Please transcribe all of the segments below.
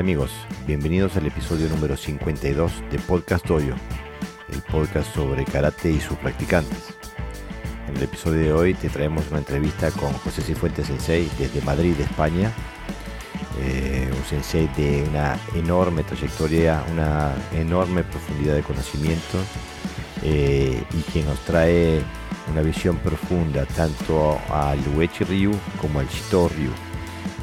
Amigos, bienvenidos al episodio número 52 de Podcast Oyo, el podcast sobre karate y sus practicantes. En el episodio de hoy te traemos una entrevista con José Cifuentes Sensei desde Madrid, España. Eh, un sensei de una enorme trayectoria, una enorme profundidad de conocimiento eh, y que nos trae una visión profunda tanto al Uechi Ryu como al Shito Ryu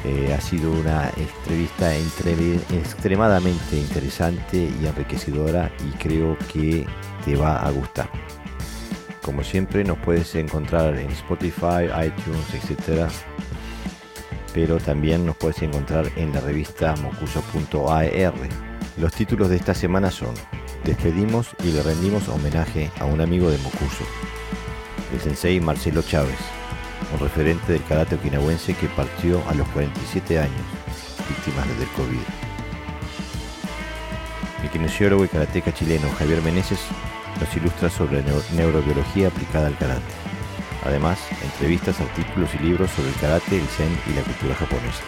eh, ha sido una entrevista extremadamente interesante y enriquecedora y creo que te va a gustar. Como siempre nos puedes encontrar en Spotify, iTunes, etc. Pero también nos puedes encontrar en la revista mocuso.ar. Los títulos de esta semana son Despedimos y le rendimos homenaje a un amigo de Mocuso, el sensei Marcelo Chávez un referente del karate okinawense que partió a los 47 años, víctimas del COVID. El kinesiólogo y karateca chileno Javier Meneses nos ilustra sobre neurobiología aplicada al karate. Además, entrevistas, artículos y libros sobre el karate, el zen y la cultura japonesa.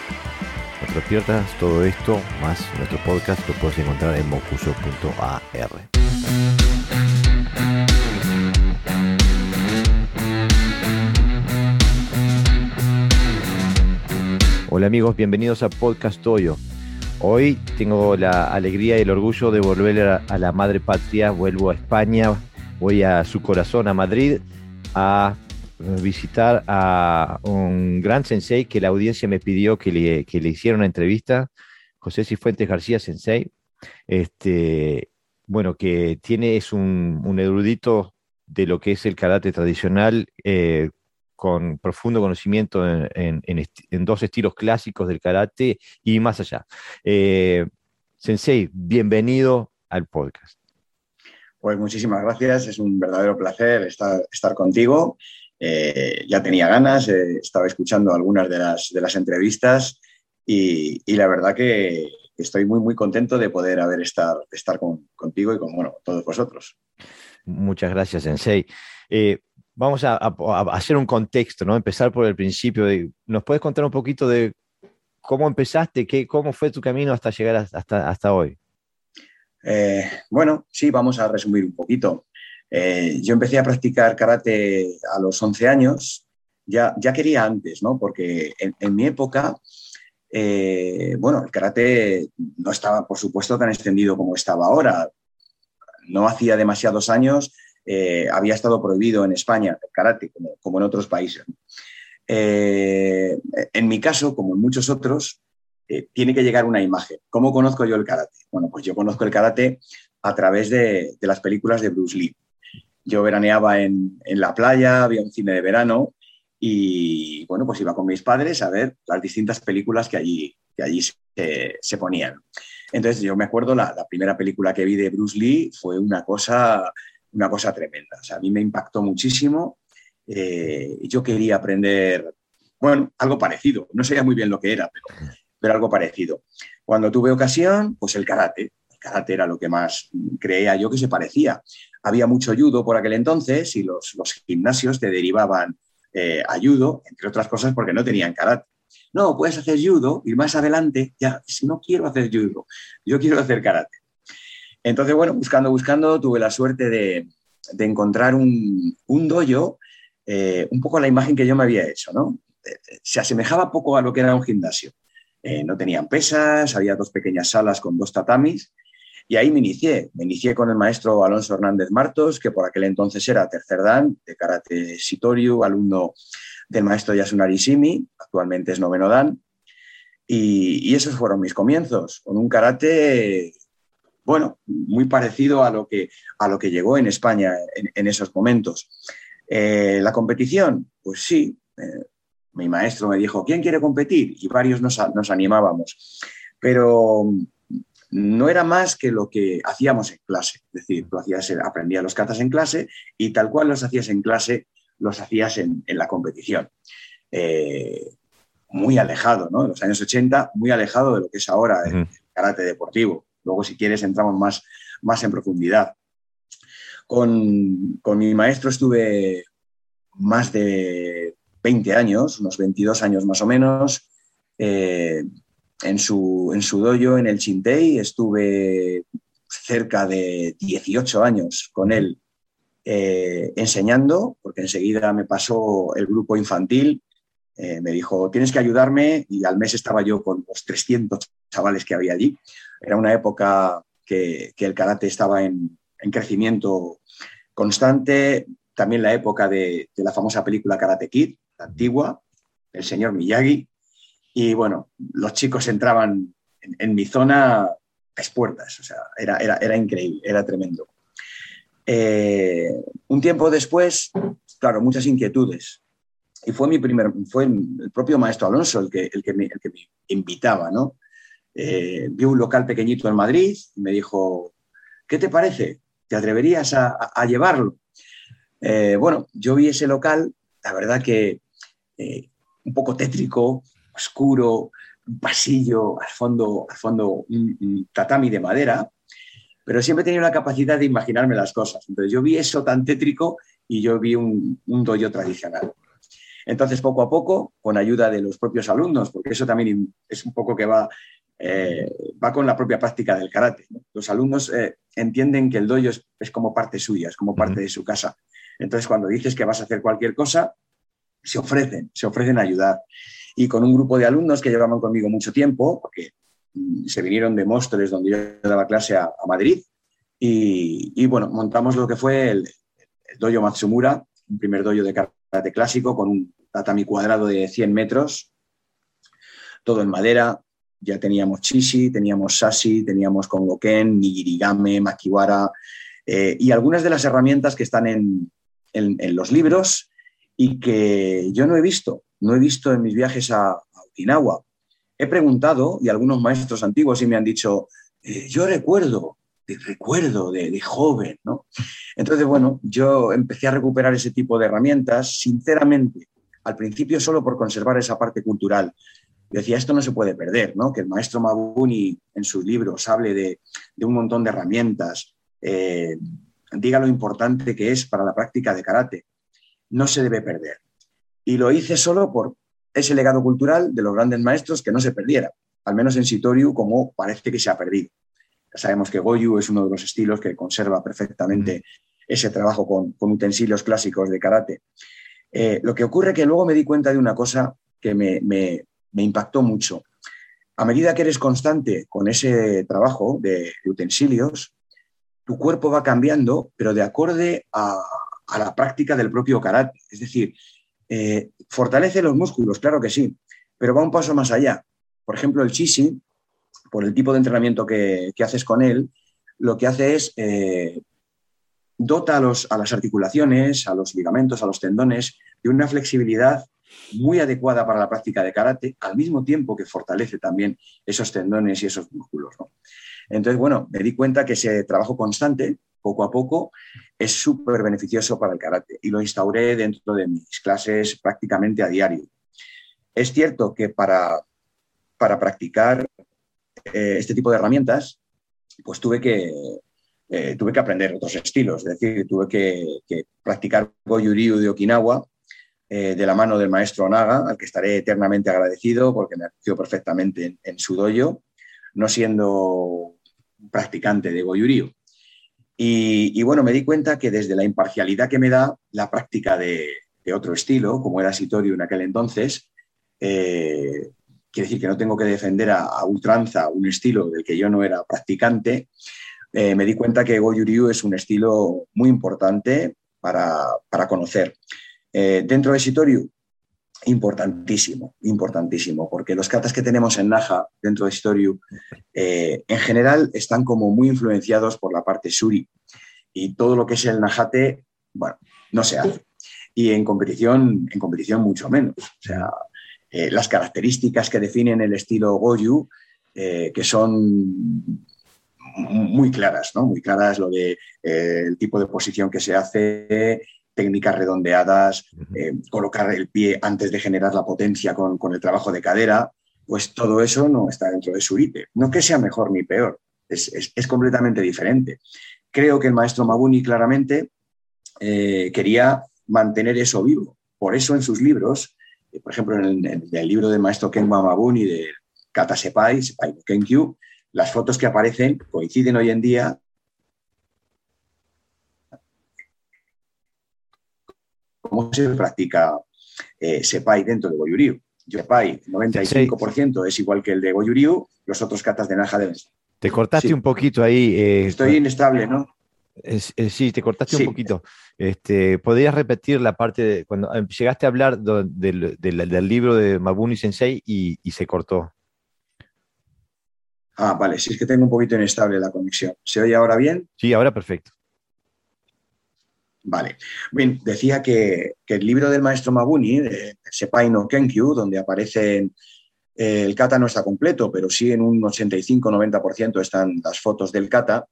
No te todo esto, más nuestro podcast lo puedes encontrar en mocuso.ar. Hola amigos, bienvenidos a Podcast Toyo. Hoy tengo la alegría y el orgullo de volver a, la madre patria, vuelvo a España, voy a su corazón, a Madrid, a visitar a un gran sensei que la audiencia me pidió que le, que hiciera una entrevista, José Cifuentes García Sensei, este, bueno, que tiene, es un, un erudito de lo que es el karate tradicional, eh, con profundo conocimiento en, dos estilos clásicos del karate y más allá. Eh, sensei, bienvenido al podcast. Pues muchísimas gracias, es un verdadero placer estar, estar contigo. Eh, ya tenía ganas, eh, estaba escuchando algunas de las, de las entrevistas y, la verdad que estoy muy, muy contento de poder haber estar, estar contigo y con bueno, todos vosotros. Muchas gracias, Sensei vamos a, hacer un contexto, ¿no? Empezar por el principio. ¿Nos puedes contar un poquito de cómo empezaste, qué, cómo fue tu camino hasta llegar hasta, hasta hoy? Eh, bueno, sí, vamos a resumir un poquito. Eh, yo empecé a practicar karate a los 11 años. Ya, ya quería antes, ¿no? Porque en, mi época, eh, bueno, el karate no estaba, por supuesto, tan extendido como estaba ahora. No hacía demasiados años eh, había estado prohibido en España el karate, como, en otros países. Eh, en mi caso, como en muchos otros, eh, tiene que llegar una imagen. ¿Cómo conozco yo el karate? Bueno, pues yo conozco el karate a través de, las películas de Bruce Lee. Yo veraneaba en, la playa, había un cine de verano y bueno, pues iba con mis padres a ver las distintas películas que allí, que allí se, ponían. Entonces yo me acuerdo, la, la, primera película que vi de Bruce Lee fue una cosa una cosa tremenda. O sea, a mí me impactó muchísimo. Eh, yo quería aprender, bueno, algo parecido. No sabía muy bien lo que era, pero, algo parecido. Cuando tuve ocasión, pues el karate. El karate era lo que más creía yo que se parecía. Había mucho judo por aquel entonces y los, los gimnasios te derivaban eh, a judo, entre otras cosas porque no tenían karate. No, puedes hacer judo y más adelante ya, no quiero hacer judo, yo quiero hacer karate. Entonces, bueno, buscando, buscando, tuve la suerte de, encontrar un, un dojo, eh, un poco la imagen que yo me había hecho, ¿no? Eh, se asemejaba poco a lo que era un gimnasio. Eh, no tenían pesas, había dos pequeñas salas con dos tatamis y ahí me inicié. Me inicié con el maestro Alonso Hernández Martos, que por aquel entonces era tercer dan de karate Sitoriu, alumno del maestro Yasunari Simi, actualmente es noveno dan. Y, esos fueron mis comienzos, con un karate bueno, muy parecido a lo que, a lo que llegó en España en, esos momentos. Eh, la competición, pues sí, eh, mi maestro me dijo, ¿quién quiere competir? Y varios nos, animábamos, pero no era más que lo que hacíamos en clase, es decir, tú hacías, aprendías los catas en clase y tal cual los hacías en clase, los hacías en, la competición. Eh, muy alejado, ¿no? En los años 80, muy alejado de lo que es ahora el karate deportivo. Luego, si quieres, entramos más, más en profundidad. Con, mi maestro estuve más de 20 años, unos 22 años más o menos. Eh, en su, en su dojo, en el Chintei, estuve cerca de 18 años con él eh, enseñando, porque enseguida me pasó el grupo infantil, eh, me dijo, tienes que ayudarme, y al mes estaba yo con los 300 chavales que había allí. Era una época que, el karate estaba en, crecimiento constante, también la época de, la famosa película Karate Kid, la antigua, el señor Miyagi, y bueno, los chicos entraban en, mi zona a puertas, o sea, era, era, increíble, era tremendo. Eh, un tiempo después, claro, muchas inquietudes. Y fue mi primer, fue el propio maestro Alonso el que, el que, el que me invitaba, ¿no? Eh, vi un local pequeñito en Madrid y me dijo, ¿qué te parece? ¿Te atreverías a, llevarlo? Eh, bueno, yo vi ese local, la verdad que un poco tétrico, oscuro, un pasillo, al fondo, al fondo un, tatami de madera, pero siempre he tenido la capacidad de imaginarme las cosas. Entonces yo vi eso tan tétrico y yo vi un, un doyo tradicional. Entonces, poco a poco, con ayuda de los propios alumnos, porque eso también es un poco que va, eh, va con la propia práctica del karate. Los alumnos eh, entienden que el dojo es, como parte suya, es como parte de su casa. Entonces, cuando dices que vas a hacer cualquier cosa, se ofrecen, se ofrecen a ayudar y con un grupo de alumnos que llevaban conmigo mucho tiempo, porque mm, se vinieron de Móstoles, donde yo daba clase a, Madrid, y, bueno, montamos lo que fue el, el dojo Matsumura, un primer dojo de karate clásico con un tatami cuadrado de 100 metros, todo en madera. Ya teníamos chishi, teníamos sashi, teníamos kongoken, nigirigame, makiwara eh, y algunas de las herramientas que están en, en, los libros y que yo no he visto no he visto en mis viajes a, Okinawa. He preguntado y algunos maestros antiguos sí me han dicho, eh, yo recuerdo, de, recuerdo de, joven, ¿no? Entonces, bueno, yo empecé a recuperar ese tipo de herramientas, sinceramente, al principio solo por conservar esa parte cultural. Decía, esto no se puede perder, ¿no? Que el maestro Mabuni en sus libros hable de, un montón de herramientas, eh, diga lo importante que es para la práctica de karate. No se debe perder. Y lo hice solo por ese legado cultural de los grandes maestros que no se perdiera, al menos en Sitoriu como parece que se ha perdido. Ya sabemos que Goyu es uno de los estilos que conserva perfectamente ese trabajo con, utensilios clásicos de karate. Eh, lo que ocurre que luego me di cuenta de una cosa que me, impactó mucho. A medida que eres constante con ese trabajo de, utensilios, tu cuerpo va cambiando, pero de acorde a, la práctica del propio karate. Es decir, eh, fortalece los músculos, claro que sí, pero va un paso más allá. Por ejemplo, el Chisi, por el tipo de entrenamiento que, haces con él, lo que hace es eh, dota los, a las articulaciones, a los ligamentos, a los tendones de una flexibilidad muy adecuada para la práctica de karate, al mismo tiempo que fortalece también esos tendones y esos músculos. Entonces, bueno, me di cuenta que ese trabajo constante poco a poco, es súper beneficioso para el karate y lo instauré dentro de mis clases prácticamente a diario. Es cierto que para, para practicar eh, este tipo de herramientas, pues tuve que, eh, tuve que aprender otros estilos, es decir, tuve que, practicar Goju-Ryu de Okinawa eh, de la mano del maestro Naga, al que estaré eternamente agradecido porque me acogió perfectamente en, en su dojo, no siendo practicante de Goju-Ryu. Y, bueno, me di cuenta que desde la imparcialidad que me da la práctica de, otro estilo, como era Sitorio en aquel entonces, eh, quiere decir que no tengo que defender a, ultranza un estilo del que yo no era practicante, eh, me di cuenta que Goju-Ryu es un estilo muy importante para, conocer. Eh, dentro de Sitoriu, importantísimo, importantísimo, porque los katas que tenemos en Naja dentro de Historiu eh, en general están como muy influenciados por la parte suri y todo lo que es el Najate, bueno, no se hace. Y en competición, en competición mucho menos. O sea, eh, las características que definen el estilo Goju, eh, que son muy claras, ¿no? Muy claras lo de el tipo de posición que se hace, técnicas redondeadas, eh, colocar el pie antes de generar la potencia con, el trabajo de cadera, pues todo eso no está dentro de Surite. No que sea mejor ni peor, es, completamente diferente. Creo que el maestro Mabuni claramente eh, quería mantener eso vivo. Por eso en sus libros, eh, por ejemplo en el, libro del maestro Kenwa Mabuni de kata sepai, sepai kenkyu, las fotos que aparecen coinciden hoy en día cómo se practica eh, Sepai dentro de Goyuriu. Sepai, 95% es igual que el de Goyuriu, los otros katas de Naja deben Te cortaste un poquito ahí. Eh, Estoy inestable, ¿no? sí, te cortaste un poquito. Este, ¿Podrías repetir la parte de cuando em, llegaste a hablar del, libro de Mabuni Sensei y, y, se cortó? Ah, vale, sí es que tengo un poquito inestable la conexión. ¿Se oye ahora bien? Sí, ahora perfecto. Vale. Bien, decía que, el libro del maestro Mabuni, de Sepai no Kenkyu, donde aparece eh, el kata no está completo, pero sí en un 85-90% están las fotos del kata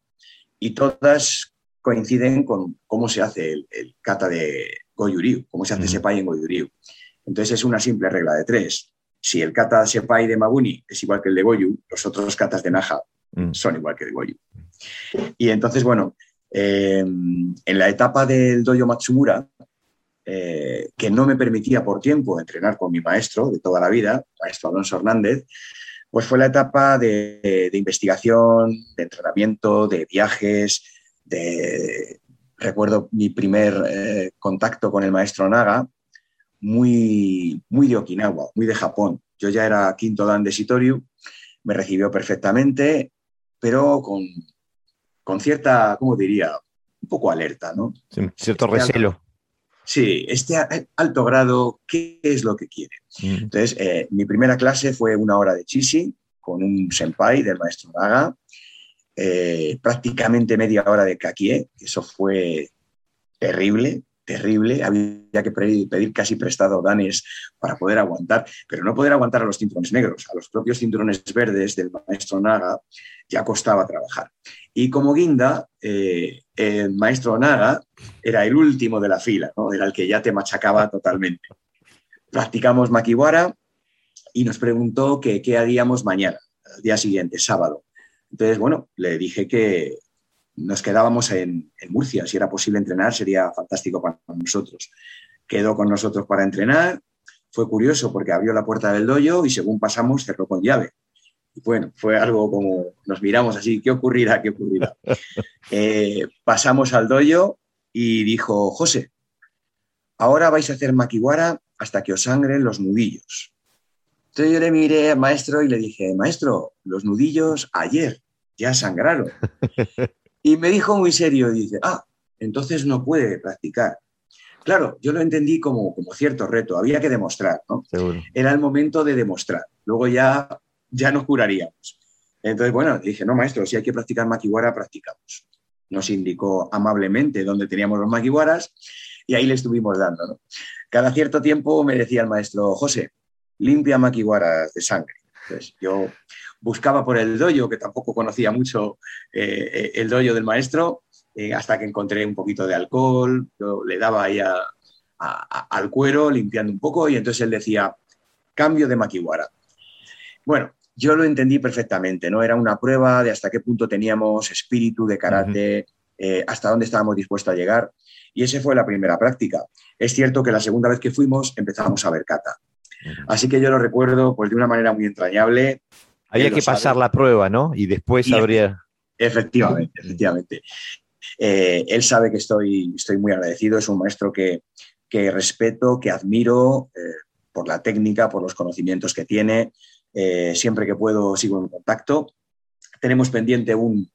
y todas coinciden con cómo se hace el, kata de Goyuriu, cómo se hace mm. Sepai en Goyuriu. Entonces es una simple regla de tres. Si el kata Sepai de Mabuni es igual que el de Goyu, los otros katas de Naja mm. son igual que el de Goyu. Y entonces, bueno, eh, en la etapa del dojo Matsumura, eh, que no me permitía por tiempo entrenar con mi maestro de toda la vida, maestro Alonso Hernández, pues fue la etapa de, investigación, de entrenamiento, de viajes. Recuerdo mi primer eh, contacto con el maestro Naga, muy, muy de Okinawa, muy de Japón. Yo ya era quinto dan de Sitoriu, me recibió perfectamente, pero con, con cierta, ¿cómo diría? Un poco alerta, ¿no? cierto este recelo. sí, este alto grado, ¿qué es lo que quiere? Entonces, eh, mi primera clase fue una hora de chishi con un senpai del maestro Naga, eh, prácticamente media hora de kakie, eso fue terrible, terrible, había que pedir casi prestado danes para poder aguantar, pero no poder aguantar a los cinturones negros, a los propios cinturones verdes del maestro Naga ya costaba trabajar. Y como guinda, eh, el maestro Naga era el último de la fila, era el que ya te machacaba totalmente. Practicamos makiwara y nos preguntó que qué haríamos mañana, el día siguiente, sábado. Entonces, bueno, le dije que nos quedábamos en, Murcia. Si era posible entrenar, sería fantástico para nosotros. Quedó con nosotros para entrenar. Fue curioso porque abrió la puerta del dojo y según pasamos cerró con llave. bueno, fue algo como nos miramos así, ¿qué ocurrirá? ¿Qué ocurrirá? Eh, pasamos al dojo y dijo, José, ahora vais a hacer maquiwara hasta que os sangren los nudillos. Entonces yo le miré al maestro y le dije, maestro, los nudillos ayer ya sangraron. Y me dijo muy serio, dice, ah, entonces no puede practicar. Claro, yo lo entendí como, como cierto reto, había que demostrar, ¿no? Era el momento de demostrar. Luego ya, ya nos curaríamos. Entonces, bueno, dije, no, maestro, si hay que practicar makiwara, practicamos. Nos indicó amablemente dónde teníamos los makiwaras y ahí le estuvimos dando, ¿no? Cada cierto tiempo me decía el maestro, José, limpia makiwaras de sangre. Entonces, yo buscaba por el doyo, que tampoco conocía mucho eh, eh, el doyo del maestro, eh, hasta que encontré un poquito de alcohol, yo le daba ahí al cuero limpiando un poco y entonces él decía, cambio de maquiwara. Bueno, yo lo entendí perfectamente, ¿no? Era una prueba de hasta qué punto teníamos espíritu de karate, hasta dónde estábamos dispuestos a llegar. Y esa fue la primera práctica. Es cierto que la segunda vez que fuimos empezamos a ver kata. Así que yo lo recuerdo pues, de una manera muy entrañable. Había que pasar la prueba, ¿no? Y después habría... Efectivamente, efectivamente. Eh, él sabe que estoy, estoy muy agradecido, es un maestro que, respeto, que admiro eh, por la técnica, por los conocimientos que tiene. Eh, siempre que puedo sigo en contacto. Tenemos pendiente un,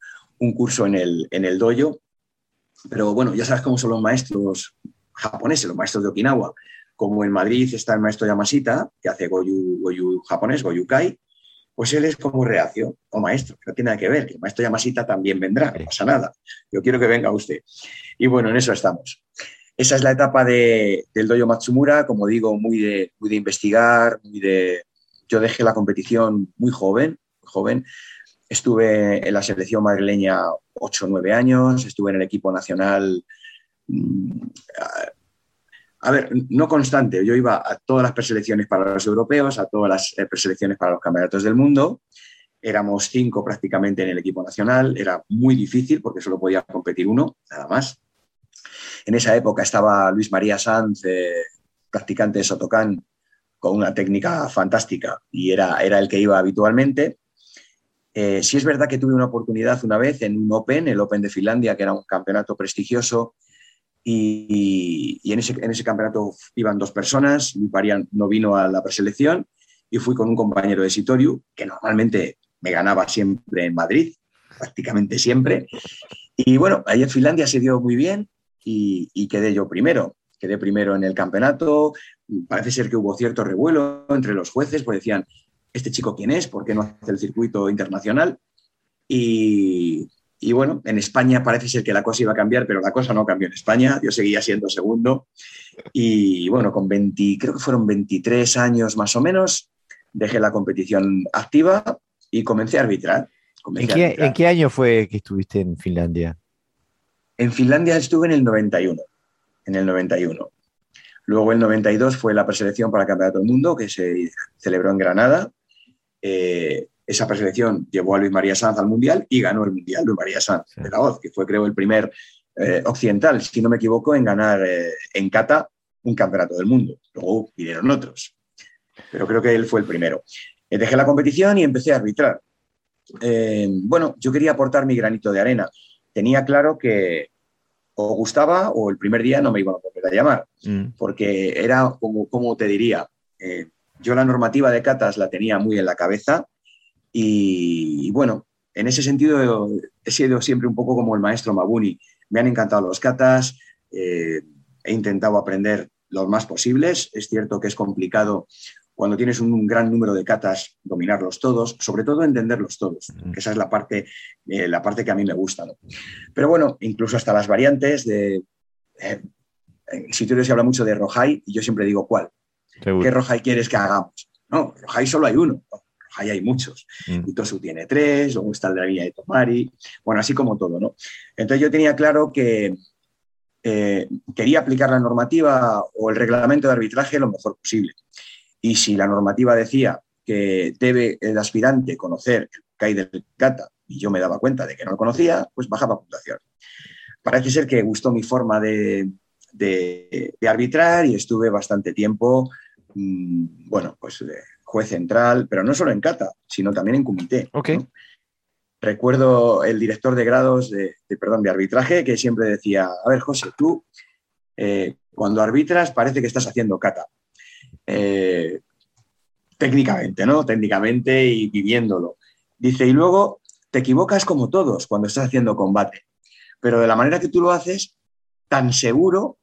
curso en el, en el dojo, pero bueno, ya sabes cómo son los maestros japoneses, los maestros de Okinawa. Como en Madrid está el maestro Yamashita, que hace Goyu, Goyu japonés, Goyu Kai, pues él es como reacción o maestro, no tiene nada que ver, que el maestro Yamashita también vendrá, no pasa nada. Yo quiero que venga usted. Y bueno, en eso estamos. Esa es la etapa de, del dojo Matsumura, como digo, muy de, muy de investigar, muy de... Yo dejé la competición muy joven, joven. Estuve en la selección madrileña 8 o 9 años, estuve en el equipo nacional mm, a ver, no constante. Yo iba a todas las preselecciones para los europeos, a todas las eh, preselecciones para los campeonatos del mundo. Éramos cinco prácticamente en el equipo nacional. Era muy difícil porque solo podía competir uno, nada más. En esa época estaba Luis María Sanz, eh, practicante de Sotocan, con una técnica fantástica y era, era el que iba habitualmente. Eh, sí es verdad que tuve una oportunidad una vez en un Open, el Open de Finlandia, que era un campeonato prestigioso, y, en, ese, en, ese, campeonato iban dos personas, mi pareja no vino a la preselección y fui con un compañero de Sitoriu, que normalmente me ganaba siempre en Madrid, prácticamente siempre. Y bueno, ahí en Finlandia se dio muy bien y, y quedé yo primero. Quedé primero en el campeonato. Parece ser que hubo cierto revuelo entre los jueces, pues decían, ¿este chico quién es? ¿Por qué no hace el circuito internacional? Y, y bueno, en España parece ser que la cosa iba a cambiar, pero la cosa no cambió en España. Yo seguía siendo segundo. Y bueno, con 20, creo que fueron 23 años más o menos, dejé la competición activa y comencé a arbitrar. ¿En, qué, año fue que estuviste en Finlandia? En Finlandia estuve en el 91. En el 91. Luego el 92 fue la preselección para el Campeonato del Mundo que se celebró en Granada. Eh, esa preselección llevó a Luis María Sanz al Mundial y ganó el Mundial Luis María Sanz de la Hoz, que fue creo el primer eh, occidental, si no me equivoco, en ganar eh, en Cata un campeonato del mundo. Luego vinieron otros, pero creo que él fue el primero. Eh, dejé la competición y empecé a arbitrar. bueno, yo quería aportar mi granito de arena. Tenía claro que o gustaba o el primer día no me iban a volver a llamar, mm. porque era como, como te diría, yo la normativa de catas la tenía muy en la cabeza, y, bueno, en ese sentido he sido siempre un poco como el maestro Mabuni. Me han encantado los katas, eh, he intentado aprender los más posibles. Es cierto que es complicado cuando tienes un gran número de katas dominarlos todos, sobre todo entenderlos todos, que esa es la parte, eh, la parte que a mí me gusta. Pero bueno, incluso hasta las variantes de... Eh, en sitios se habla mucho de Rojai y yo siempre digo, ¿cuál? ¿Qué Rojai quieres que hagamos? No, Rojai solo hay uno ahí hay muchos. Mm. Y Tosu tiene tres, luego está el de la línea de Tomari, bueno, así como todo, ¿no? Entonces yo tenía claro que eh, quería aplicar la normativa o el reglamento de arbitraje lo mejor posible. Y si la normativa decía que debe el aspirante conocer el CAI del CATA y yo me daba cuenta de que no lo conocía, pues bajaba puntuación. Parece ser que gustó mi forma de, de, arbitrar y estuve bastante tiempo, mm, bueno, pues eh, juez central, pero no solo en cata, sino también en comité. Recuerdo el director de grados de, perdón, de arbitraje que siempre decía, a ver, José, tú eh, cuando arbitras parece que estás haciendo cata. Eh, técnicamente, ¿no? Técnicamente y viviéndolo. Dice, y luego te equivocas como todos cuando estás haciendo combate, pero de la manera que tú lo haces, tan seguro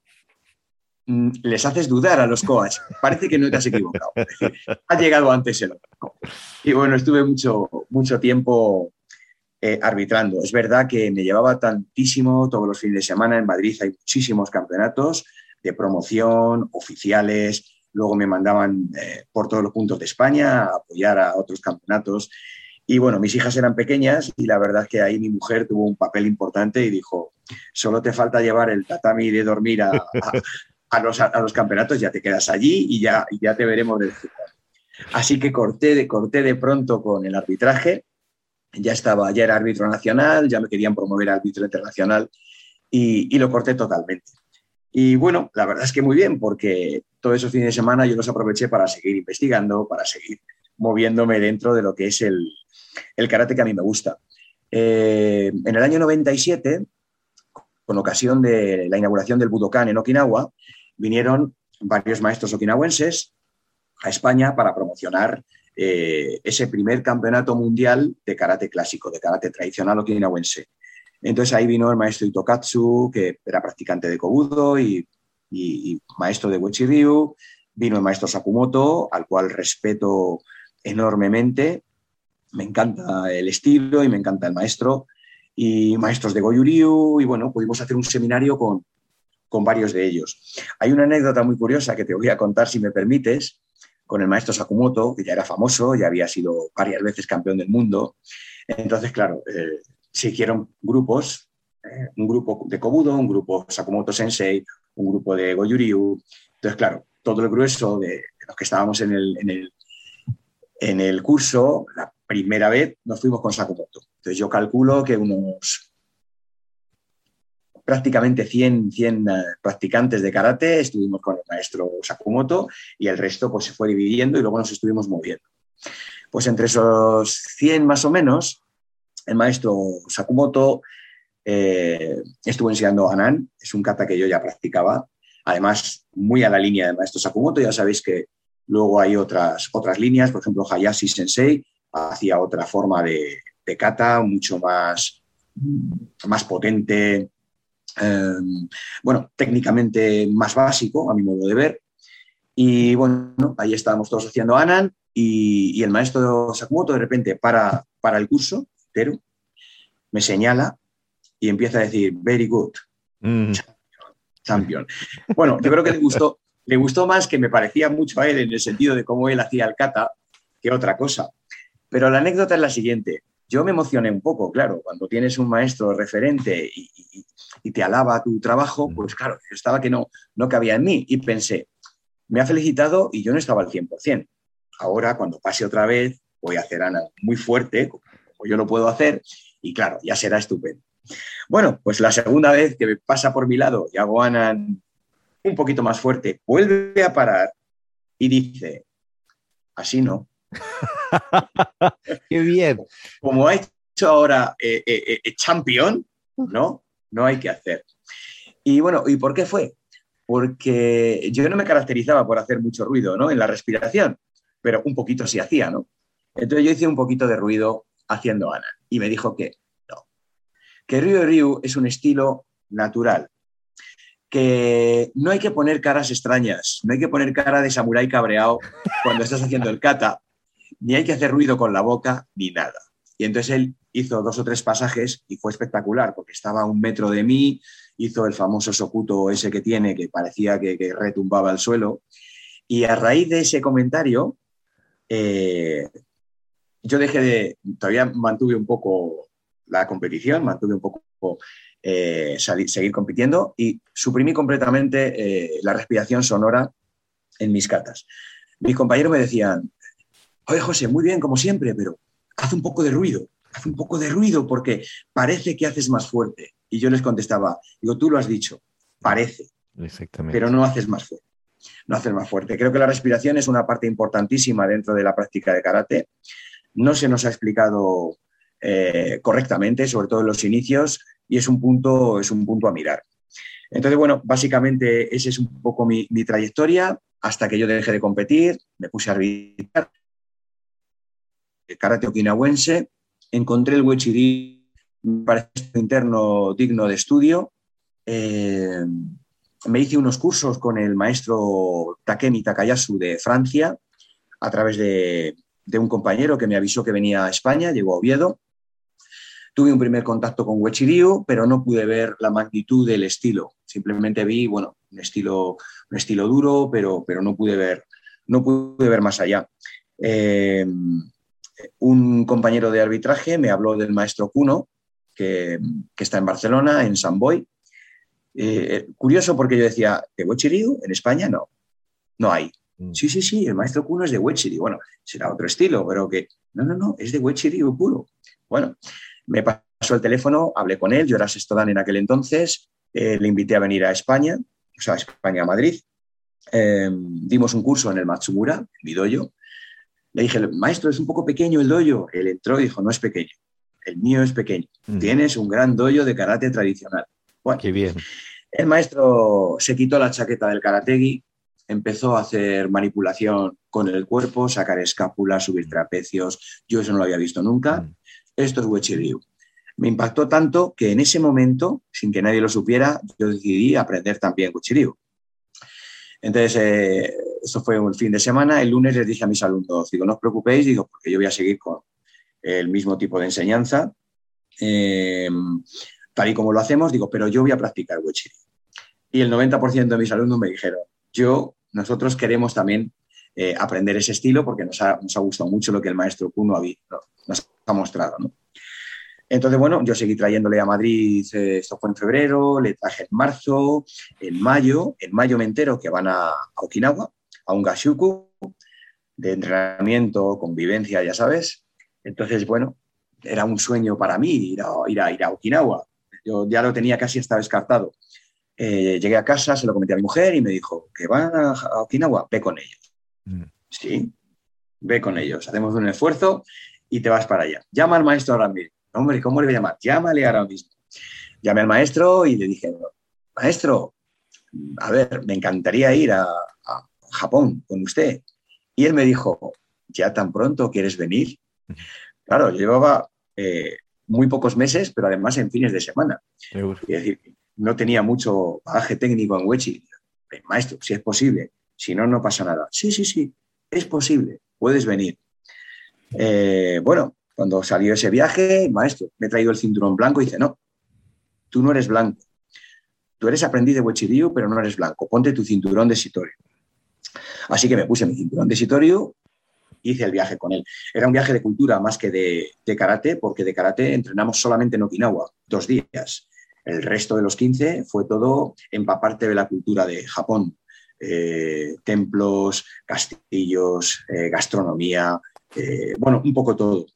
les haces dudar a los coas. Parece que no te has equivocado. ha llegado antes el otro. Y bueno, estuve mucho, mucho tiempo eh, arbitrando. Es verdad que me llevaba tantísimo todos los fines de semana. En Madrid hay muchísimos campeonatos de promoción, oficiales. Luego me mandaban eh, por todos los puntos de España a apoyar a otros campeonatos. Y bueno, mis hijas eran pequeñas y la verdad que ahí mi mujer tuvo un papel importante y dijo, solo te falta llevar el tatami de dormir a los, campeonatos, ya te quedas allí y ya, ya te veremos de Así que corté de, corté de pronto con el arbitraje, ya estaba, ya era árbitro nacional, ya me querían promover a árbitro internacional y, lo corté totalmente. Y bueno, la verdad es que muy bien, porque todos esos fines de semana yo los aproveché para seguir investigando, para seguir moviéndome dentro de lo que es el, el karate que a mí me gusta. Eh, en el año 97, con ocasión de la inauguración del Budokan en Okinawa, vinieron varios maestros okinawenses a España para promocionar eh, ese primer campeonato mundial de karate clásico, de karate tradicional okinawense. Entonces ahí vino el maestro Itokatsu, que era practicante de Kobudo y, maestro de Wechi Ryu. Vino el maestro Sakumoto, al cual respeto enormemente. Me encanta el estilo y me encanta el maestro. Y maestros de Goju-Ryu. Y bueno, pudimos hacer un seminario con, con varios de ellos. Hay una anécdota muy curiosa que te voy a contar, si me permites, con el maestro Sakamoto, que ya era famoso, ya había sido varias veces campeón del mundo. Entonces, claro, eh, se hicieron grupos, eh, un grupo de Kobudo, un grupo Sakamoto Sensei, un grupo de Goju-Ryu. Entonces, claro, todo el grueso de los que estábamos en el, en el, en el curso, la primera vez nos fuimos con Sakamoto. Entonces, yo calculo que unos prácticamente 100, 100 eh, practicantes de karate, estuvimos con el maestro Sakumoto y el resto pues, se fue dividiendo y luego nos estuvimos moviendo. Pues entre esos 100 más o menos, el maestro Sakumoto eh, estuvo enseñando Anan, es un kata que yo ya practicaba, además muy a la línea del maestro Sakumoto, ya sabéis que luego hay otras, otras líneas, por ejemplo Hayashi Sensei hacía otra forma de, de kata, mucho más, más potente, eh, bueno, técnicamente más básico, a mi modo de ver. Y bueno, ahí estábamos todos haciendo Anan y, el maestro Sakamoto de repente para, para el curso pero me señala y empieza a decir, very good, mm. champion. Bueno, yo creo que le gustó, le gustó más que me parecía mucho a él en el sentido de cómo él hacía el kata que otra cosa. Pero la anécdota es la siguiente. Yo me emocioné un poco, claro, cuando tienes un maestro referente y, y te alaba tu trabajo, pues claro, estaba que no, no cabía en mí y pensé, me ha felicitado y yo no estaba al 100%. Ahora, cuando pase otra vez, voy a hacer Ana muy fuerte, como yo lo puedo hacer, y claro, ya será estupendo. Bueno, pues la segunda vez que pasa por mi lado y hago Ana un poquito más fuerte, vuelve a parar y dice, así no. Qué bien. Como ha hecho ahora eh, eh, eh, Champion, ¿no? no hay que hacer. Y bueno, ¿y por qué fue? Porque yo no me caracterizaba por hacer mucho ruido ¿no? en la respiración, pero un poquito sí hacía, ¿no? Entonces yo hice un poquito de ruido haciendo Ana y me dijo que no, que Ryu Ryu es un estilo natural, que no hay que poner caras extrañas, no hay que poner cara de samurái cabreado cuando estás haciendo el kata, ni hay que hacer ruido con la boca, ni nada. Y entonces él hizo dos o tres pasajes y fue espectacular, porque estaba a un metro de mí, hizo el famoso socuto ese que tiene, que parecía que, retumbaba al suelo. Y a raíz de ese comentario, eh, yo dejé de, todavía mantuve un poco la competición, mantuve un poco eh, seguir compitiendo y suprimí completamente eh, la respiración sonora en mis catas. Mis compañeros me decían, oye José, muy bien como siempre, pero haz un poco de ruido, haz un poco de ruido porque parece que haces más fuerte. Y yo les contestaba, digo, tú lo has dicho, parece, Exactamente. pero no haces más fuerte. No haces más fuerte. Creo que la respiración es una parte importantísima dentro de la práctica de karate. No se nos ha explicado eh, correctamente, sobre todo en los inicios, y es un punto, es un punto a mirar. Entonces, bueno, básicamente esa es un poco mi, mi trayectoria hasta que yo dejé de competir, me puse a arbitrar karate okinawense, encontré el Wechiri, me parece interno digno de estudio. Eh, me hice unos cursos con el maestro Takemi Takayasu de Francia a través de, un compañero que me avisó que venía a España, llegó a Oviedo. Tuve un primer contacto con Wechiryu, pero no pude ver la magnitud del estilo. Simplemente vi, bueno, un estilo, un estilo duro, pero, pero no, pude ver, no pude ver más allá. Eh, un compañero de arbitraje me habló del maestro Cuno, que, está en Barcelona, en San Boy. Eh, curioso porque yo decía, ¿de Huechiriu? En España no, no hay. Mm. Sí, sí, sí, el maestro Cuno es de Huechiriu. Bueno, será otro estilo, pero que no, no, no, es de Huechiriu puro. Bueno, me pasó el teléfono, hablé con él, yo era sexto en aquel entonces, eh, le invité a venir a España, o sea, a España, a Madrid. Eh, dimos un curso en el Matsumura, en Midoyo, le dije, maestro, es un poco pequeño el doyo. Él entró y dijo, no es pequeño, el mío es pequeño. Mm. Tienes un gran doyo de karate tradicional. Bueno, Qué bien. El maestro se quitó la chaqueta del karategi, empezó a hacer manipulación con el cuerpo, sacar escápulas, subir trapecios. Yo eso no lo había visto nunca. Mm. Esto es Wechi Me impactó tanto que en ese momento, sin que nadie lo supiera, yo decidí aprender también Wechi Entonces, eh, esto fue un fin de semana, el lunes les dije a mis alumnos, digo, no os preocupéis, digo, porque yo voy a seguir con el mismo tipo de enseñanza, em, tal y como lo hacemos, digo, pero yo voy a practicar Wechiri. Y el 90% de mis alumnos me dijeron, yo, nosotros queremos también eh, aprender ese estilo porque nos ha, nos ha, gustado mucho lo que el maestro Kuno nos ha mostrado. Entonces, bueno, yo seguí trayéndole a Madrid, eh, esto fue en febrero, le traje en marzo, en mayo, en mayo me entero que van a Okinawa, a un gashuku de entrenamiento, convivencia, ya sabes. Entonces, bueno, era un sueño para mí ir a, ir a, ir a Okinawa. yo ya lo tenía casi hasta descartado. Eh, llegué a casa, se lo comenté a mi mujer y me dijo, que van a, Okinawa, ve con ellos. Mm. Sí, ve con ellos, hacemos un esfuerzo y te vas para allá. Llama al maestro ahora mismo. Hombre, ¿cómo le voy a llamar? Llámale ahora mismo. Llamé al maestro y le dije, maestro, a ver, me encantaría ir a, Japón con usted. Y él me dijo, ¿ya tan pronto quieres venir? Claro, llevaba eh, muy pocos meses, pero además en fines de semana. Es decir, no tenía mucho bagaje técnico en Wechi. Maestro, si es posible, si no, no pasa nada. Sí, sí, sí, es posible, puedes venir. Eh, bueno, cuando salió ese viaje, maestro, me he traído el cinturón blanco y dice, no, tú no eres blanco. Tú eres aprendiz de Wechi pero no eres blanco. Ponte tu cinturón de Sitorio. Así que me puse mi cinturón de Sitorio hice el viaje con él. Era un viaje de cultura más que de, karate, porque de karate entrenamos solamente en Okinawa, dos días. El resto de los 15 fue todo empaparte de la cultura de Japón. Eh, templos, castillos, eh, gastronomía, eh, bueno, un poco todo.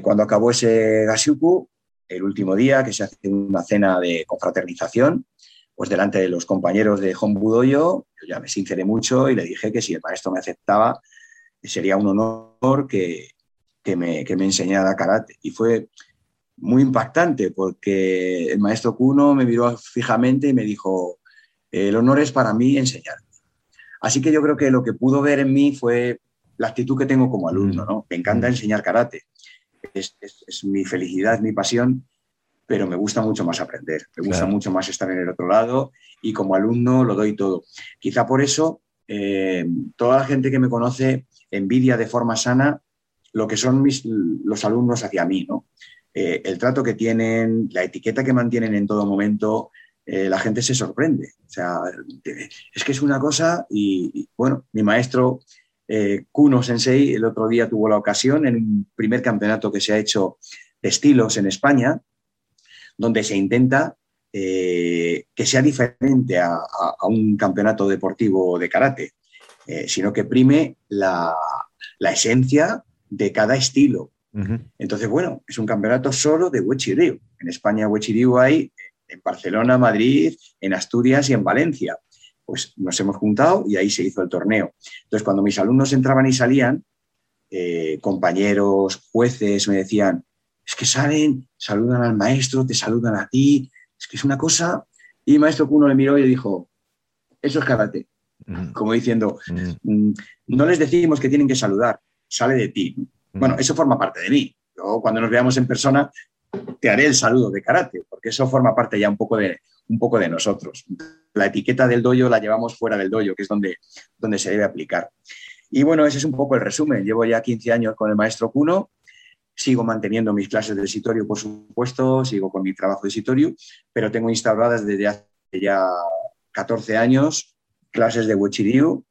cuando acabó ese Gashuku, el último día que se hace una cena de confraternización, pues delante de los compañeros de Honbudoyo, yo ya me sinceré mucho y le dije que si el maestro me aceptaba, sería un honor que, me, que me enseñara karate. Y fue muy impactante porque el maestro Kuno me miró fijamente y me dijo, el honor es para mí enseñarte. Así que yo creo que lo que pudo ver en mí fue la actitud que tengo como alumno, mm. ¿no? Me encanta mm. enseñar karate. Es, mi felicidad, mi pasión, pero me gusta mucho más aprender, me gusta mucho más estar en el otro lado y como alumno lo doy todo. Quizá por eso eh, toda la gente que me conoce envidia de forma sana lo que son mis, los alumnos hacia mí, ¿no? Eh, el trato que tienen, la etiqueta que mantienen en todo momento, eh, la gente se sorprende. O sea, es que es una cosa y, bueno, mi maestro Kuno Sensei el otro día tuvo la ocasión en un primer campeonato que se ha hecho de estilos en España, donde se intenta que sea diferente a, un campeonato deportivo de karate, sino que prime la, la esencia de cada estilo. Entonces, bueno, es un campeonato solo de Ryu. En España Ryu hay en Barcelona, Madrid, en Asturias y en Valencia. Pues nos hemos juntado y ahí se hizo el torneo. Entonces, cuando mis alumnos entraban y salían, eh, compañeros, jueces me decían, es que salen, saludan al maestro, te saludan a ti, es que es una cosa. Y el maestro Kuno le miró y le dijo, eso es karate. Como diciendo, mm, no les decimos que tienen que saludar, sale de ti. Bueno, eso forma parte de mí. Yo, cuando nos veamos en persona, te haré el saludo de karate, porque eso forma parte ya un poco de, un poco de nosotros. La etiqueta del doyo la llevamos fuera del doyo, que es donde, donde se debe aplicar. Y bueno, ese es un poco el resumen. Llevo ya 15 años con el maestro Kuno, sigo manteniendo mis clases de Sitorio, por supuesto, sigo con mi trabajo de Sitorio, pero tengo instauradas desde hace ya 14 años clases de Wechiryu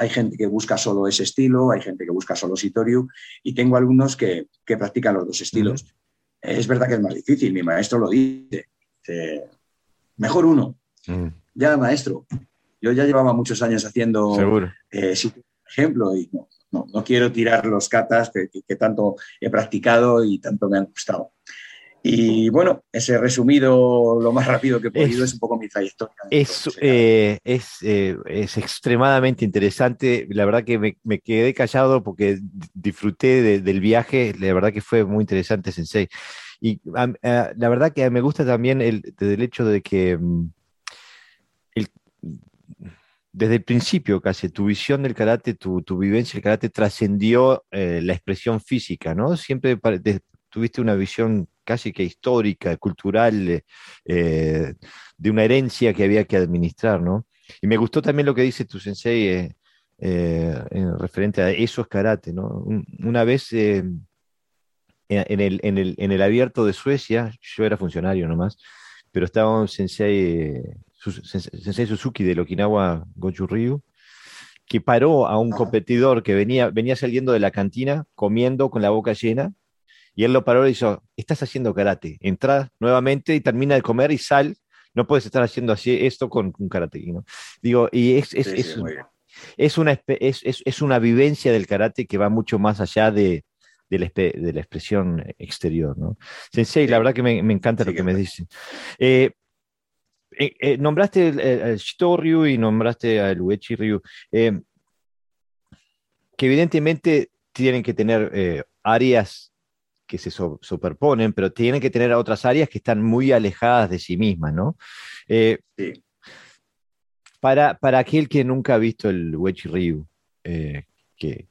hay gente que busca solo ese estilo, hay gente que busca solo Sitoriu y tengo alumnos que, practican los dos estilos. Es verdad que es más difícil, mi maestro lo dice. mejor uno. Mm. Ya, maestro, yo ya llevaba muchos años haciendo eh, ejemplo y no, quiero tirar los katas que, tanto he practicado y tanto me han gustado. Y bueno, ese resumido lo más rápido que he podido es, un poco mi trayectoria. Es, eh, eh, es, extremadamente interesante. La verdad que me, quedé callado porque disfruté del viaje. La verdad que fue muy interesante, Sensei. Y eh, la verdad que me gusta también el, el hecho de que mm, desde el principio casi tu visión del karate, tu, vivencia del karate trascendió la expresión física, ¿no? Siempre tuviste una visión casi que histórica, cultural, eh, de una herencia que había que administrar, ¿no? Y me gustó también lo que dice tu sensei eh, eh, en referente a esos karate, ¿no? Una vez en el, en, el, en, el, abierto de Suecia, yo era funcionario nomás, pero estaba un sensei, sensei Suzuki del Okinawa Goju Ryu, que paró a un competidor que venía, venía saliendo de la cantina comiendo con la boca llena y él lo paró y dijo, estás haciendo karate, entra nuevamente y termina de comer y sal, no puedes estar haciendo así esto con un karate. ¿no? Digo, y es, es, es, una, es, es, una vivencia del karate que va mucho más allá de, de la, expresión exterior. ¿no? Sensei, la verdad que me, encanta lo que me dicen. Eh, eh, eh, nombraste el, Shito Ryu y nombraste al Uechi Ryu, que evidentemente tienen que tener áreas que se superponen, pero tienen que tener otras áreas que están muy alejadas de sí mismas, ¿no? sí. Para, para aquel que nunca ha visto el Uechi Ryu, que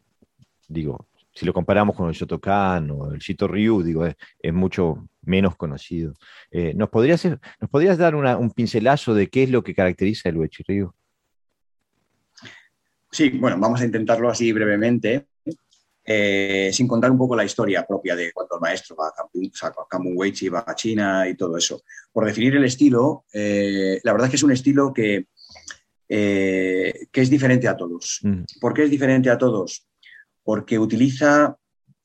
digo, si lo comparamos con el Shotokan o el Shito Ryu, digo, es, mucho menos conocido. Eh, ¿nos, podrías, ¿Nos podrías dar un pincelazo de qué es lo que caracteriza el Uechi Ryu? Sí, bueno, vamos a intentarlo así brevemente, eh, sin contar un poco la historia propia de cuando el maestro va a Kamun, Weichi, va a China y todo eso. Por definir el estilo, eh, la verdad es que es un estilo que, que es diferente a todos. Mm. ¿Por qué es diferente a todos? porque utiliza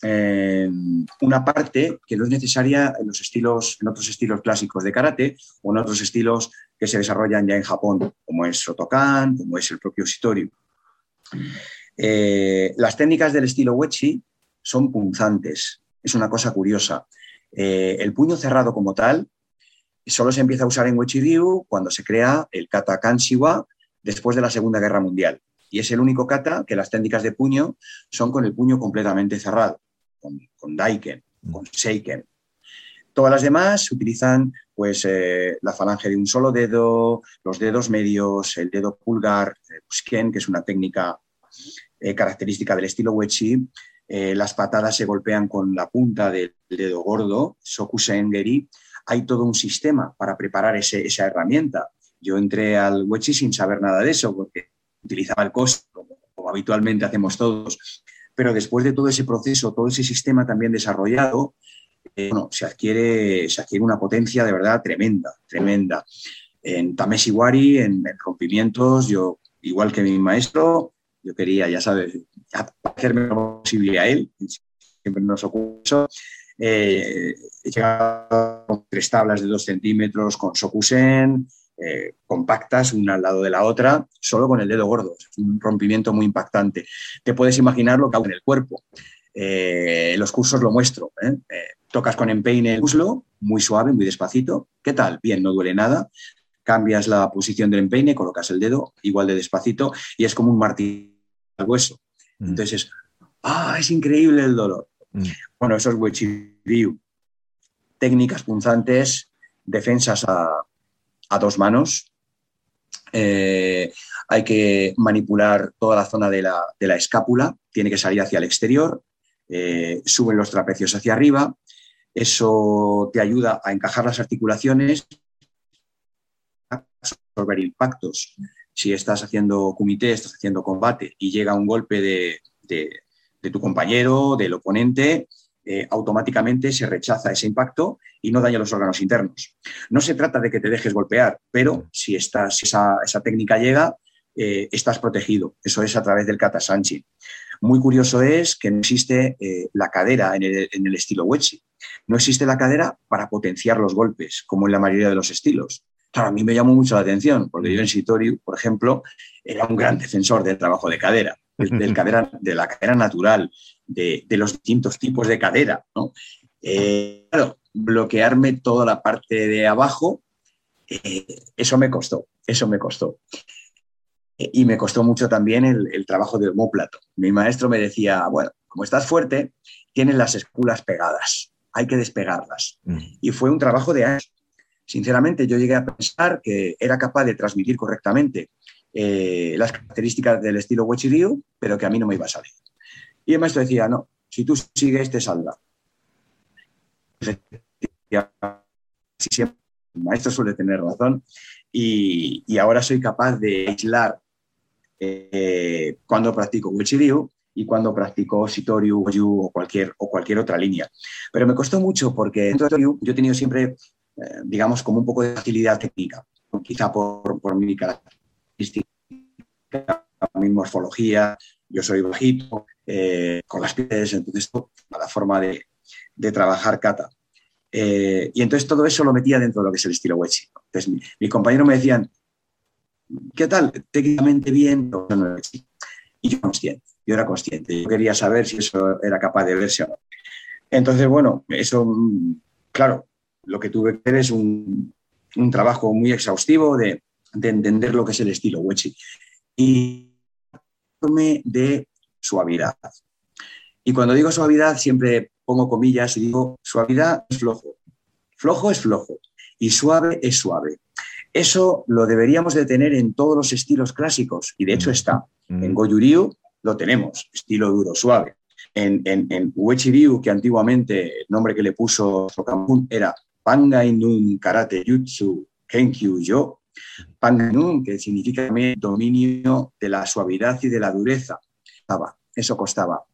una parte que no es necesaria en los estilos, en otros estilos clásicos de karate o en otros estilos que se desarrollan ya en Japón, como es Shotokan, como es el propio Shitoryu. Eh, las técnicas del estilo Wechi son punzantes, es una cosa curiosa. Eh, el puño cerrado como tal solo se empieza a usar en Wechi Ryu cuando se crea el kata Kanshiwa después de la Segunda Guerra Mundial y es el único kata que las técnicas de puño son con el puño completamente cerrado, con, daiken, mm. con seiken. Todas las demás utilizan pues, eh, la falange de un solo dedo, los dedos medios, el dedo pulgar, el eh, que es una técnica eh, característica del estilo Wechi. las patadas se golpean con la punta del dedo gordo, Sokusen Geri. Hay todo un sistema para preparar esa herramienta. Yo entré al Wechi sin saber nada de eso, porque utilizaba el costo, como, habitualmente hacemos todos, pero después de todo ese proceso, todo ese sistema también desarrollado, eh, se, adquiere, se adquiere una potencia de verdad tremenda, tremenda. En Tameshiwari, en, en rompimientos, yo, igual que mi maestro, yo quería, ya sabes, hacerme lo posible a él, siempre nos ocurre eh, he llegado con tres tablas de dos centímetros con Sokusen, eh, compactas una al lado de la otra, solo con el dedo gordo. Es un rompimiento muy impactante. Te puedes imaginar lo que hago en el cuerpo. Eh, en los cursos lo muestro. ¿eh? tocas con empeine el muslo, muy suave, muy despacito. ¿Qué tal? Bien, no duele nada. Cambias la posición del empeine, colocas el dedo igual de despacito y es como un martillo al hueso. Mm. Entonces, ¡ah! Es increíble el dolor. Mm. Bueno, eso es Wechi Técnicas punzantes, defensas a, a dos manos. Eh, hay que manipular toda la zona de la, escápula, tiene que salir hacia el exterior, eh, suben los trapecios hacia arriba, eso te ayuda a encajar las articulaciones, a absorber impactos. Si estás haciendo comité, estás haciendo combate y llega un golpe de, de tu compañero, del oponente, eh, automáticamente se rechaza ese impacto y no daña los órganos internos. No se trata de que te dejes golpear, pero si, esa, técnica llega, eh, estás protegido. Eso es a través del kata sanchi. Muy curioso es que no existe eh, la cadera en el, estilo Wechi. No existe la cadera para potenciar los golpes, como en la mayoría de los estilos. a mí me llamó mucho la atención, porque yo en Sitoriu, por ejemplo, era un gran defensor del trabajo de cadera, cadera, de la cadera natural, de, los distintos tipos de cadera. ¿no? Eh, claro, bloquearme toda la parte de abajo, eh, eso me costó, eso me costó. y me costó mucho también el, trabajo del homóplato. Mi maestro me decía, bueno, como estás fuerte, tienes las esculas pegadas, hay que despegarlas. Mm. Y fue un trabajo de años. Sinceramente, yo llegué a pensar que era capaz de transmitir correctamente eh, las características del estilo Ryu, pero que a mí no me iba a salir. Y el maestro decía, no, si tú sigues, te salva. el maestro suele tener razón y, ahora soy capaz de aislar eh, cuando practico Ryu y cuando practico Shitoryu, o cualquier, o cualquier otra línea. Pero me costó mucho porque en yo he tenido siempre, eh, digamos, como un poco de facilidad técnica, quizá por, por mi característica, mi morfología, yo soy bajito, eh, con las pies, entonces la forma de, trabajar kata. Eh, y entonces todo eso lo metía dentro de lo que es el estilo Wechi. Entonces mi, mi me decían, ¿qué tal? Técnicamente bien, Y yo consciente, yo era consciente, yo quería saber si eso era capaz de verse o no. Entonces, bueno, eso, claro, lo que tuve que hacer es un, trabajo muy exhaustivo de, entender lo que es el estilo Wechi. Y de suavidad. Y cuando digo suavidad, siempre pongo comillas y digo, suavidad es flojo, flojo es flojo y suave es suave. Eso lo deberíamos de tener en todos los estilos clásicos y de hecho está. En mm. Goju-Ryu lo tenemos, estilo duro, suave. En, en, en Uechi-Ryu, que antiguamente el nombre que le puso Sokamun era Pangainun Karate Jutsu Kenkyu Yo, Pangainun, que significa dominio de la suavidad y de la dureza. Eso costaba.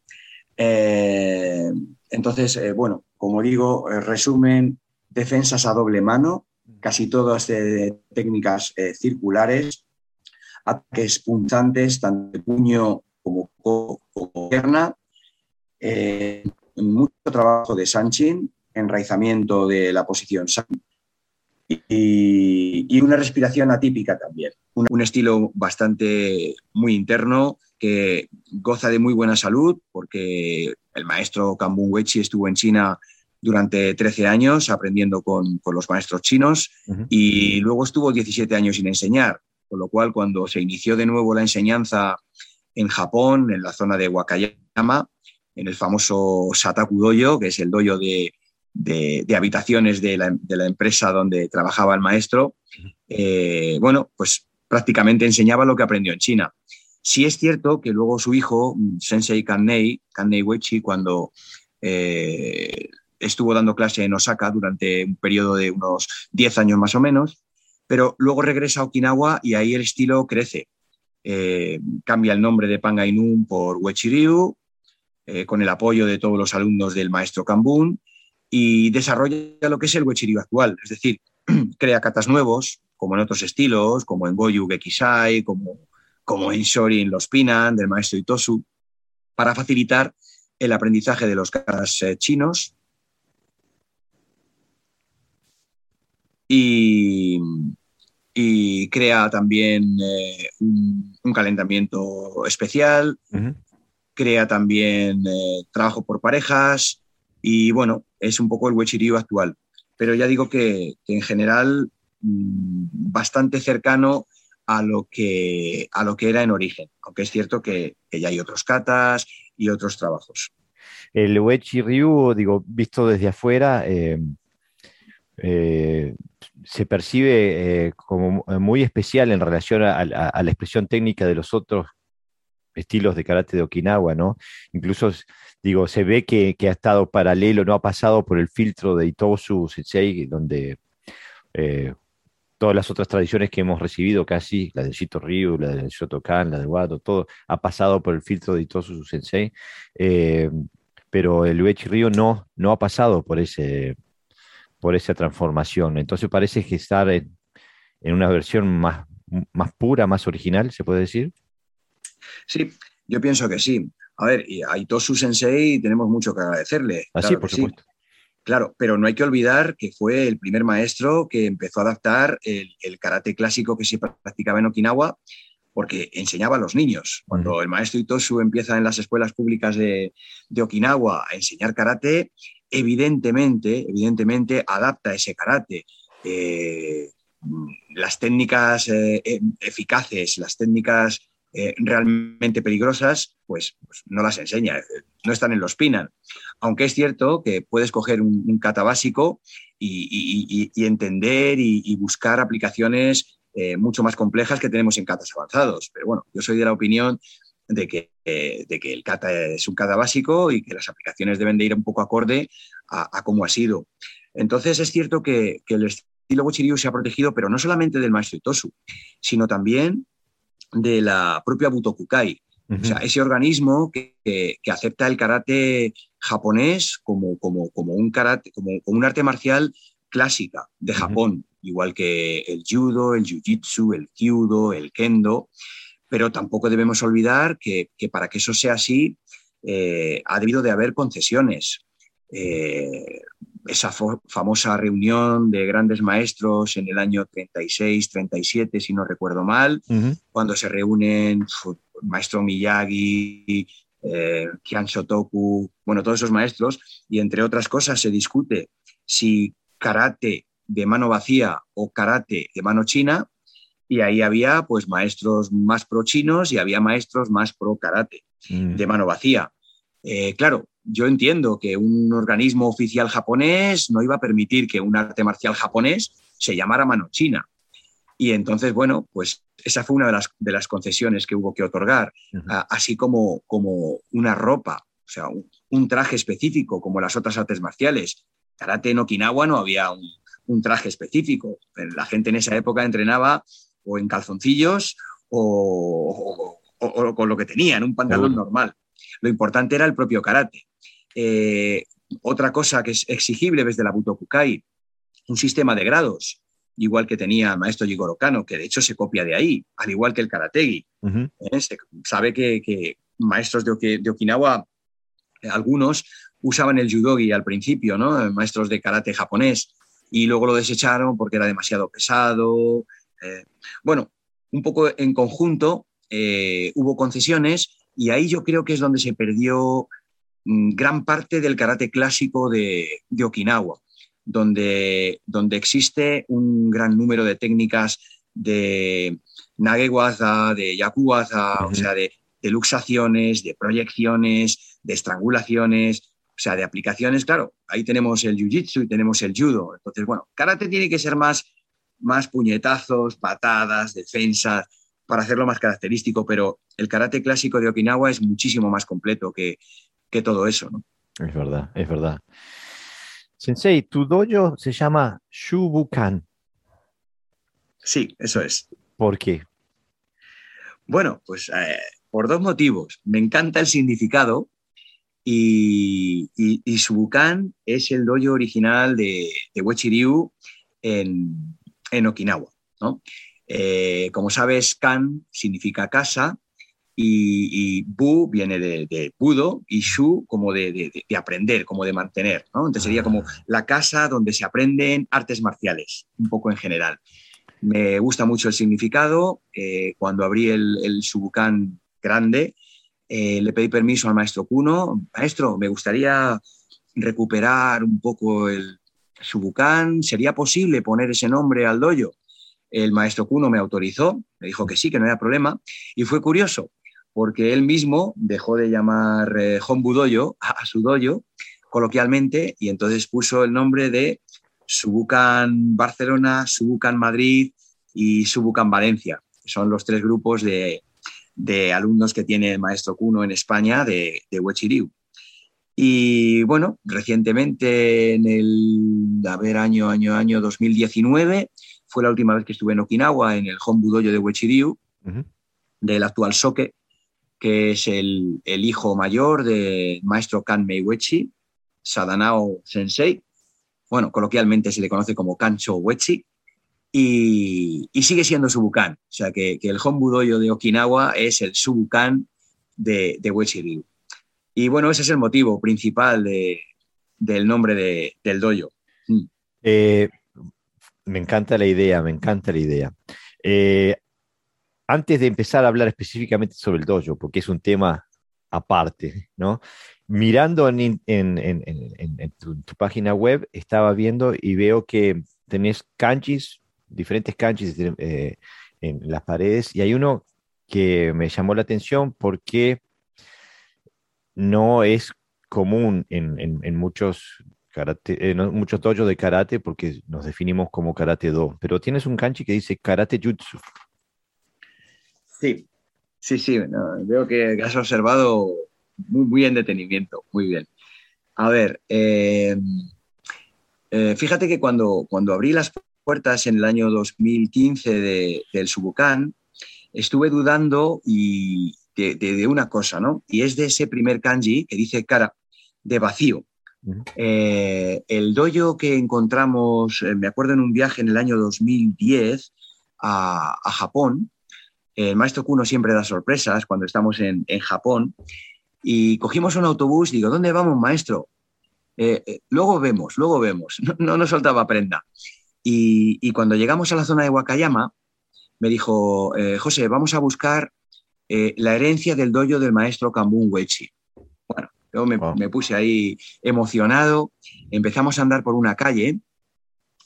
Eh, entonces, eh, bueno, como digo, eh, resumen, defensas a doble mano, casi todas de técnicas circulares, ataques punzantes, tanto de puño como, como pierna, mucho trabajo de Sanchin, enraizamiento de la posición San y, una respiración atípica también. un estilo bastante muy interno, que goza de muy buena salud porque el maestro Kambun Wechi estuvo en China durante 13 años aprendiendo con, los maestros chinos y luego estuvo 17 años sin enseñar, con lo cual cuando se inició de nuevo la enseñanza en Japón, en la zona de Wakayama, en el famoso Sataku Dojo, que es el dojo de, habitaciones de la, empresa donde trabajaba el maestro, eh, bueno, pues prácticamente enseñaba lo que aprendió en China. Sí es cierto que luego su hijo, Sensei Kannei, Kannei Wechi, cuando eh, estuvo dando clase en Osaka durante un periodo de unos 10 años más o menos, pero luego regresa a Okinawa y ahí el estilo crece. Eh, cambia el nombre de Pangainun por Wechi-Ryu, eh, con el apoyo de todos los alumnos del maestro Kambun, y desarrolla lo que es el Wechi-Ryu actual, es decir, crea katas nuevos, como en otros estilos, como en Goju Gekisai, como como en Shorin los Pinan, del maestro Itosu, para facilitar el aprendizaje de los katas eh, chinos. Y, crea también eh, un, calentamiento especial, crea también eh, trabajo por parejas. Y bueno, es un poco el Wechirio actual. Pero ya digo que, en general mm, bastante cercano a lo que, a lo que era en origen, aunque es cierto que, ya hay otros katas y otros trabajos. El Uechi Ryu, digo, visto desde afuera, eh, eh, se percibe eh, como muy especial en relación a, la expresión técnica de los otros estilos de karate de Okinawa, ¿no? Incluso, digo, se ve que, ha estado paralelo, no ha pasado por el filtro de Itosu Sensei, donde todas las otras tradiciones que hemos recibido, casi la del Shito Ryu, la del Shotokan, la del Wado, todo ha pasado por el filtro de Itosu Sensei, eh, pero el Uechi Ryu no, no ha pasado por, ese, por esa transformación. Entonces parece que estar en, una versión más, más pura, más original, ¿se puede decir? Sí, yo pienso que sí. A ver, a Itosu Sensei tenemos mucho que agradecerle. Así, ah, por supuesto. Claro, pero no hay que olvidar que fue el primer maestro que empezó a adaptar el, karate clásico que se practicaba en Okinawa porque enseñaba a los niños. Cuando el maestro Itosu empieza en las escuelas públicas de, Okinawa a enseñar karate, evidentemente, evidentemente adapta ese karate. Eh, las técnicas eh, eficaces, las técnicas eh, realmente peligrosas, pues, pues, no las enseña, no están en los Pinan. Aunque es cierto que puedes coger un, kata básico y, entender y, buscar aplicaciones eh, mucho más complejas que tenemos en katas avanzados. Pero bueno, yo soy de la opinión de que, eh, de que el kata es un kata básico y que las aplicaciones deben de ir un poco acorde a, cómo ha sido. Entonces es cierto que, el estilo Bochiryu se ha protegido, pero no solamente del maestro Itosu, sino también de la propia Butokukai. O sea, ese organismo que, acepta el karate japonés como, como, como un, karate, como, un arte marcial clásica de Japón, igual que el judo, el jiu-jitsu, el kyudo, el kendo, pero tampoco debemos olvidar que, para que eso sea así eh, ha debido de haber concesiones. Eh, esa famosa reunión de grandes maestros en el año 36, 37, si no recuerdo mal, cuando se reúnen maestro Miyagi, eh, Kian Shotoku, bueno, todos esos maestros, y entre otras cosas se discute si karate de mano vacía o karate de mano china, y ahí había pues maestros más pro chinos y había maestros más pro karate mm. de mano vacía. Eh, claro, yo entiendo que un organismo oficial japonés no iba a permitir que un arte marcial japonés se llamara mano china. Y entonces, bueno, pues esa fue una de las, de las concesiones que hubo que otorgar, así como, como una ropa, o sea, un, traje específico, como las otras artes marciales. Karate en Okinawa no había un, traje específico. La gente en esa época entrenaba o en calzoncillos o, con lo que tenían, un pantalón normal. Lo importante era el propio karate. Eh, otra cosa que es exigible desde la Butokukai, un sistema de grados igual que tenía el maestro Jigoro Kano, que de hecho se copia de ahí, al igual que el karategi. ¿eh? sabe que, maestros de, Okinawa, eh, algunos usaban el judogi al principio, ¿no? maestros de karate japonés, y luego lo desecharon porque era demasiado pesado. Eh, bueno, un poco en conjunto hubo concesiones y ahí yo creo que es donde se perdió mm, gran parte del karate clásico de Okinawa donde, donde existe un gran número de técnicas de nagewaza, de yakuwaza, o sea, de, luxaciones, de proyecciones, de estrangulaciones, o sea, de aplicaciones. Claro, ahí tenemos el jiu-jitsu y tenemos el judo. Entonces, bueno, karate tiene que ser más, más puñetazos, patadas, defensas, para hacerlo más característico, pero el karate clásico de Okinawa es muchísimo más completo que, que todo eso. ¿no? Es verdad, es verdad. Sensei, tu dojo se llama Shubukan. Sí, eso es. ¿Por qué? Bueno, pues eh, por dos motivos. Me encanta el significado y, y, Shubukan es el dojo original de, de en, en Okinawa. ¿no? Eh, como sabes, Kan significa casa y, Bu viene de, de, Budo y Shu como de, aprender, como de mantener. ¿no? Entonces sería como ah. la casa donde se aprenden artes marciales, un poco en general. Me gusta mucho el significado. Eh, cuando abrí el, el Subukan grande, eh, le pedí permiso al maestro Kuno. Maestro, me gustaría recuperar un poco el Subukan. ¿Sería posible poner ese nombre al dojo? El maestro Kuno me autorizó, me dijo que sí, que no había problema. Y fue curioso, porque él mismo dejó de llamar eh, a, su doyo coloquialmente y entonces puso el nombre de Subucan Barcelona, Subucan Madrid y Subucan Valencia. Son los tres grupos de, alumnos que tiene el maestro Cuno en España de, de Huechiriu. Y bueno, recientemente en el, a ver, año, año, año 2019, fue la última vez que estuve en Okinawa, en el Honbudoyo de Huechiriu, del actual Soke, que es el, hijo mayor del maestro Kan Meiwechi, Sadanao Sensei. Bueno, coloquialmente se le conoce como Kancho Wechi. Y, sigue siendo Subukan. O sea que, el Honbudoyo de Okinawa es el Subukan de, de Wechi Y bueno, ese es el motivo principal del nombre del doyo. Mm. Eh, me encanta la idea, me encanta la idea. Eh, antes de empezar a hablar específicamente sobre el dojo, porque es un tema aparte, ¿no? Mirando en, tu, página web, estaba viendo y veo que tenés kanjis, diferentes kanjis eh, en las paredes, y hay uno que me llamó la atención porque no es común en, muchos karate, dojos de karate porque nos definimos como karate do, pero tienes un kanji que dice karate jutsu. Sí, sí, sí, veo que has observado muy, muy en detenimiento, muy bien. A ver, eh, eh, fíjate que cuando, cuando abrí las puertas en el año 2015 del Subucán, estuve dudando y de, una cosa, ¿no? Y es de ese primer kanji que dice cara de vacío. Eh, el dojo que encontramos, me acuerdo en un viaje en el año 2010 a, Japón, el maestro Kuno siempre da sorpresas cuando estamos en, Japón y cogimos un autobús y digo, ¿dónde vamos, maestro? Eh, eh, luego vemos, luego vemos. No, nos soltaba prenda. Y, cuando llegamos a la zona de Wakayama, me dijo, eh, José, vamos a buscar eh, la herencia del dojo del maestro Kambun Wechi. Yo me, puse ahí emocionado, empezamos a andar por una calle,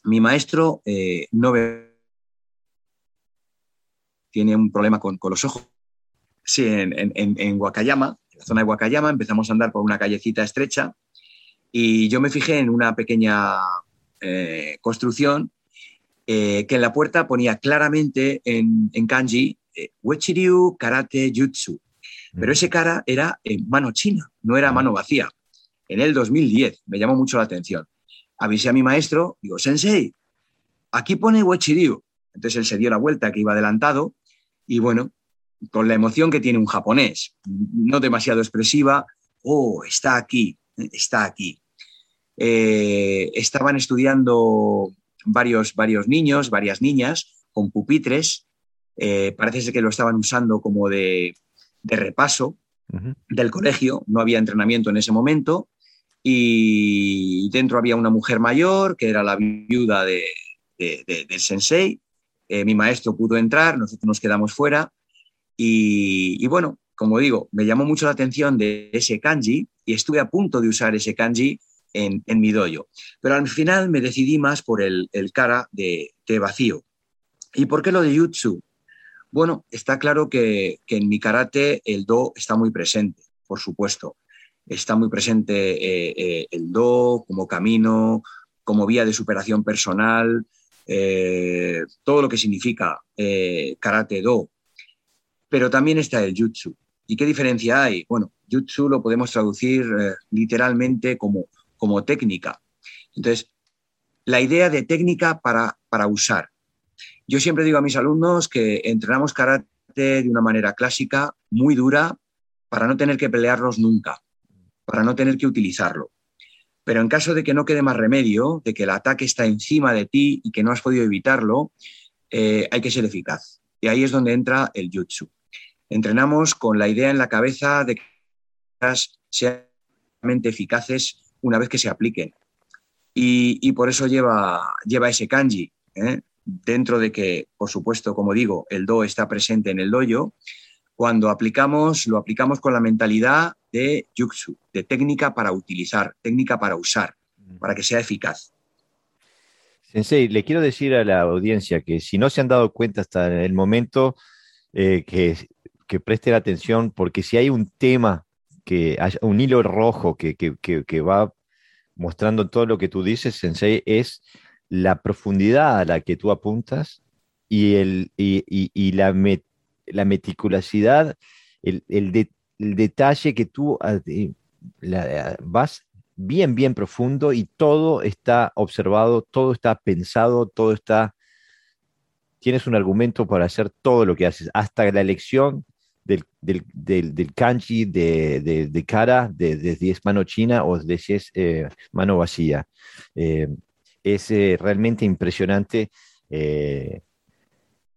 mi maestro eh, no ve, tiene un problema con, los ojos. Sí, en, en, en, Wakayama, en la zona de Wakayama, empezamos a andar por una callecita estrecha y yo me fijé en una pequeña eh, construcción que en la puerta ponía claramente en, kanji eh, Wechiryu Karate Jutsu. Pero ese cara era en mano china, no era mano vacía. En el 2010 me llamó mucho la atención. Avisé a mi maestro, digo, Sensei, aquí pone Wechiryu. Entonces él se dio la vuelta que iba adelantado y bueno, con la emoción que tiene un japonés, no demasiado expresiva, oh, está aquí, está aquí. Eh, estaban estudiando varios, varios niños, varias niñas con pupitres eh, parece ser que lo estaban usando como de, repaso del colegio, no había entrenamiento en ese momento y dentro había una mujer mayor que era la viuda de, del sensei. Eh, mi maestro pudo entrar, nosotros nos quedamos fuera y, bueno, como digo, me llamó mucho la atención de ese kanji y estuve a punto de usar ese kanji en, mi dojo. Pero al final me decidí más por el, el cara de, vacío. ¿Y por qué lo de jutsu? Bueno, está claro que, en mi karate el do está muy presente, por supuesto. Está muy presente eh, eh, el do como camino, como vía de superación personal, eh, todo lo que significa karate do. Pero también está el jutsu. ¿Y qué diferencia hay? Bueno, jutsu lo podemos traducir literalmente como, técnica. Entonces, la idea de técnica para usar. Yo siempre digo a mis alumnos que entrenamos karate de una manera clásica, muy dura, para no tener que pelearlos nunca, para no tener que utilizarlo. Pero en caso de que no quede más remedio, de que el ataque está encima de ti y que no has podido evitarlo, eh, hay que ser eficaz. Y ahí es donde entra el jutsu. Entrenamos con la idea en la cabeza de que sean eficaces una vez que se apliquen. Y, por eso lleva, lleva ese kanji. ¿eh? Dentro de que, por supuesto, como digo, el do está presente en el doyo, cuando aplicamos, lo aplicamos con la mentalidad de yuxu, de técnica para utilizar, técnica para usar, para que sea eficaz. Sensei, le quiero decir a la audiencia que si no se han dado cuenta hasta el momento, eh, que, que presten atención, porque si hay un tema, que hay un hilo rojo que, que, que va mostrando todo lo que tú dices, Sensei, es la profundidad a la que tú apuntas y, el, y, la, la, meticulosidad, el, el, detalle que tú ah, vas bien, bien profundo y todo está observado, todo está pensado, todo está... Tienes un argumento para hacer todo lo que haces, hasta la elección del, del, del, kanji de, de, cara, de, si es mano china o de si es eh, mano vacía. Eh, es eh, realmente impresionante eh,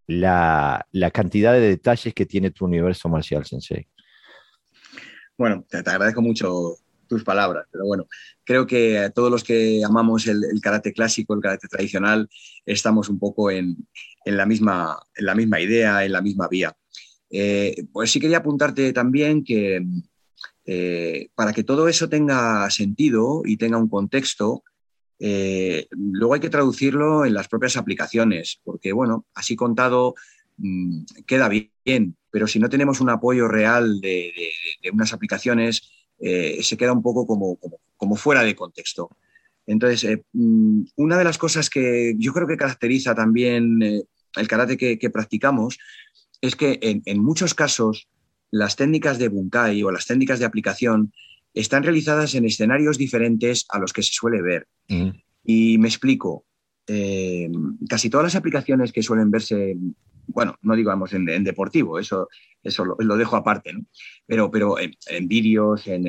la, cantidad de detalles que tiene tu universo marcial, Sensei. Bueno, te, agradezco mucho tus palabras, pero bueno, creo que todos los que amamos el, karate clásico, el karate tradicional, estamos un poco en, la, misma, en la misma idea, en la misma vía. Eh, pues sí quería apuntarte también que para que todo eso tenga sentido y tenga un contexto, eh, luego hay que traducirlo en las propias aplicaciones, porque bueno, así contado mm, queda bien, pero si no tenemos un apoyo real de, unas aplicaciones, eh, se queda un poco como, como, fuera de contexto. Entonces, eh, mm, una de las cosas que yo creo que caracteriza también el karate que, practicamos es que en, en, muchos casos las técnicas de bunkai o las técnicas de aplicación están realizadas en escenarios diferentes a los que se suele ver. Mm. Y me explico. Eh, casi todas las aplicaciones que suelen verse, bueno, no digamos en, deportivo, eso, eso lo, dejo aparte, ¿no? pero, pero en, vídeos, en,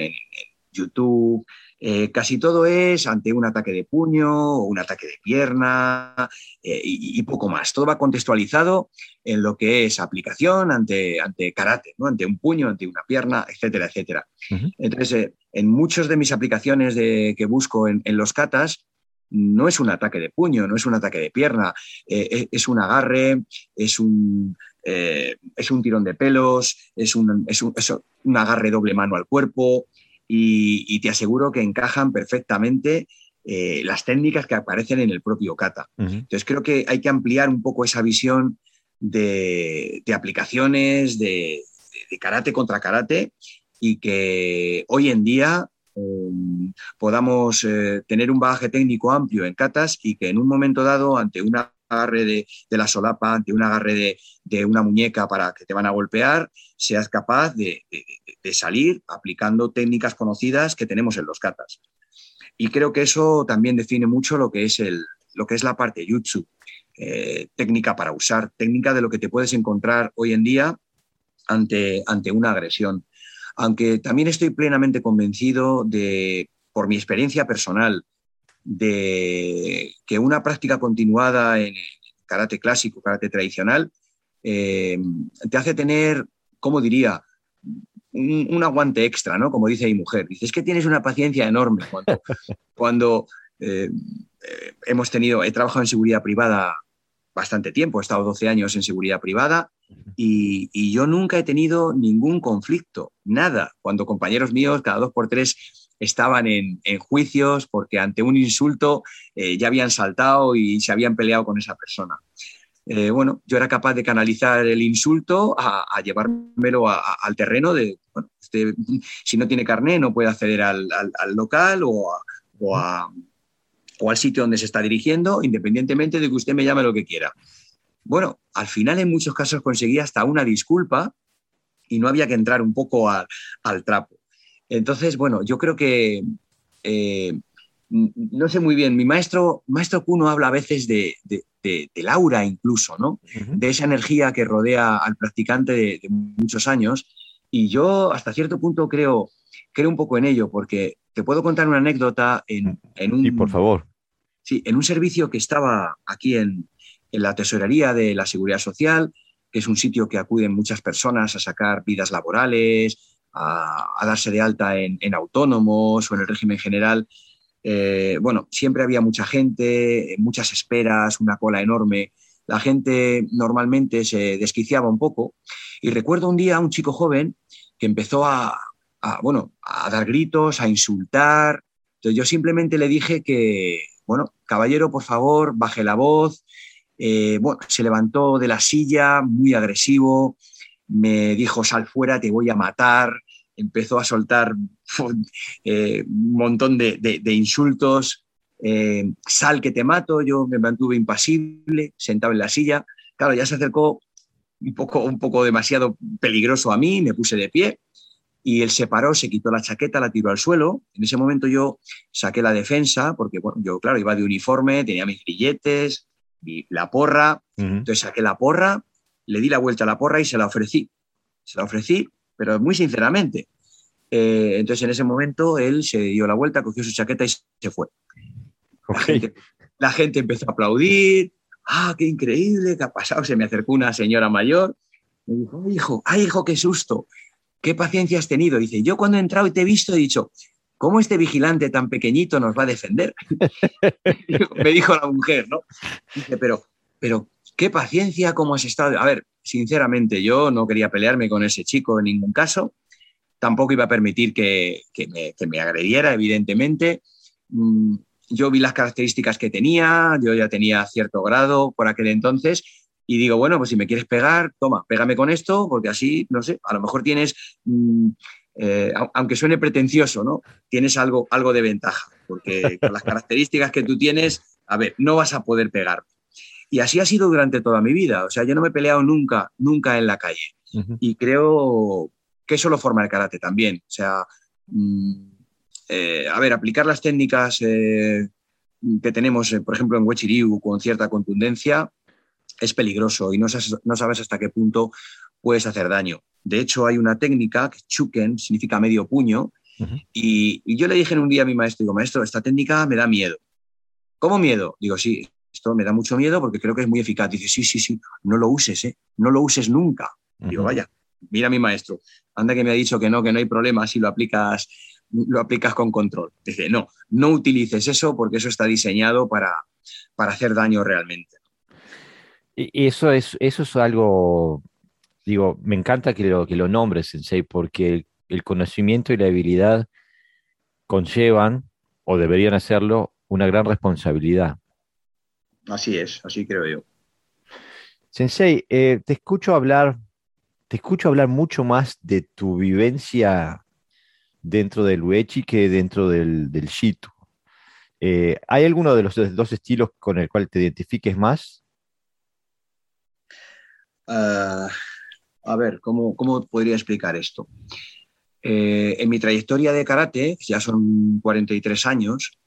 YouTube, eh, casi todo es ante un ataque de puño o un ataque de pierna eh, y, poco más. Todo va contextualizado en lo que es aplicación ante, ante karate, ¿no? ante un puño, ante una pierna, etcétera, etcétera. Entonces, eh, en muchas de mis aplicaciones de, que busco en, los katas, no es un ataque de puño, no es un ataque de pierna, es un agarre, es un, eh, es un tirón de pelos, es un, agarre doble mano al cuerpo y, te aseguro que encajan perfectamente eh, las técnicas que aparecen en el propio kata. Entonces creo que hay que ampliar un poco esa visión de, aplicaciones, de, karate contra karate y que hoy en día em, podamos eh, tener un bagaje técnico amplio en katas y que en un momento dado, ante un agarre de, la solapa, ante un agarre de, una muñeca para que te van a golpear, seas capaz de, salir aplicando técnicas conocidas que tenemos en los katas. Y creo que eso también define mucho lo que es, el, lo que es la parte jutsu, eh, técnica para usar, técnica de lo que te puedes encontrar hoy en día ante, ante una agresión. Aunque también estoy plenamente convencido de, por mi experiencia personal, de que una práctica continuada en karate clásico, karate tradicional, eh, te hace tener, ¿cómo diría? Un, aguante extra, ¿no? Como dice mi mujer. Dice, es que tienes una paciencia enorme cuando, cuando eh, hemos tenido, he trabajado en seguridad privada bastante tiempo, he estado 12 años en seguridad privada y, yo nunca he tenido ningún conflicto, nada. Cuando compañeros míos cada dos por tres estaban en, juicios porque ante un insulto eh, ya habían saltado y se habían peleado con esa persona. Eh, bueno, yo era capaz de canalizar el insulto a, llevármelo al terreno de, si no tiene carné no puede acceder al, local o, a, o al sitio donde se está dirigiendo, independientemente de que usted me llame lo que quiera. Bueno, al final en muchos casos conseguía hasta una disculpa y no había que entrar un poco al, trapo. Entonces, bueno, yo creo que, eh, no sé muy bien, mi maestro, maestro Kuno habla a veces de, de, del aura incluso, ¿no? De esa energía que rodea al practicante de, muchos años. Y yo hasta cierto punto creo, creo un poco en ello, porque te puedo contar una anécdota en, un... Sí, por favor. Sí, en un servicio que estaba aquí en, la tesorería de la Seguridad Social, que es un sitio que acuden muchas personas a sacar vidas laborales, a, darse de alta en, autónomos o en el régimen general. Eh, bueno, siempre había mucha gente, muchas esperas, una cola enorme. La gente normalmente se desquiciaba un poco. Y recuerdo un día a un chico joven que empezó a, a, bueno, a dar gritos, a insultar. Entonces yo simplemente le dije que, bueno, caballero, por favor, baje la voz. Eh, bueno, se levantó de la silla, muy agresivo, me dijo, sal fuera, te voy a matar. Empezó a soltar eh, un montón de, insultos. Eh, sal que te mato, yo me mantuve impasible, sentado en la silla. Claro, ya se acercó un poco, un poco demasiado peligroso a mí, me puse de pie y él se paró, se quitó la chaqueta, la tiró al suelo. En ese momento yo saqué la defensa, porque bueno, yo, claro, iba de uniforme, tenía mis grilletes, la porra. Entonces saqué la porra, le di la vuelta a la porra y se la ofrecí. Se la ofrecí, pero muy sinceramente. Eh, entonces en ese momento él se dio la vuelta, cogió su chaqueta y se fue. La, gente, empezó a aplaudir. ¡Ah, qué increíble! ¿Qué ha pasado? Se me acercó una señora mayor. Me dijo, hijo, ¡ay, hijo, qué susto! ¿qué paciencia has tenido? Dice, yo cuando he entrado y te he visto he dicho, ¿cómo este vigilante tan pequeñito nos va a defender? Me dijo la mujer, ¿no? Dice, pero, pero, ¿qué paciencia, cómo has estado? A ver, sinceramente, yo no quería pelearme con ese chico en ningún caso. Tampoco iba a permitir que, me, que me, agrediera, evidentemente. Mm, yo vi las características que tenía, yo ya tenía cierto grado por aquel entonces y digo, bueno, pues si me quieres pegar, toma, pégame con esto, porque así, no sé, a lo mejor tienes, mm, eh, aunque suene pretencioso, ¿no? Tienes algo, algo de ventaja, porque con las características que tú tienes, a ver, no vas a poder pegar. Y así ha sido durante toda mi vida, o sea, yo no me he peleado nunca, nunca en la calle. Y creo que eso lo forma el karate también, o sea, mm, eh, a ver, aplicar las técnicas eh, que tenemos, por ejemplo, en Wechiriu con cierta contundencia, es peligroso y no sabes, hasta qué punto puedes hacer daño. De hecho, hay una técnica que chuken significa medio puño, y, yo le dije en un día a mi maestro, digo, maestro, esta técnica me da miedo. ¿Cómo miedo? Digo, sí, esto me da mucho miedo porque creo que es muy eficaz. Dice, sí, sí, sí, no lo uses, ¿eh? no lo uses nunca. Digo, vaya, mira a mi maestro, anda que me ha dicho que no, que no hay problema si lo aplicas, lo aplicas con control. Dice, no, no utilices eso porque eso está diseñado para, para hacer daño realmente. Y eso es, eso es algo digo, me encanta que lo, que lo nombres, Sensei, porque el, conocimiento y la habilidad conllevan, o deberían hacerlo, una gran responsabilidad. Así es, así creo yo. Sensei, eh, te escucho hablar, te escucho hablar mucho más de tu vivencia dentro del Uechi que dentro del, del Shitu. Eh, ¿Hay alguno de los dos estilos con el cual te identifiques más? Ah, a ver, ¿cómo, podría explicar esto? Eh, en mi trayectoria de karate, ya son 43 años,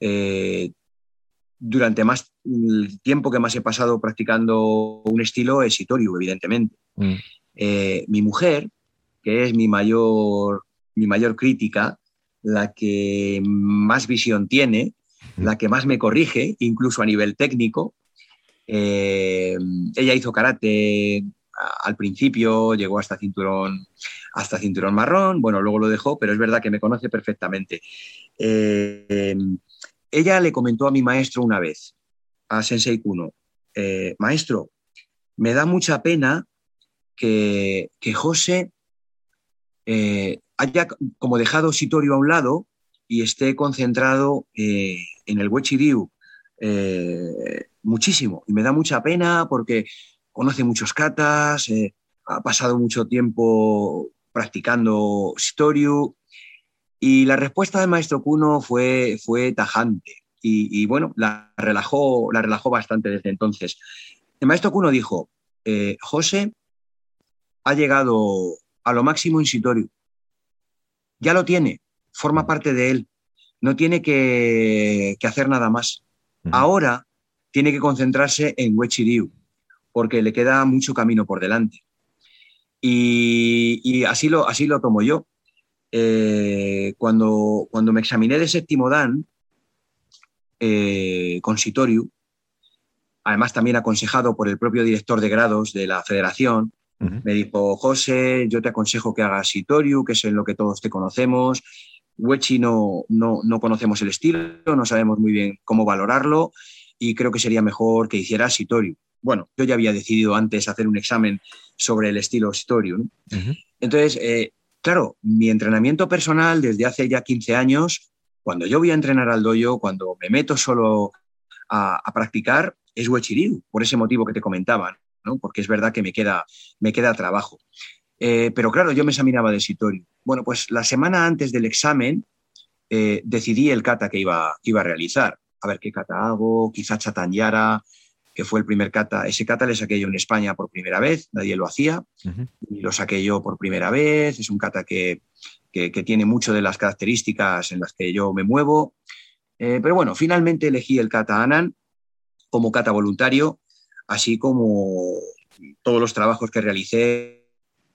eh, durante más el tiempo que más he pasado practicando un estilo es Itoriu, evidentemente. Mm. mi mujer, que es mi mayor, mi mayor crítica, la que más visión tiene, la que más me corrige, incluso a nivel técnico. Eh, ella hizo karate al principio, llegó hasta cinturón, hasta cinturón marrón, bueno, luego lo dejó, pero es verdad que me conoce perfectamente. Eh, ella le comentó a mi maestro una vez, a Sensei Kuno, eh, maestro, me da mucha pena que, que José haya como dejado Sitorio a un lado y esté concentrado eh, en el Wechiriu eh, muchísimo. Y me da mucha pena porque conoce muchos katas, eh, ha pasado mucho tiempo practicando Sitorio. Y la respuesta del maestro Kuno fue, fue tajante. Y, bueno, la relajó, la relajó bastante desde entonces. El maestro Kuno dijo, José ha llegado a lo máximo en Sitorio ya lo tiene, forma parte de él, no tiene que, hacer nada más. Ahora tiene que concentrarse en Wechiriu, porque le queda mucho camino por delante. Y, así, lo, así lo tomo yo. Eh, cuando, cuando me examiné de séptimo Dan eh, con Sitoriu, además también aconsejado por el propio director de grados de la federación, me dijo, José, yo te aconsejo que hagas Sitoriu, que es en lo que todos te conocemos. Wechi no, no, no conocemos el estilo, no sabemos muy bien cómo valorarlo y creo que sería mejor que hicieras Sitoriu. Bueno, yo ya había decidido antes hacer un examen sobre el estilo Sitoriu. Entonces, eh, claro, mi entrenamiento personal desde hace ya 15 años, cuando yo voy a entrenar al dojo, cuando me meto solo a, practicar, es Wechiriu, por ese motivo que te comentaban porque es verdad que me queda, me queda trabajo. Eh, pero claro, yo me examinaba de Sitorio. Bueno, pues la semana antes del examen eh, decidí el kata que iba, iba a realizar. A ver qué kata hago, quizá Chatanyara, que fue el primer kata. Ese kata le saqué yo en España por primera vez, nadie lo hacía, y lo saqué yo por primera vez. Es un kata que, tiene mucho de las características en las que yo me muevo. Eh, pero bueno, finalmente elegí el kata Anan como kata voluntario así como todos los trabajos que realicé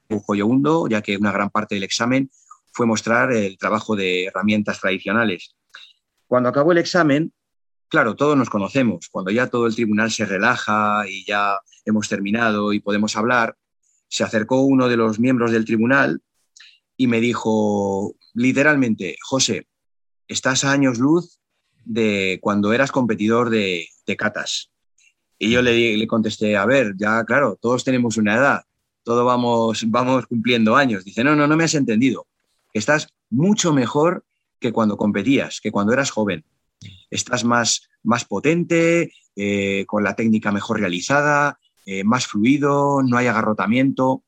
en Joyo Hundo, ya que una gran parte del examen fue mostrar el trabajo de herramientas tradicionales. Cuando acabó el examen, claro, todos nos conocemos, cuando ya todo el tribunal se relaja y ya hemos terminado y podemos hablar, se acercó uno de los miembros del tribunal y me dijo literalmente, José, estás a años luz de cuando eras competidor de, de catas. Y yo le, le contesté, a ver, ya claro, todos tenemos una edad, todos vamos, vamos cumpliendo años. Dice, no, no, no me has entendido. Estás mucho mejor que cuando competías, que cuando eras joven. Estás más, más potente, eh, con la técnica mejor realizada, eh, más fluido, no hay agarrotamiento.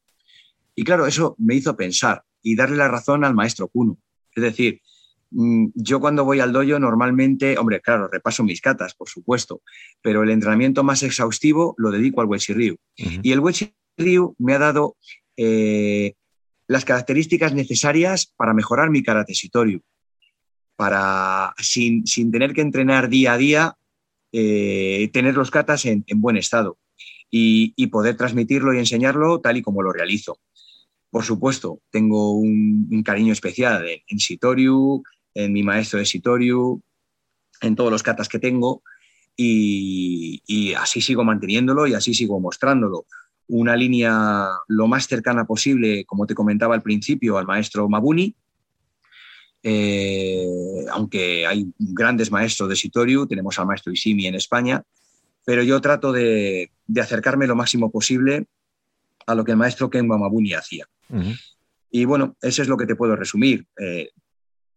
Y claro, eso me hizo pensar y darle la razón al maestro Kuno. Es decir, Mm, yo cuando voy al dojo normalmente, hombre, claro, repaso mis catas, por supuesto, pero el entrenamiento más exhaustivo lo dedico al Wechi Ryu. Y el Wechi Ryu me ha dado eh, las características necesarias para mejorar mi karate sitoriu, para, sin, tener que entrenar día a día, eh, tener los katas en, buen estado y, poder transmitirlo y enseñarlo tal y como lo realizo. Por supuesto, tengo un, cariño especial en, en Sitoriu, en mi maestro de Sitoriu, en todos los katas que tengo, y, así sigo manteniéndolo y así sigo mostrándolo. Una línea lo más cercana posible, como te comentaba al principio, al maestro Mabuni, eh, aunque hay grandes maestros de Sitoriu, tenemos al maestro Isimi en España, pero yo trato de, acercarme lo máximo posible a lo que el maestro Ken Wamabuni hacía. Y bueno, eso es lo que te puedo resumir. Eh,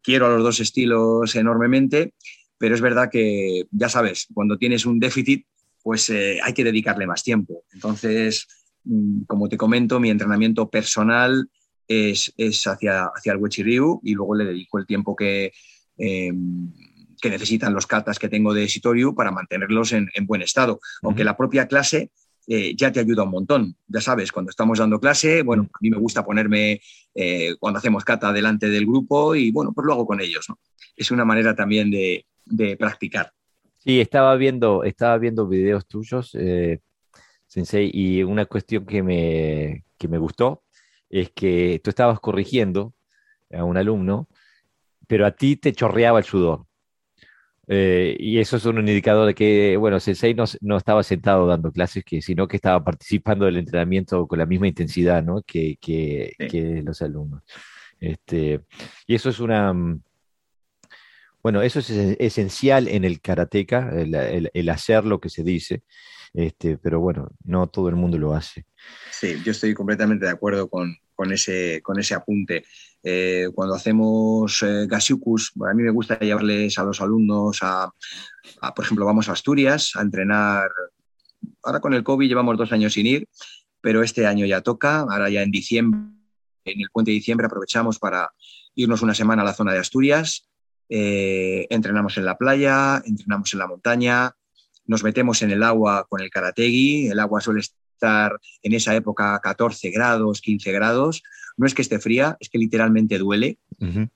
quiero a los dos estilos enormemente, pero es verdad que, ya sabes, cuando tienes un déficit, pues eh, hay que dedicarle más tiempo. Entonces, mm, como te comento, mi entrenamiento personal es, hacia, hacia el Ryu y luego le dedico el tiempo que, em, que necesitan los katas que tengo de Sitoriu para mantenerlos en, buen estado. Aunque la propia clase eh, ya te ayuda un montón. Ya sabes, cuando estamos dando clase, bueno, a mí me gusta ponerme eh, cuando hacemos kata delante del grupo y bueno, pues lo hago con ellos. ¿no? Es una manera también de, practicar. Sí, estaba viendo, estaba viendo videos tuyos, eh, Sensei, y una cuestión que me, que me gustó es que tú estabas corrigiendo a un alumno, pero a ti te chorreaba el sudor. Eh, y eso es un indicador de que, bueno, Sensei no, no, estaba sentado dando clases, que, sino que estaba participando del entrenamiento con la misma intensidad ¿no? que, que, que, los alumnos. Este, y eso es una... Bueno, eso es esencial en el karateca, el, hacer lo que se dice, este, pero bueno, no todo el mundo lo hace. Sí, yo estoy completamente de acuerdo con, con ese, con ese apunte. Eh, cuando hacemos eh, a mí me gusta llevarles a los alumnos a, por ejemplo, vamos a Asturias a entrenar. Ahora con el COVID llevamos dos años sin ir, pero este año ya toca. Ahora ya en diciembre, en el puente de diciembre, aprovechamos para irnos una semana a la zona de Asturias. Eh, entrenamos en la playa, entrenamos en la montaña, nos metemos en el agua con el karategui. El agua suele estar en esa época 14 grados, 15 grados no es que esté fría, es que literalmente duele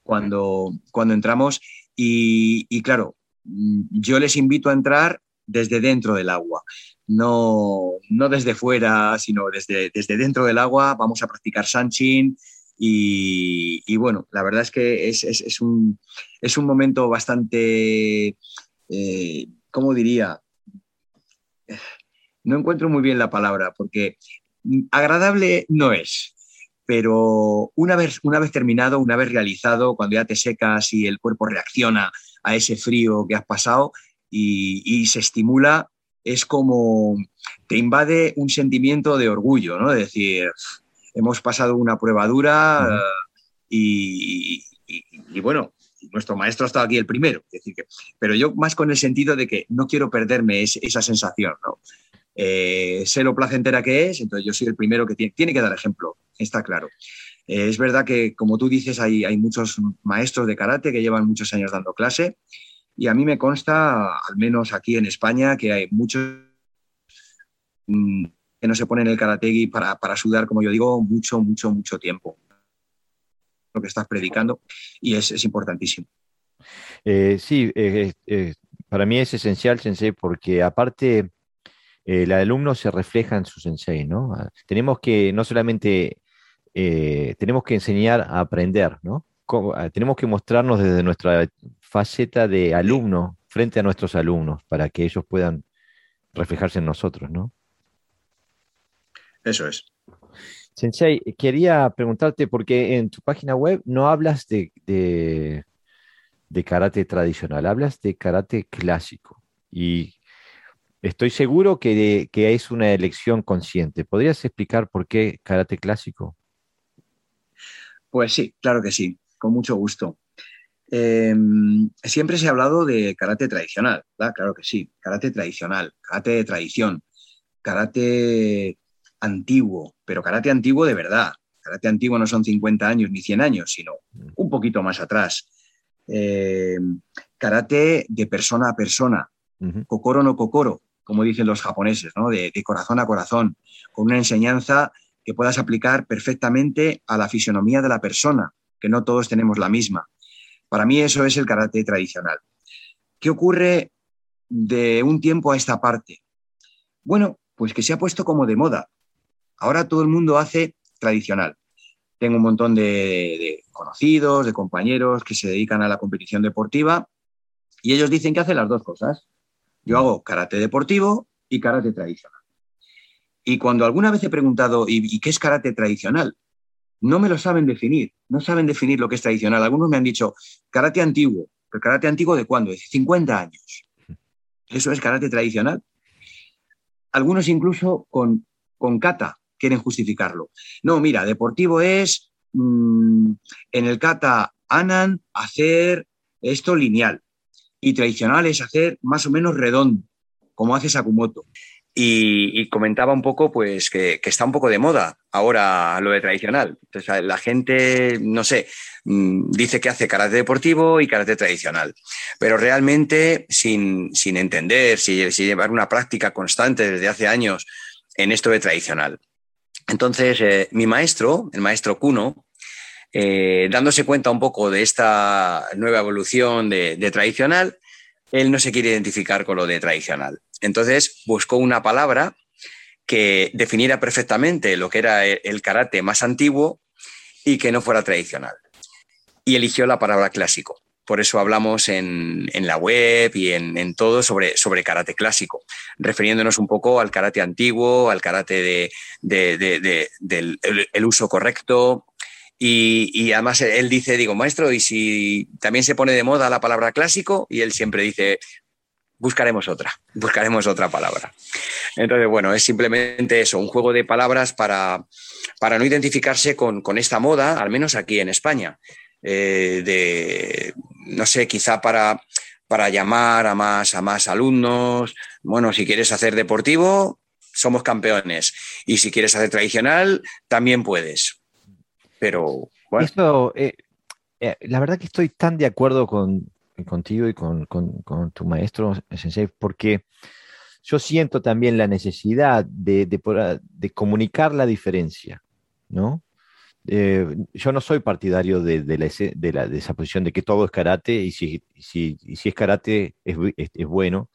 cuando, cuando entramos. Y, claro, yo les invito a entrar desde dentro del agua, no, no desde fuera, sino desde, desde dentro del agua. Vamos a practicar sanchin y, bueno, la verdad es que es, un, es un, momento bastante, eh, ¿cómo diría? No encuentro muy bien la palabra porque agradable no es pero una vez, una vez terminado, una vez realizado, cuando ya te secas y el cuerpo reacciona a ese frío que has pasado y, se estimula, es como te invade un sentimiento de orgullo, ¿no? De decir, hemos pasado una prueba dura y, bueno, nuestro maestro ha estado aquí el primero. decir que, pero yo más con el sentido de que no quiero perderme esa sensación, ¿no? Eh, sé lo placentera que es, entonces yo soy el primero que tiene, tiene que dar ejemplo está claro. Eh, es verdad que, como tú dices, hay, hay, muchos maestros de karate que llevan muchos años dando clase y a mí me consta, al menos aquí en España, que hay muchos mm, que no se ponen el karate para, para sudar, como yo digo, mucho, mucho, mucho tiempo. Lo que estás predicando y es, es importantísimo. Eh, sí, eh, para mí es esencial, Sensei, porque aparte el alumno se refleja en su Sensei, ¿no? Ah, tenemos que no solamente eh, tenemos que enseñar a aprender, ¿no? Ah, tenemos que mostrarnos desde nuestra faceta de alumno frente a nuestros alumnos para que ellos puedan reflejarse en nosotros, ¿no? Eso es. Sensei, quería preguntarte, porque en tu página web no hablas de, de, de karate tradicional, hablas de karate clásico. Y estoy seguro que, que, es una elección consciente. ¿Podrías explicar por qué karate clásico? Pues sí, claro que sí, con mucho gusto. Em, siempre se ha hablado de karate tradicional, claro que sí, karate tradicional, karate de tradición, karate antiguo, pero karate antiguo de verdad. Karate antiguo no son 50 años ni 100 años, sino un poquito más atrás. Em, karate de persona a persona, kokoro no kokoro, como dicen los japoneses, ¿no? de corazón a corazón, con una enseñanza que puedas aplicar perfectamente a la fisionomía de la persona, que no todos tenemos la misma. Para mí eso es el karate tradicional. ¿Qué ocurre de un tiempo a esta parte? Bueno, pues que se ha puesto como de moda. Ahora todo el mundo hace tradicional. Tengo un montón de, conocidos, de compañeros que se dedican a la competición deportiva y ellos dicen que hacen las dos cosas. Yo hago karate deportivo y karate tradicional. Y cuando alguna vez he preguntado, ¿y, qué es karate tradicional? No me lo saben definir, no saben definir lo que es tradicional. Algunos me han dicho, karate antiguo, pero karate antiguo de cuándo? De 50 años. ¿Eso es karate tradicional? Algunos incluso con, con kata, quieren justificarlo. No, mira, deportivo es mm, en el kata anan hacer esto lineal y tradicional es hacer más o menos redondo, como hace Sakumoto. Y, comentaba un poco pues que, está un poco de moda ahora lo de tradicional. La gente, no sé, mm, dice que hace karate deportivo y karate tradicional, pero realmente sin, entender, sin, llevar una práctica constante desde hace años en esto de tradicional. Entonces, eh, mi maestro, el maestro Kuno, eh, dándose cuenta un poco de esta nueva evolución de, tradicional, él no se quiere identificar con lo de tradicional. Entonces buscó una palabra que definiera perfectamente lo que era el karate más antiguo y que no fuera tradicional. Y eligió la palabra clásico. Por eso hablamos en, la web y en, todo sobre, sobre, karate clásico, refiriéndonos un poco al karate antiguo, al karate de, del uso correcto, y, además él dice, digo, maestro, ¿y si también se pone de moda la palabra clásico? Y él siempre dice, buscaremos otra, buscaremos otra palabra. Entonces, bueno, es simplemente eso, un juego de palabras para, para no identificarse con, esta moda, al menos aquí en España. Eh, de, no sé, quizá para, para llamar a más, a más alumnos. Bueno, si quieres hacer deportivo, somos campeones. Y si quieres hacer tradicional, también puedes. Pero bueno. Eh, eh, la verdad que estoy tan de acuerdo con, contigo y con, tu maestro, Sensei, porque yo siento también la necesidad de, comunicar la diferencia, ¿no? Eh, yo no soy partidario de, la, esa posición de que todo es karate y si, si, es karate es, bueno.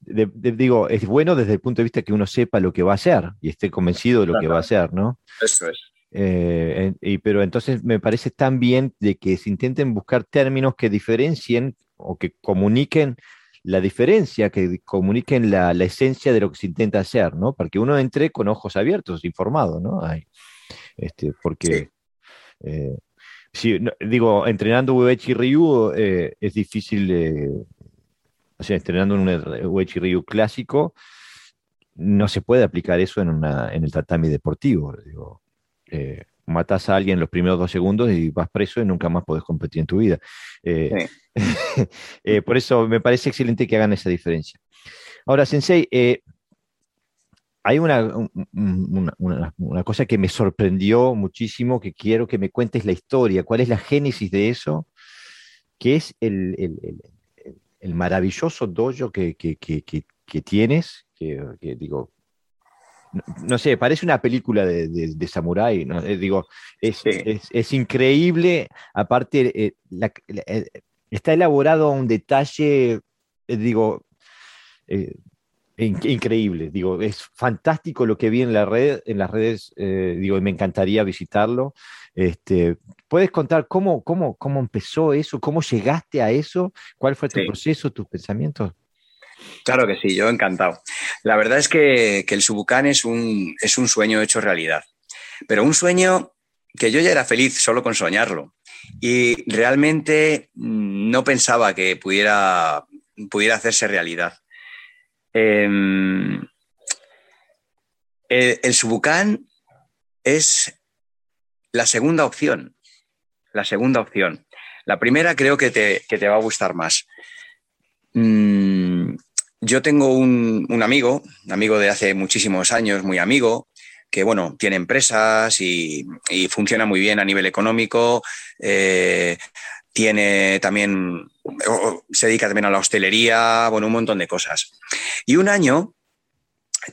digo, es bueno desde el punto de vista que uno sepa lo que va a hacer y esté convencido de lo que va a hacer, ¿no? Eso es. Eh, y, pero entonces me parece tan bien de que se intenten buscar términos que diferencien o que comuniquen la diferencia, que comuniquen la, esencia de lo que se intenta hacer, ¿no? Para que uno entre con ojos abiertos, informado, ¿no? Este, porque, eh, si, digo, entrenando Uechi Ryu eh, es difícil, o sea, entrenando un Uechi Ryu clásico, no se puede aplicar eso en, una, en el tatami deportivo, digo eh, matas a alguien los primeros dos segundos y vas preso y nunca más podés competir en tu vida. Eh, eh, por eso me parece excelente que hagan esa diferencia. Ahora, Sensei, hay una, una, cosa que me sorprendió muchísimo, que quiero que me cuentes la historia, cuál es la génesis de eso, que es el, maravilloso dojo que, tienes, que, digo, no, sé, parece una película de, de, samurái, ¿no? Eh, digo, es, increíble, aparte, eh, eh, está elaborado a un detalle, digo, increíble, digo, es fantástico lo que vi en la red, en las redes, digo, me encantaría visitarlo. Este, ¿Puedes contar cómo, cómo, cómo empezó eso? ¿Cómo llegaste a eso? ¿Cuál fue tu proceso, tus pensamientos? Claro que sí, yo encantado. La verdad es que, el Subucán es un, es un sueño hecho realidad, pero un sueño que yo ya era feliz solo con soñarlo y realmente mm, no pensaba que pudiera, pudiera hacerse realidad. Em, el, el Subucán es la segunda opción, la segunda opción. La primera creo que te, que te va a gustar más. Mm, yo tengo un, amigo, un amigo de hace muchísimos años, muy amigo, que bueno, tiene empresas y, funciona muy bien a nivel económico. Eh, tiene también, se dedica también a la hostelería, bueno, un montón de cosas. Y un año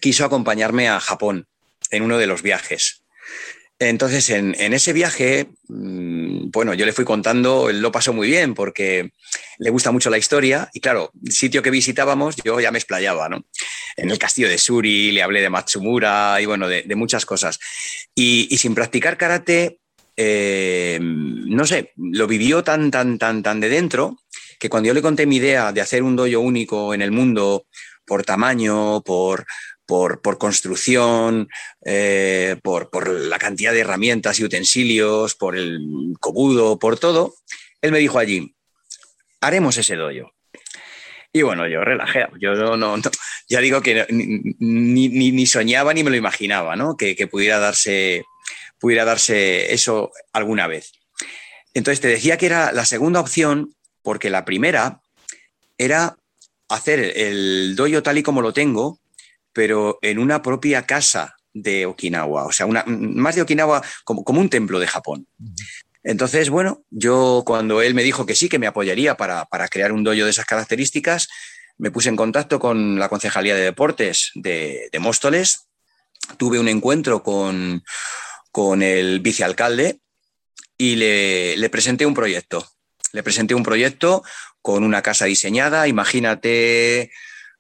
quiso acompañarme a Japón en uno de los viajes. Entonces, en, ese viaje, mm, bueno, yo le fui contando, él lo pasó muy bien porque le gusta mucho la historia y claro, el sitio que visitábamos yo ya me explayaba, ¿no? En el castillo de Suri, le hablé de Matsumura y bueno, de, muchas cosas. Y, sin practicar karate, eh, no sé, lo vivió tan, tan, tan, tan de dentro que cuando yo le conté mi idea de hacer un dojo único en el mundo por tamaño, por, por, construcción, eh, por, la cantidad de herramientas y utensilios, por el cobudo, por todo, él me dijo allí, haremos ese doyo. Y bueno, yo relajé, yo no, ya digo que ni, soñaba ni me lo imaginaba, ¿no? Que, pudiera, darse, pudiera darse eso alguna vez. Entonces te decía que era la segunda opción porque la primera era hacer el doyo tal y como lo tengo, pero en una propia casa de Okinawa, o sea, una, más de Okinawa como, como un templo de Japón. Entonces, bueno, yo cuando él me dijo que sí, que me apoyaría para, crear un dojo de esas características, me puse en contacto con la Concejalía de Deportes de, Móstoles, tuve un encuentro con, el vicealcalde y le, presenté un proyecto. Le presenté un proyecto con una casa diseñada, imagínate,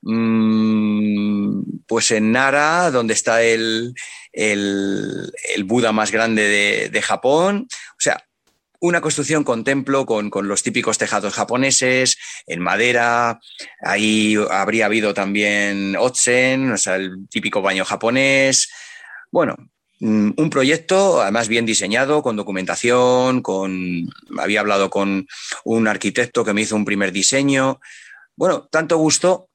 mm, pues en Nara, donde está el, el, Buda más grande de, de, Japón. O sea, una construcción con templo, con, los típicos tejados japoneses, en madera. Ahí habría habido también otsen, o sea, el típico baño japonés. Bueno, un proyecto además bien diseñado, con documentación, con había hablado con un arquitecto que me hizo un primer diseño. Bueno, tanto gusto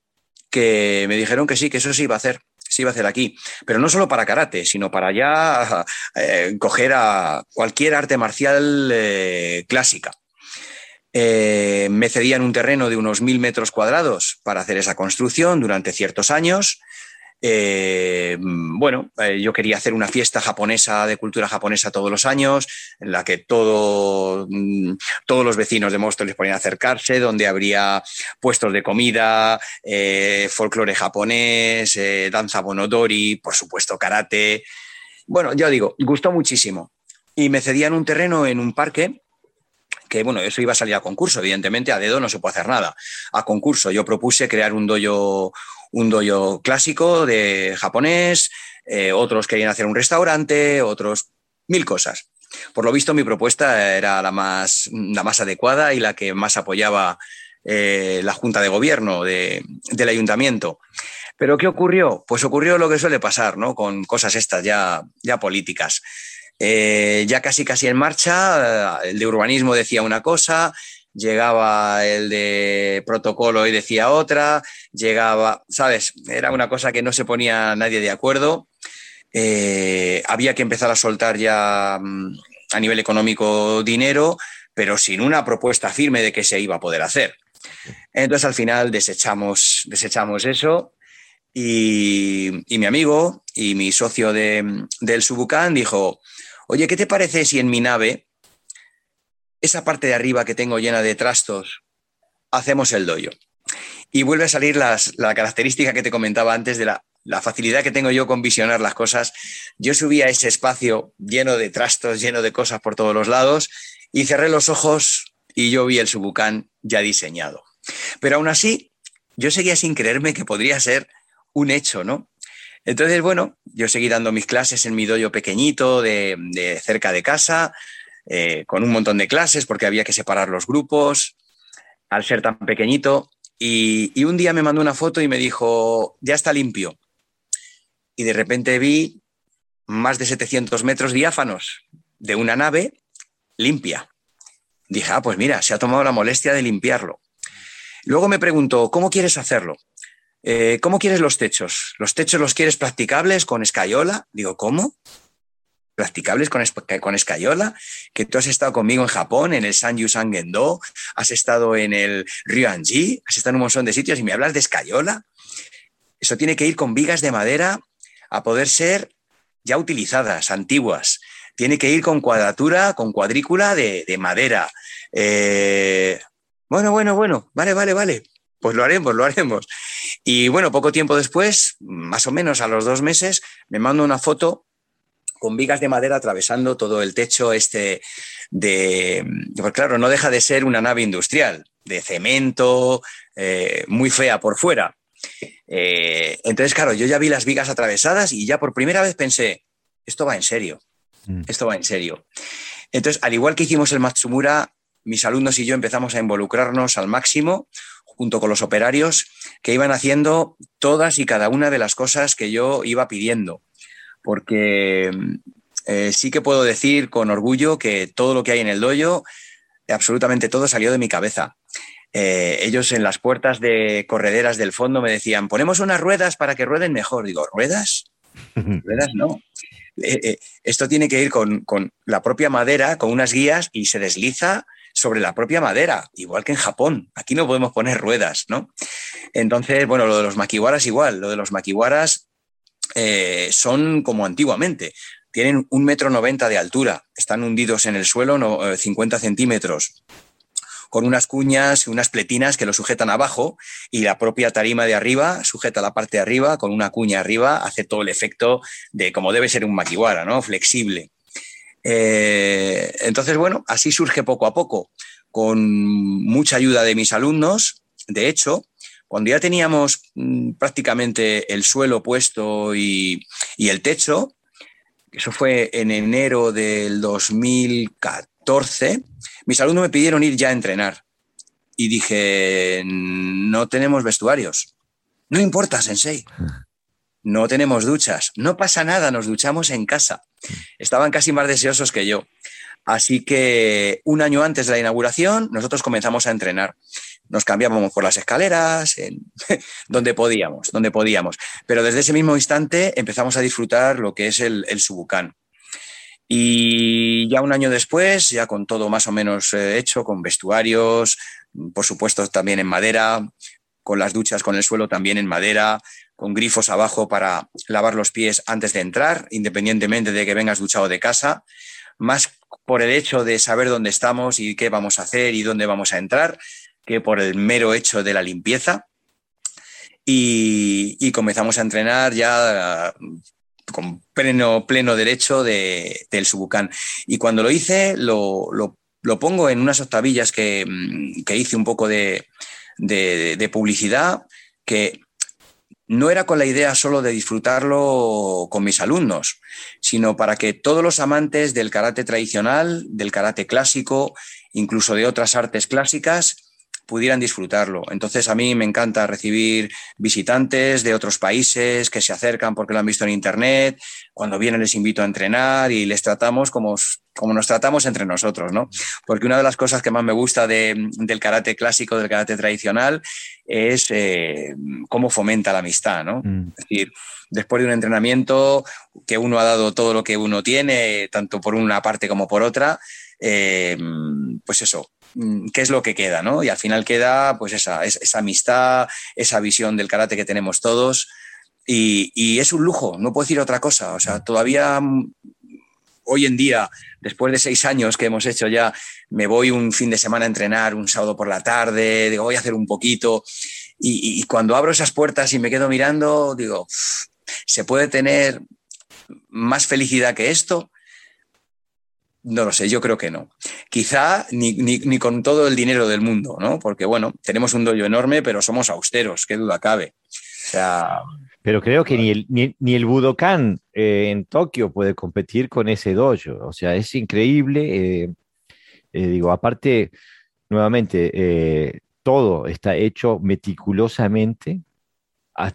que me dijeron que sí, que eso sí iba a hacer se iba a hacer aquí. Pero no solo para karate, sino para ya eh, coger a cualquier arte marcial eh, clásica. Eh, me cedían un terreno de unos mil metros cuadrados para hacer esa construcción durante ciertos años eh, bueno, eh, yo quería hacer una fiesta japonesa de cultura japonesa todos los años, en la que todo, mm, todos los vecinos de Móstoles podían acercarse, donde habría puestos de comida, eh, folclore japonés, danza bonodori, por supuesto karate. Bueno, ya digo, gustó muchísimo. Y me cedían un terreno en un parque que bueno, eso iba a salir a concurso, evidentemente a dedo no se puede hacer nada. A concurso yo propuse crear un dojo, un dojo clásico de japonés, eh, otros querían hacer un restaurante, otros mil cosas. Por lo visto mi propuesta era la más, la más adecuada y la que más apoyaba eh, la Junta de Gobierno del Ayuntamiento. Pero ¿qué ocurrió? Pues ocurrió lo que suele pasar, ¿no? Con cosas estas ya, ya políticas. Eh, ya casi casi en marcha, el de urbanismo decía una cosa, llegaba el de protocolo y decía otra, llegaba, ¿sabes? Era una cosa que no se ponía nadie de acuerdo. Eh, había que empezar a soltar ya mm, a nivel económico dinero, pero sin una propuesta firme de que se iba a poder hacer. Entonces al final desechamos, desechamos eso y, mi amigo y mi socio de, del Subucán dijo, oye, ¿qué te parece si en mi nave, esa parte de arriba que tengo llena de trastos, hacemos el doyo? Y vuelve a salir la característica que te comentaba antes de la, facilidad que tengo yo con visionar las cosas. Yo subí a ese espacio lleno de trastos, lleno de cosas por todos los lados, y cerré los ojos y yo vi el subucán ya diseñado. Pero aún así, yo seguía sin creerme que podría ser un hecho, ¿no? Entonces, bueno, yo seguí dando mis clases en mi doyo pequeñito de, cerca de casa, eh, con un montón de clases porque había que separar los grupos al ser tan pequeñito. Y, un día me mandó una foto y me dijo, ya está limpio. Y de repente vi más de 700 metros diáfanos de una nave limpia. Dije, ah, pues mira, se ha tomado la molestia de limpiarlo. Luego me preguntó, ¿cómo quieres hacerlo? Eh, ¿cómo quieres los techos? ¿Los techos los quieres practicables con escayola? Digo, ¿cómo? Practicables con, con escayola, que tú has estado conmigo en Japón, en el Sanyu Gendo, has estado en el Ryuanji, has estado en un montón de sitios y me hablas de escayola. Eso tiene que ir con vigas de madera a poder ser ya utilizadas, antiguas. Tiene que ir con cuadratura, con cuadrícula de, madera. Eh, bueno, bueno, bueno, vale, vale, vale. Pues lo haremos, lo haremos. Y bueno, poco tiempo después, más o menos a los dos meses, me mando una foto con vigas de madera atravesando todo el techo este de... Pues claro, no deja de ser una nave industrial, de cemento, eh, muy fea por fuera. Eh, entonces, claro, yo ya vi las vigas atravesadas y ya por primera vez pensé, esto va en serio, mm. esto va en serio. Entonces, al igual que hicimos el Matsumura, mis alumnos y yo empezamos a involucrarnos al máximo junto con los operarios, que iban haciendo todas y cada una de las cosas que yo iba pidiendo. Porque eh, sí que puedo decir con orgullo que todo lo que hay en el dojo, absolutamente todo salió de mi cabeza. eh, ellos en las puertas de correderas del fondo me decían, ponemos unas ruedas para que rueden mejor. Digo, ¿ruedas? ruedas no. Eh, esto tiene que ir con, la propia madera, con unas guías y se desliza sobre la propia madera, igual que en Japón. Aquí no podemos poner ruedas, ¿no? Entonces, bueno, lo de los maquiwaras igual. Lo de los maquiwaras son como antiguamente. Tienen un metro noventa de altura, están hundidos en el suelo no, 50 centímetros con unas cuñas y unas pletinas que lo sujetan abajo y la propia tarima de arriba sujeta la parte de arriba con una cuña arriba, hace todo el efecto de como debe ser un maquiwara, ¿no? Flexible. Eh, entonces, bueno, así surge poco a poco, con mucha ayuda de mis alumnos. De hecho, cuando ya teníamos mm, prácticamente el suelo puesto y, y el techo, eso fue en enero del 2014, mis alumnos me pidieron ir ya a entrenar. Y dije, no tenemos vestuarios. No importa, Sensei. No tenemos duchas. No pasa nada, nos duchamos en casa. Estaban casi más deseosos que yo. Así que un año antes de la inauguración, nosotros comenzamos a entrenar. Nos cambiábamos por las escaleras, donde podíamos, donde podíamos. Pero desde ese mismo instante empezamos a disfrutar lo que es el, el Subucán. Y ya un año después, ya con todo más o menos eh, hecho, con vestuarios, por supuesto también en madera, con las duchas con el suelo también en madera, con grifos abajo para lavar los pies antes de entrar, independientemente de que vengas duchado de casa, más por el hecho de saber dónde estamos y qué vamos a hacer y dónde vamos a entrar, que por el mero hecho de la limpieza. Y, comenzamos a entrenar ya con pleno, pleno derecho de, del Subucán. Y cuando lo hice, lo, lo, pongo en unas octavillas que, mm, que hice un poco de, de, de, publicidad, que no era con la idea solo de disfrutarlo con mis alumnos, sino para que todos los amantes del karate tradicional, del karate clásico, incluso de otras artes clásicas, pudieran disfrutarlo. Entonces a mí me encanta recibir visitantes de otros países que se acercan porque lo han visto en internet. Cuando vienen les invito a entrenar y les tratamos como, como nos tratamos entre nosotros, ¿no? Porque una de las cosas que más me gusta del karate clásico, del karate tradicional, es eh, cómo fomenta la amistad, ¿no? Mm. Es decir, después de un entrenamiento que uno ha dado todo lo que uno tiene, tanto por una parte como por otra, eh, pues eso, qué es lo que queda, ¿no? Y al final queda pues esa, esa amistad, esa visión del karate que tenemos todos y, es un lujo, no puedo decir otra cosa, o sea, todavía mm, hoy en día, después de seis años que hemos hecho ya, me voy un fin de semana a entrenar, un sábado por la tarde, digo, voy a hacer un poquito y cuando abro esas puertas y me quedo mirando, digo, ¿se puede tener más felicidad que esto? No lo sé, yo creo que no. Quizá ni, ni, con todo el dinero del mundo, ¿no? Porque, bueno, tenemos un dojo enorme, pero somos austeros, qué duda cabe. O sea... Pero creo que ni el, ni, el Budokan eh, en Tokio puede competir con ese dojo. O sea, es increíble. Eh, eh, digo, aparte, nuevamente, todo está hecho meticulosamente,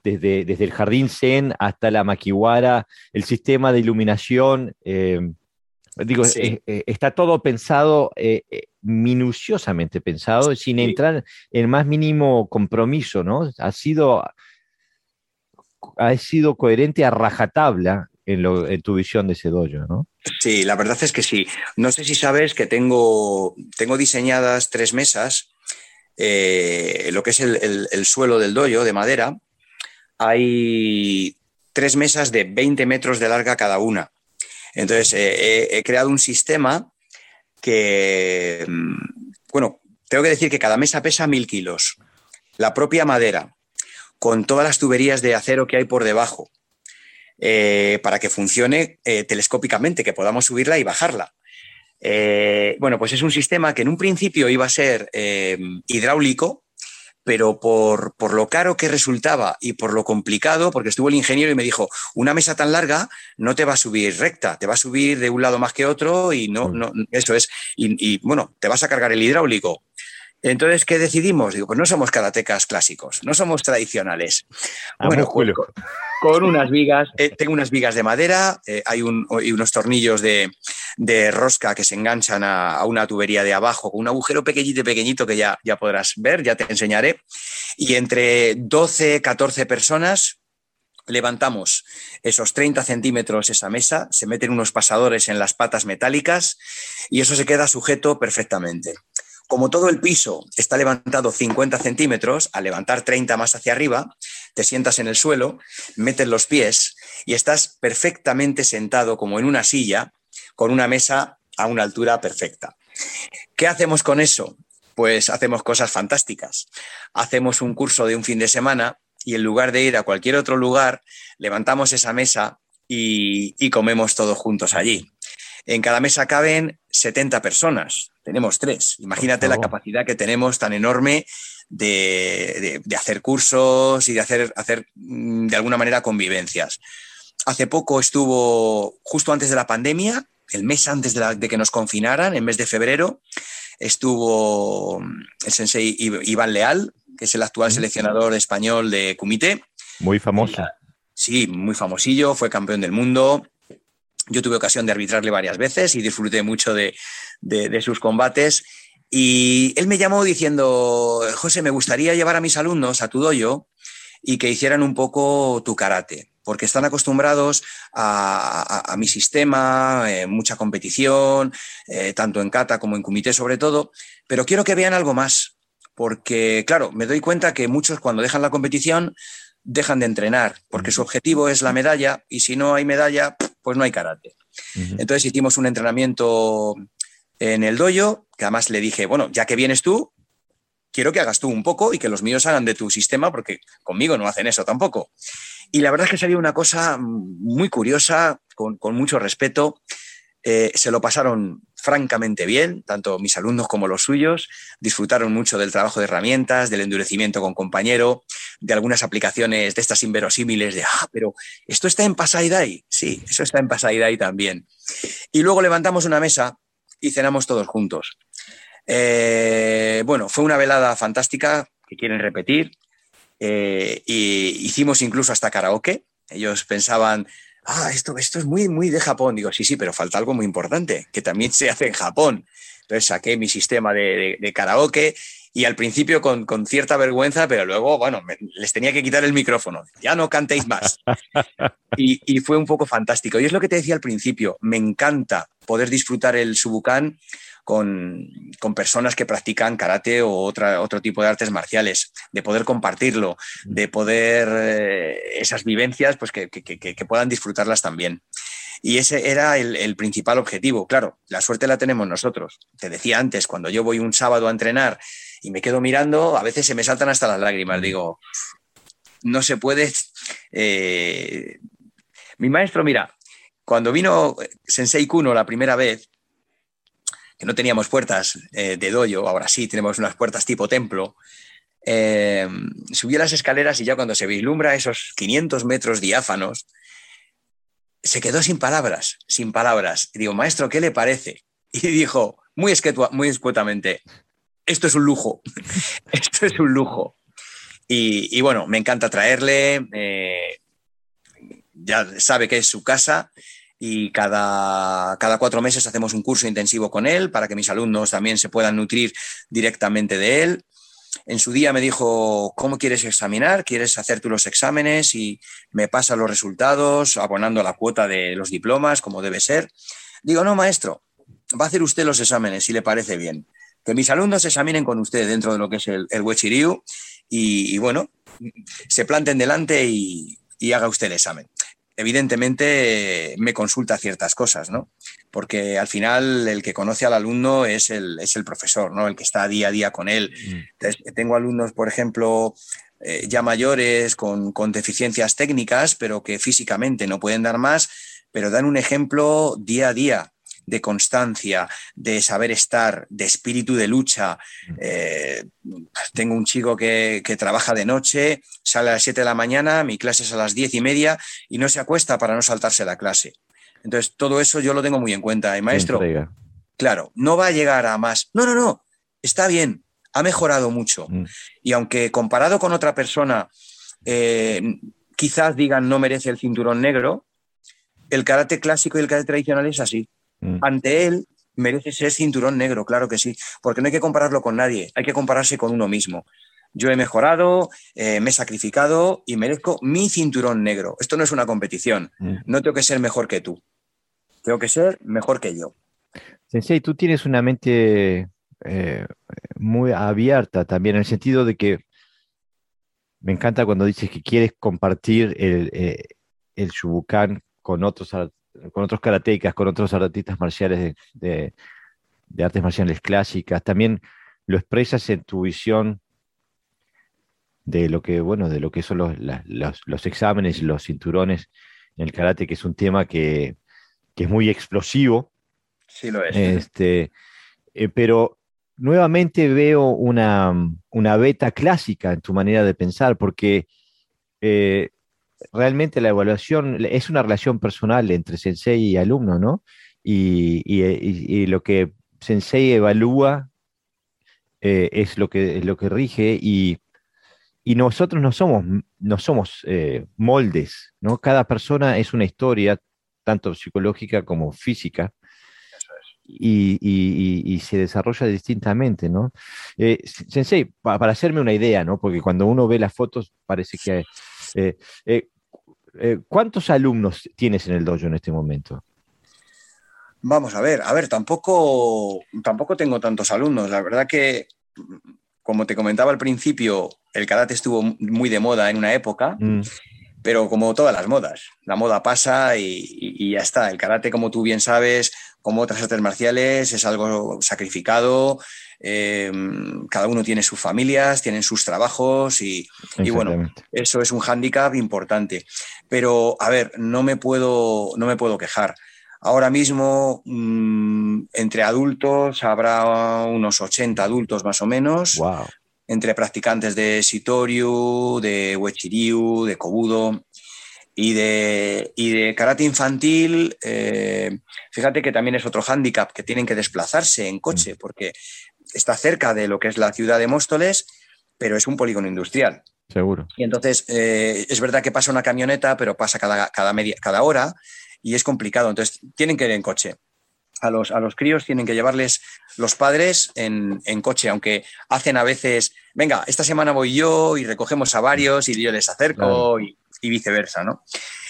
desde, desde el jardín Zen hasta la maquiwara, el sistema de iluminación. Digo, eh, eh, está todo pensado, eh, minuciosamente pensado, sin entrar en más mínimo compromiso, ¿no? Ha sido, ha sido coherente a rajatabla en, tu visión de ese dojo, ¿no? Sí, la verdad es que sí. No sé si sabes que tengo, tengo diseñadas tres mesas, lo que es el, el suelo del dojo de madera. Hay tres mesas de 20 metros de larga cada una. Entonces, he creado un sistema que, mm, bueno, tengo que decir que cada mesa pesa mil kilos. La propia madera, con todas las tuberías de acero que hay por debajo, eh, para que funcione eh, telescópicamente, que podamos subirla y bajarla. Eh, bueno, pues es un sistema que en un principio iba a ser hidráulico, pero por, lo caro que resultaba y por lo complicado, porque estuvo el ingeniero y me dijo, una mesa tan larga no te va a subir recta, te va a subir de un lado más que otro y no, mm. no eso es, y, bueno, te vas a cargar el hidráulico. Entonces, ¿qué decidimos? Digo, pues no somos karatecas clásicos, no somos tradicionales. Bueno, Julio. Con, unas vigas, eh, tengo unas vigas de madera, eh, hay, unos tornillos de, de rosca que se enganchan a, una tubería de abajo, con un agujero pequeñito, pequeñito que ya, ya podrás ver, ya te enseñaré. Y entre 12, 14 personas levantamos esos 30 centímetros esa mesa, se meten unos pasadores en las patas metálicas y eso se queda sujeto perfectamente. Como todo el piso está levantado 50 centímetros, al levantar 30 más hacia arriba, te sientas en el suelo, metes los pies y estás perfectamente sentado como en una silla con una mesa a una altura perfecta. ¿Qué hacemos con eso? Pues hacemos cosas fantásticas. Hacemos un curso de un fin de semana y en lugar de ir a cualquier otro lugar, levantamos esa mesa y, comemos todos juntos allí. En cada mesa caben 70 personas, tenemos tres. Imagínate la capacidad que tenemos tan enorme de, hacer cursos y de hacer, hacer mm, de alguna manera convivencias. Hace poco estuvo, justo antes de la pandemia, el mes antes de, que nos confinaran, en mes de febrero, estuvo mm, el sensei Iván Leal, que es el actual seleccionador español de Kumite. Muy famoso. Sí, muy famosillo, fue campeón del mundo. Yo tuve ocasión de arbitrarle varias veces y disfruté mucho de, sus combates. Y él me llamó diciendo, José, me gustaría llevar a mis alumnos a tu dojo y que hicieran un poco tu karate porque están acostumbrados a, mi sistema, eh, mucha competición, eh, tanto en kata como en kumite sobre todo, pero quiero que vean algo más, porque claro, me doy cuenta que muchos cuando dejan la competición dejan de entrenar, porque su objetivo es la medalla y si no hay medalla, pues no hay karate. Entonces hicimos un entrenamiento en el dojo, que además le dije, bueno, ya que vienes tú, quiero que hagas tú un poco y que los míos hagan de tu sistema, porque conmigo no hacen eso tampoco. Y la verdad es que salió una cosa muy curiosa, con, mucho respeto. Eh, se lo pasaron francamente bien, tanto mis alumnos como los suyos. Disfrutaron mucho del trabajo de herramientas, del endurecimiento con compañero, de algunas aplicaciones de estas inverosímiles de, ah, pero esto está en Pasaidai. Sí, eso está en Pasaidai también. Y luego levantamos una mesa y cenamos todos juntos. Eh, bueno, fue una velada fantástica que quieren repetir. Eh, y hicimos incluso hasta karaoke. Ellos pensaban, ah, esto, esto es muy, muy de Japón. Digo, sí, sí, pero falta algo muy importante, que también se hace en Japón. Entonces saqué mi sistema de, karaoke y al principio con, cierta vergüenza, pero luego, bueno, les tenía que quitar el micrófono. Ya no cantéis más. y, y, fue un poco fantástico. Y es lo que te decía al principio, me encanta poder disfrutar el Subukan con, personas que practican karate o otra, otro tipo de artes marciales, de poder compartirlo, de poder eh, esas vivencias, pues que, puedan disfrutarlas también. Y ese era el, principal objetivo. Claro, la suerte la tenemos nosotros. Te decía antes, cuando yo voy un sábado a entrenar y me quedo mirando, a veces se me saltan hasta las lágrimas. Digo, no se puede. Eh, mi maestro, mira, cuando vino Sensei Kuno la primera vez, que no teníamos puertas eh, de doyo, ahora sí tenemos unas puertas tipo templo. Eh, subí a las escaleras y ya cuando se vislumbra esos 500 metros diáfanos, se quedó sin palabras, sin palabras. Y digo, maestro, ¿qué le parece? Y dijo, muy, muy escuetamente, esto es un lujo, esto es un lujo. Y, bueno, me encanta traerle, eh, ya sabe que es su casa y cada, cada cuatro meses hacemos un curso intensivo con él para que mis alumnos también se puedan nutrir directamente de él. En su día me dijo, ¿cómo quieres examinar? ¿Quieres hacer tú los exámenes? Y me pasa los resultados, abonando la cuota de los diplomas, como debe ser. Digo, no, maestro, va a hacer usted los exámenes si le parece bien. Que mis alumnos examinen con usted dentro de lo que es el, el Wechiriu y, bueno, se planten delante y, y haga usted el examen evidentemente me consulta ciertas cosas, ¿no? Porque al final el que conoce al alumno es el, es el profesor, ¿no? El que está día a día con él. Mm. tengo alumnos, por ejemplo, eh, ya mayores con, con, deficiencias técnicas, pero que físicamente no pueden dar más, pero dan un ejemplo día a día de constancia, de saber estar, de espíritu de lucha. Mm. Eh, tengo un chico que, trabaja de noche, sale a las 7 de la mañana, mi clase es a las 10 y media y no se acuesta para no saltarse la clase. Entonces, todo eso yo lo tengo muy en cuenta. Y maestro, claro, no va a llegar a más. No, no, no, está bien, ha mejorado mucho. Mm. Y aunque comparado con otra persona, eh, quizás digan no merece el cinturón negro, el karate clásico y el karate tradicional es así mm. ante él merece ser cinturón negro, claro que sí, porque no hay que compararlo con nadie, hay que compararse con uno mismo. Yo he mejorado, eh, me he sacrificado y merezco mi cinturón negro. Esto no es una competición, mm. no tengo que ser mejor que tú, tengo que ser mejor que yo. Sensei, tú tienes una mente eh, muy abierta también, en el sentido de que me encanta cuando dices que quieres compartir el, eh, el Shubukan con otros, con otros karatecas, con otros artistas marciales de, artes marciales clásicas. También lo expresas en tu visión de lo que, bueno, de lo que son los, los, exámenes, los cinturones en el karate, que es un tema que, es muy explosivo. Sí, lo es. Este, eh, pero nuevamente veo una, una, beta clásica en tu manera de pensar, porque eh, realmente la evaluación es una relación personal entre sensei y alumno, ¿no? Y, lo que sensei evalúa eh, es, lo que, es lo que rige y, nosotros no somos, no somos eh, moldes, ¿no? Cada persona es una historia, tanto psicológica como física. Y, se desarrolla distintamente, ¿no? Eh, sensei, para hacerme una idea, ¿no? Porque cuando uno ve las fotos parece que eh, eh, ¿Cuántos alumnos tienes en el dojo en este momento? Vamos a ver, a ver, tampoco, tampoco tengo tantos alumnos. La verdad que, como te comentaba al principio, el karate estuvo muy de moda en una época. Mm. Pero como todas las modas, la moda pasa y, ya está. El karate, como tú bien sabes, como otras artes marciales, es algo sacrificado. Em, cada uno tiene sus familias, tienen sus trabajos y, bueno, eso es un hándicap importante. Pero, a ver, no me puedo, no me puedo quejar. Ahora mismo, mm, entre adultos, habrá unos 80 adultos más o menos. Wow entre practicantes de Sitoriu, de Wechiryu, de Kobudo y de, de karate infantil. Eh, fíjate que también es otro hándicap, que tienen que desplazarse en coche, mm. porque está cerca de lo que es la ciudad de Móstoles, pero es un polígono industrial. Seguro. Y entonces eh, es verdad que pasa una camioneta, pero pasa cada, cada, media, cada hora y es complicado. Entonces tienen que ir en coche a los, a los críos tienen que llevarles los padres en, coche, aunque hacen a veces, venga, esta semana voy yo y recogemos a varios y yo les acerco y, viceversa, ¿no?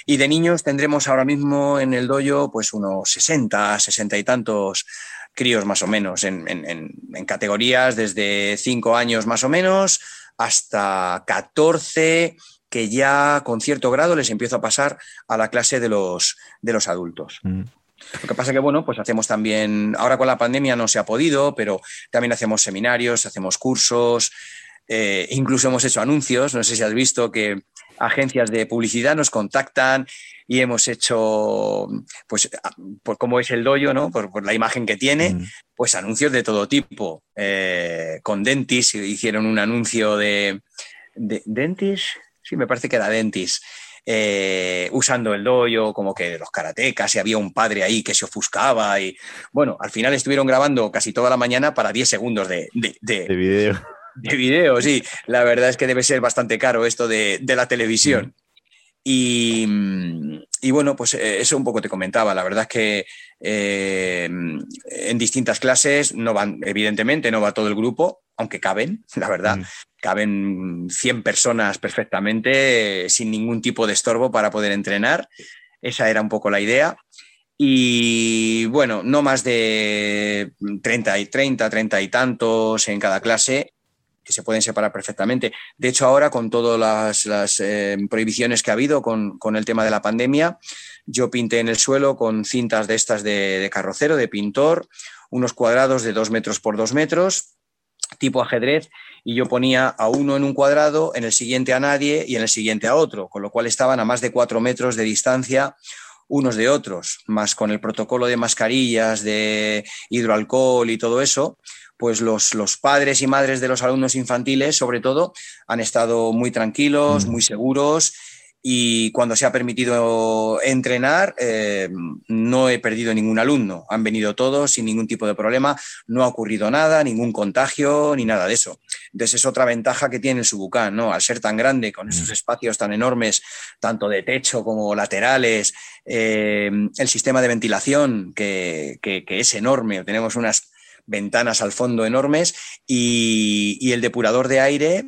Y de niños tendremos ahora mismo en el doyo pues unos 60, 60 y tantos críos más o menos, en, en categorías desde 5 años más o menos hasta 14 que ya con cierto grado les empiezo a pasar a la clase de los, de los adultos. Mm. Lo que pasa que, bueno, pues hacemos también, ahora con la pandemia no se ha podido, pero también hacemos seminarios, hacemos cursos, eh, incluso hemos hecho anuncios, no sé si has visto que agencias de publicidad nos contactan y hemos hecho, pues, por cómo es el doyo, ¿no? Por, la imagen que tiene, mm. pues anuncios de todo tipo. Eh, con Dentis hicieron un anuncio de, de Dentis, sí, me parece que era Dentis, eh, usando el doyo, como que de los karatecas, y había un padre ahí que se ofuscaba. Y bueno, al final estuvieron grabando casi toda la mañana para 10 segundos de, de, de, video. De video, sí. La verdad es que debe ser bastante caro esto de, la televisión. Y, y, bueno, pues eh, eso un poco te comentaba. La verdad es que eh, en distintas clases no van, evidentemente, no va todo el grupo, aunque caben, la verdad. Mm caben 100 personas perfectamente sin ningún tipo de estorbo para poder entrenar. Esa era un poco la idea. Y bueno, no más de 30 y 30, 30 y tantos en cada clase que se pueden separar perfectamente. De hecho, ahora con todas las, eh, prohibiciones que ha habido con, el tema de la pandemia, yo pinté en el suelo con cintas de estas de, de carrocero, de pintor, unos cuadrados de dos metros por dos metros, tipo ajedrez, y yo ponía a uno en un cuadrado, en el siguiente a nadie y en el siguiente a otro, con lo cual estaban a más de cuatro metros de distancia unos de otros, más con el protocolo de mascarillas, de hidroalcohol y todo eso, pues los, los, padres y madres de los alumnos infantiles, sobre todo, han estado muy tranquilos, mm. muy seguros y cuando se ha permitido entrenar, eh, no he perdido ningún alumno. Han venido todos sin ningún tipo de problema, no ha ocurrido nada, ningún contagio ni nada de eso. Entonces es otra ventaja que tiene el Subucán, ¿no? Al ser tan grande, con esos mm. espacios tan enormes, tanto de techo como laterales, eh, el sistema de ventilación que, es enorme, tenemos unas ventanas al fondo enormes y, el depurador de aire,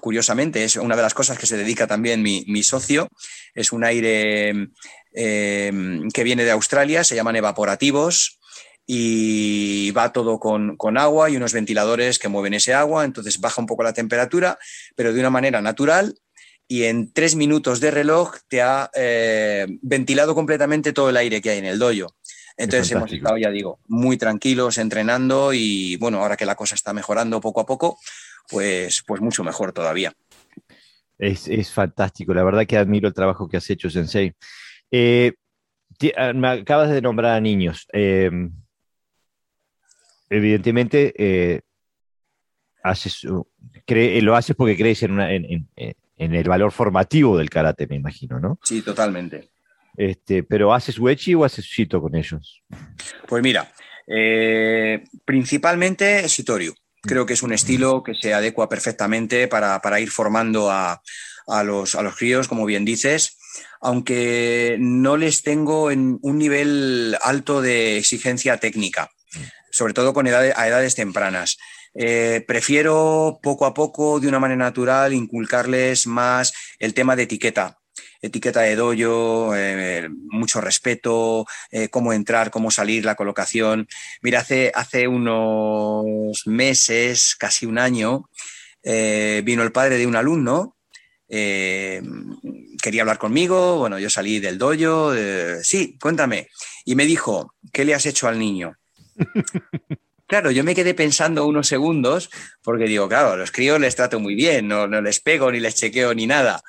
curiosamente, es una de las cosas que se dedica también mi, mi socio, es un aire eh, que viene de Australia, se llaman evaporativos y va todo con, agua y unos ventiladores que mueven ese agua, entonces baja un poco la temperatura, pero de una manera natural y en tres minutos de reloj te ha eh, ventilado completamente todo el aire que hay en el doyo. Entonces hemos estado, ya digo, muy tranquilos entrenando y bueno, ahora que la cosa está mejorando poco a poco, pues, pues mucho mejor todavía. Es, es fantástico, la verdad que admiro el trabajo que has hecho, Sensei. Eh, ah, me acabas de nombrar a niños. Eh, evidentemente, eh, lo haces porque crees en, el valor formativo del karate, me imagino, ¿no? Sí, totalmente. Este, pero ¿haces wechi o haces shito con ellos? Pues mira, principalmente shitoryu. Creo que es un estilo que se adecua perfectamente para, ir formando a, los, a los críos, como bien dices aunque no les tengo en un nivel alto de exigencia técnica, sobre todo con a edades tempranas. Eh, prefiero poco a poco, de una manera natural, inculcarles más el tema de etiqueta, etiqueta de doyo, eh, mucho respeto, eh, cómo entrar, cómo salir, la colocación. Mira, hace, hace unos meses, casi un año, vino el padre de un alumno eh, quería hablar conmigo, bueno, yo salí del dojo, sí, cuéntame. Y me dijo, ¿qué le has hecho al niño? Claro, yo me quedé pensando unos segundos porque digo, claro, a los críos les trato muy bien, no, les pego ni les chequeo ni nada.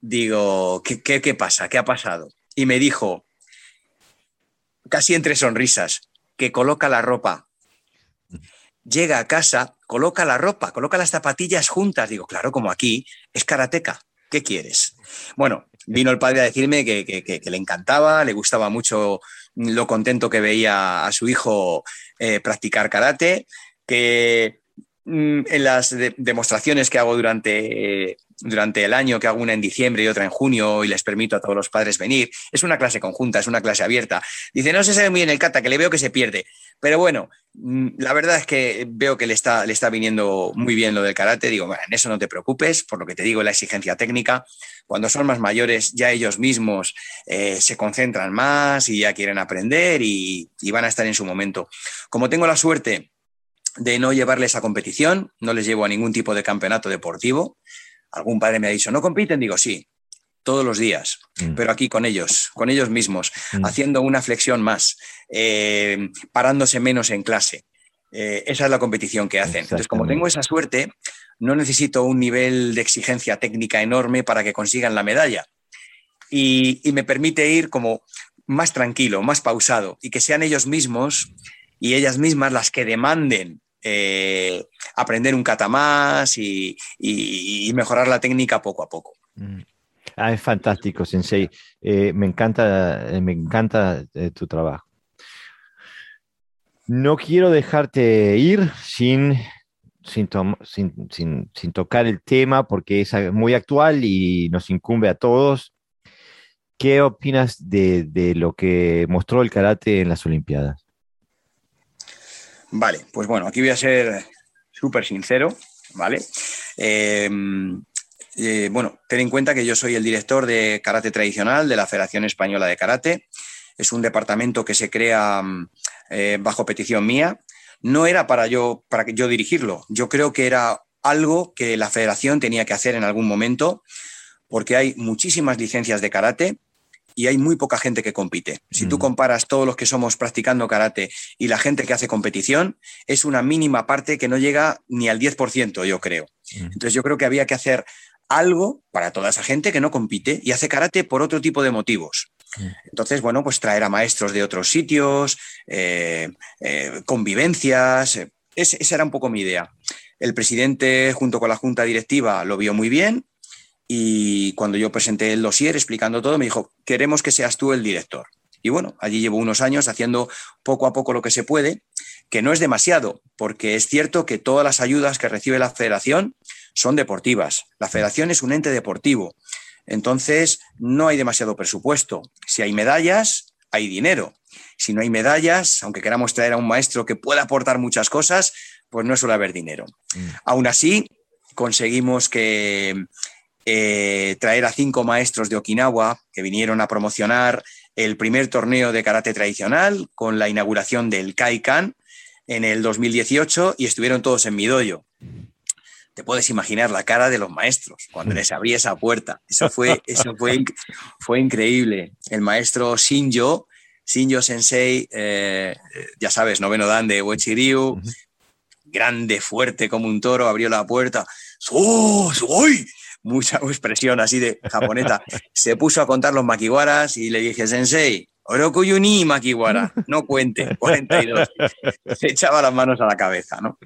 Digo, ¿qué, qué, pasa? ¿Qué ha pasado? Y me dijo, casi entre sonrisas, que coloca la ropa. Llega a casa coloca la ropa, coloca las zapatillas juntas. Digo, claro, como aquí, es karateca. ¿Qué quieres? Bueno, vino el padre a decirme que, le encantaba, le gustaba mucho lo contento que veía a su hijo eh, practicar karate, que en las demostraciones que hago durante durante el año, que hago una en diciembre y otra en junio y les permito a todos los padres venir. Es una clase conjunta, es una clase abierta. Dice, no se sabe muy bien el kata, que le veo que se pierde. Pero bueno, mm, la verdad es que veo que le está, le está viniendo muy bien lo del karate. Digo, en eso no te preocupes, por lo que te digo, la exigencia técnica. Cuando son más mayores, ya ellos mismos eh, se concentran más y ya quieren aprender y van a estar en su momento. Como tengo la suerte de no llevarles a competición, no les llevo a ningún tipo de campeonato deportivo, algún padre me ha dicho, ¿no compiten? Digo, sí, todos los días, mm. pero aquí con ellos, con ellos mismos, mm. haciendo una flexión más, eh, parándose menos en clase. Eh, esa es la competición que hacen. Entonces, como tengo esa suerte, no necesito un nivel de exigencia técnica enorme para que consigan la medalla. Y, me permite ir como más tranquilo, más pausado, y que sean ellos mismos y ellas mismas las que demanden eh, aprender un kata más y, mejorar la técnica poco a poco. Mm. Ah, es fantástico, Sensei. Eh, me encanta, eh, me encanta tu trabajo. No quiero dejarte ir sin, sin, sin, tocar el tema porque es muy actual y nos incumbe a todos. ¿Qué opinas de, de lo que mostró el karate en las Olimpiadas? Vale, pues bueno, aquí voy a ser súper sincero, ¿vale? Em, eh, bueno, ten en cuenta que yo soy el director de karate tradicional de la Federación Española de Karate. Es un departamento que se crea mm, eh, bajo petición mía. No era para yo, para yo dirigirlo. Yo creo que era algo que la federación tenía que hacer en algún momento, porque hay muchísimas licencias de karate y hay muy poca gente que compite. Si tú comparas todos los que somos practicando karate y la gente que hace competición, es una mínima parte que no llega ni al 10%, yo creo. Entonces yo creo que había que hacer algo para toda esa gente que no compite y hace karate por otro tipo de motivos. Entonces, bueno, pues traer a maestros de otros sitios, eh, eh, convivencias, eh, esa era un poco mi idea. El presidente, junto con la junta directiva, lo vio muy bien y cuando yo presenté el dossier explicando todo, me dijo, queremos que seas tú el director. Y bueno, allí llevo unos años haciendo poco a poco lo que se puede. que no es demasiado, porque es cierto que todas las ayudas que recibe la federación son deportivas. La federación es un ente deportivo. Entonces, no hay demasiado presupuesto. Si hay medallas, hay dinero. Si no hay medallas, aunque queramos traer a un maestro que pueda aportar muchas cosas, pues no suele haber dinero. Mm. Aún así, conseguimos que eh, traer a cinco maestros de Okinawa que vinieron a promocionar el primer torneo de karate tradicional con la inauguración del Kaikan en el 2018 y estuvieron todos en mi dojo. Te puedes imaginar la cara de los maestros cuando les abrí esa puerta. Eso fue, eso fue, fue increíble. El maestro Shinjo, Shinjo Sensei, eh, ya sabes, noveno dan de Uechiryu, grande, fuerte como un toro, abrió la puerta. ¡Oh, soy! Mucha expresión así de japonesa. Se puso a contar los makiwaras y le dije, Sensei, Orokuyuni Makiwara, no cuente, 42. Se echaba las manos a la cabeza, ¿no?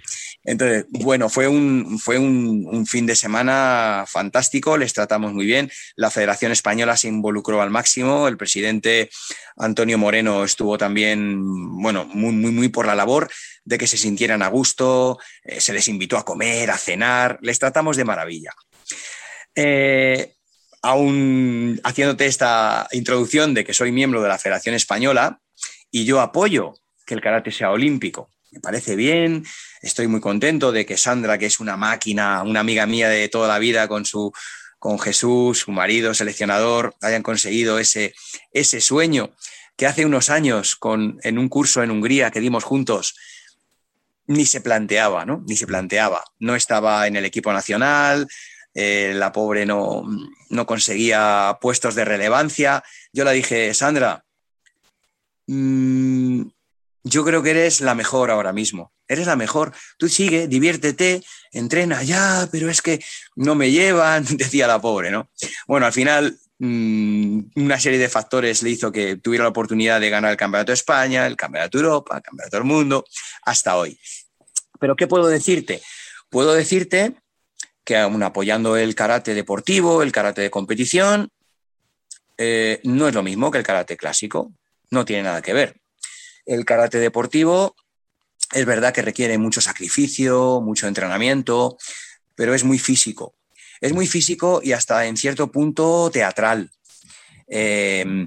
Entonces, bueno, fue, un, fue un, fin de semana fantástico, les tratamos muy bien. La Federación Española se involucró al máximo, el presidente Antonio Moreno estuvo también, bueno, muy, muy, muy por la labor de que se sintieran a gusto, eh, se les invitó a comer, a cenar, les tratamos de maravilla. Eh, aún haciéndote esta introducción de que soy miembro de la Federación Española y yo apoyo que el karate sea olímpico. Me parece bien, estoy muy contento de que Sandra, que es una máquina, una amiga mía de toda la vida con su con Jesús, su marido seleccionador, hayan conseguido ese, ese sueño que hace unos años con, en un curso en Hungría que dimos juntos, ni se planteaba, ¿no? Ni se planteaba. No estaba en el equipo nacional, eh, la pobre no, no, conseguía puestos de relevancia. Yo le dije, Sandra, mm, yo creo que eres la mejor ahora mismo. Eres la mejor. Tú sigue, diviértete, entrena ya, pero es que no me llevan, decía la pobre, ¿no? Bueno, al final mm, una serie de factores le hizo que tuviera la oportunidad de ganar el Campeonato de España, el Campeonato de Europa, el Campeonato del Mundo, hasta hoy. Pero ¿qué puedo decirte? Puedo decirte que aún apoyando el karate deportivo, el karate de competición, eh, no es lo mismo que el karate clásico, no tiene nada que ver. El karate deportivo es verdad que requiere mucho sacrificio, mucho entrenamiento, pero es muy físico. Es muy físico y hasta en cierto punto teatral. Eh,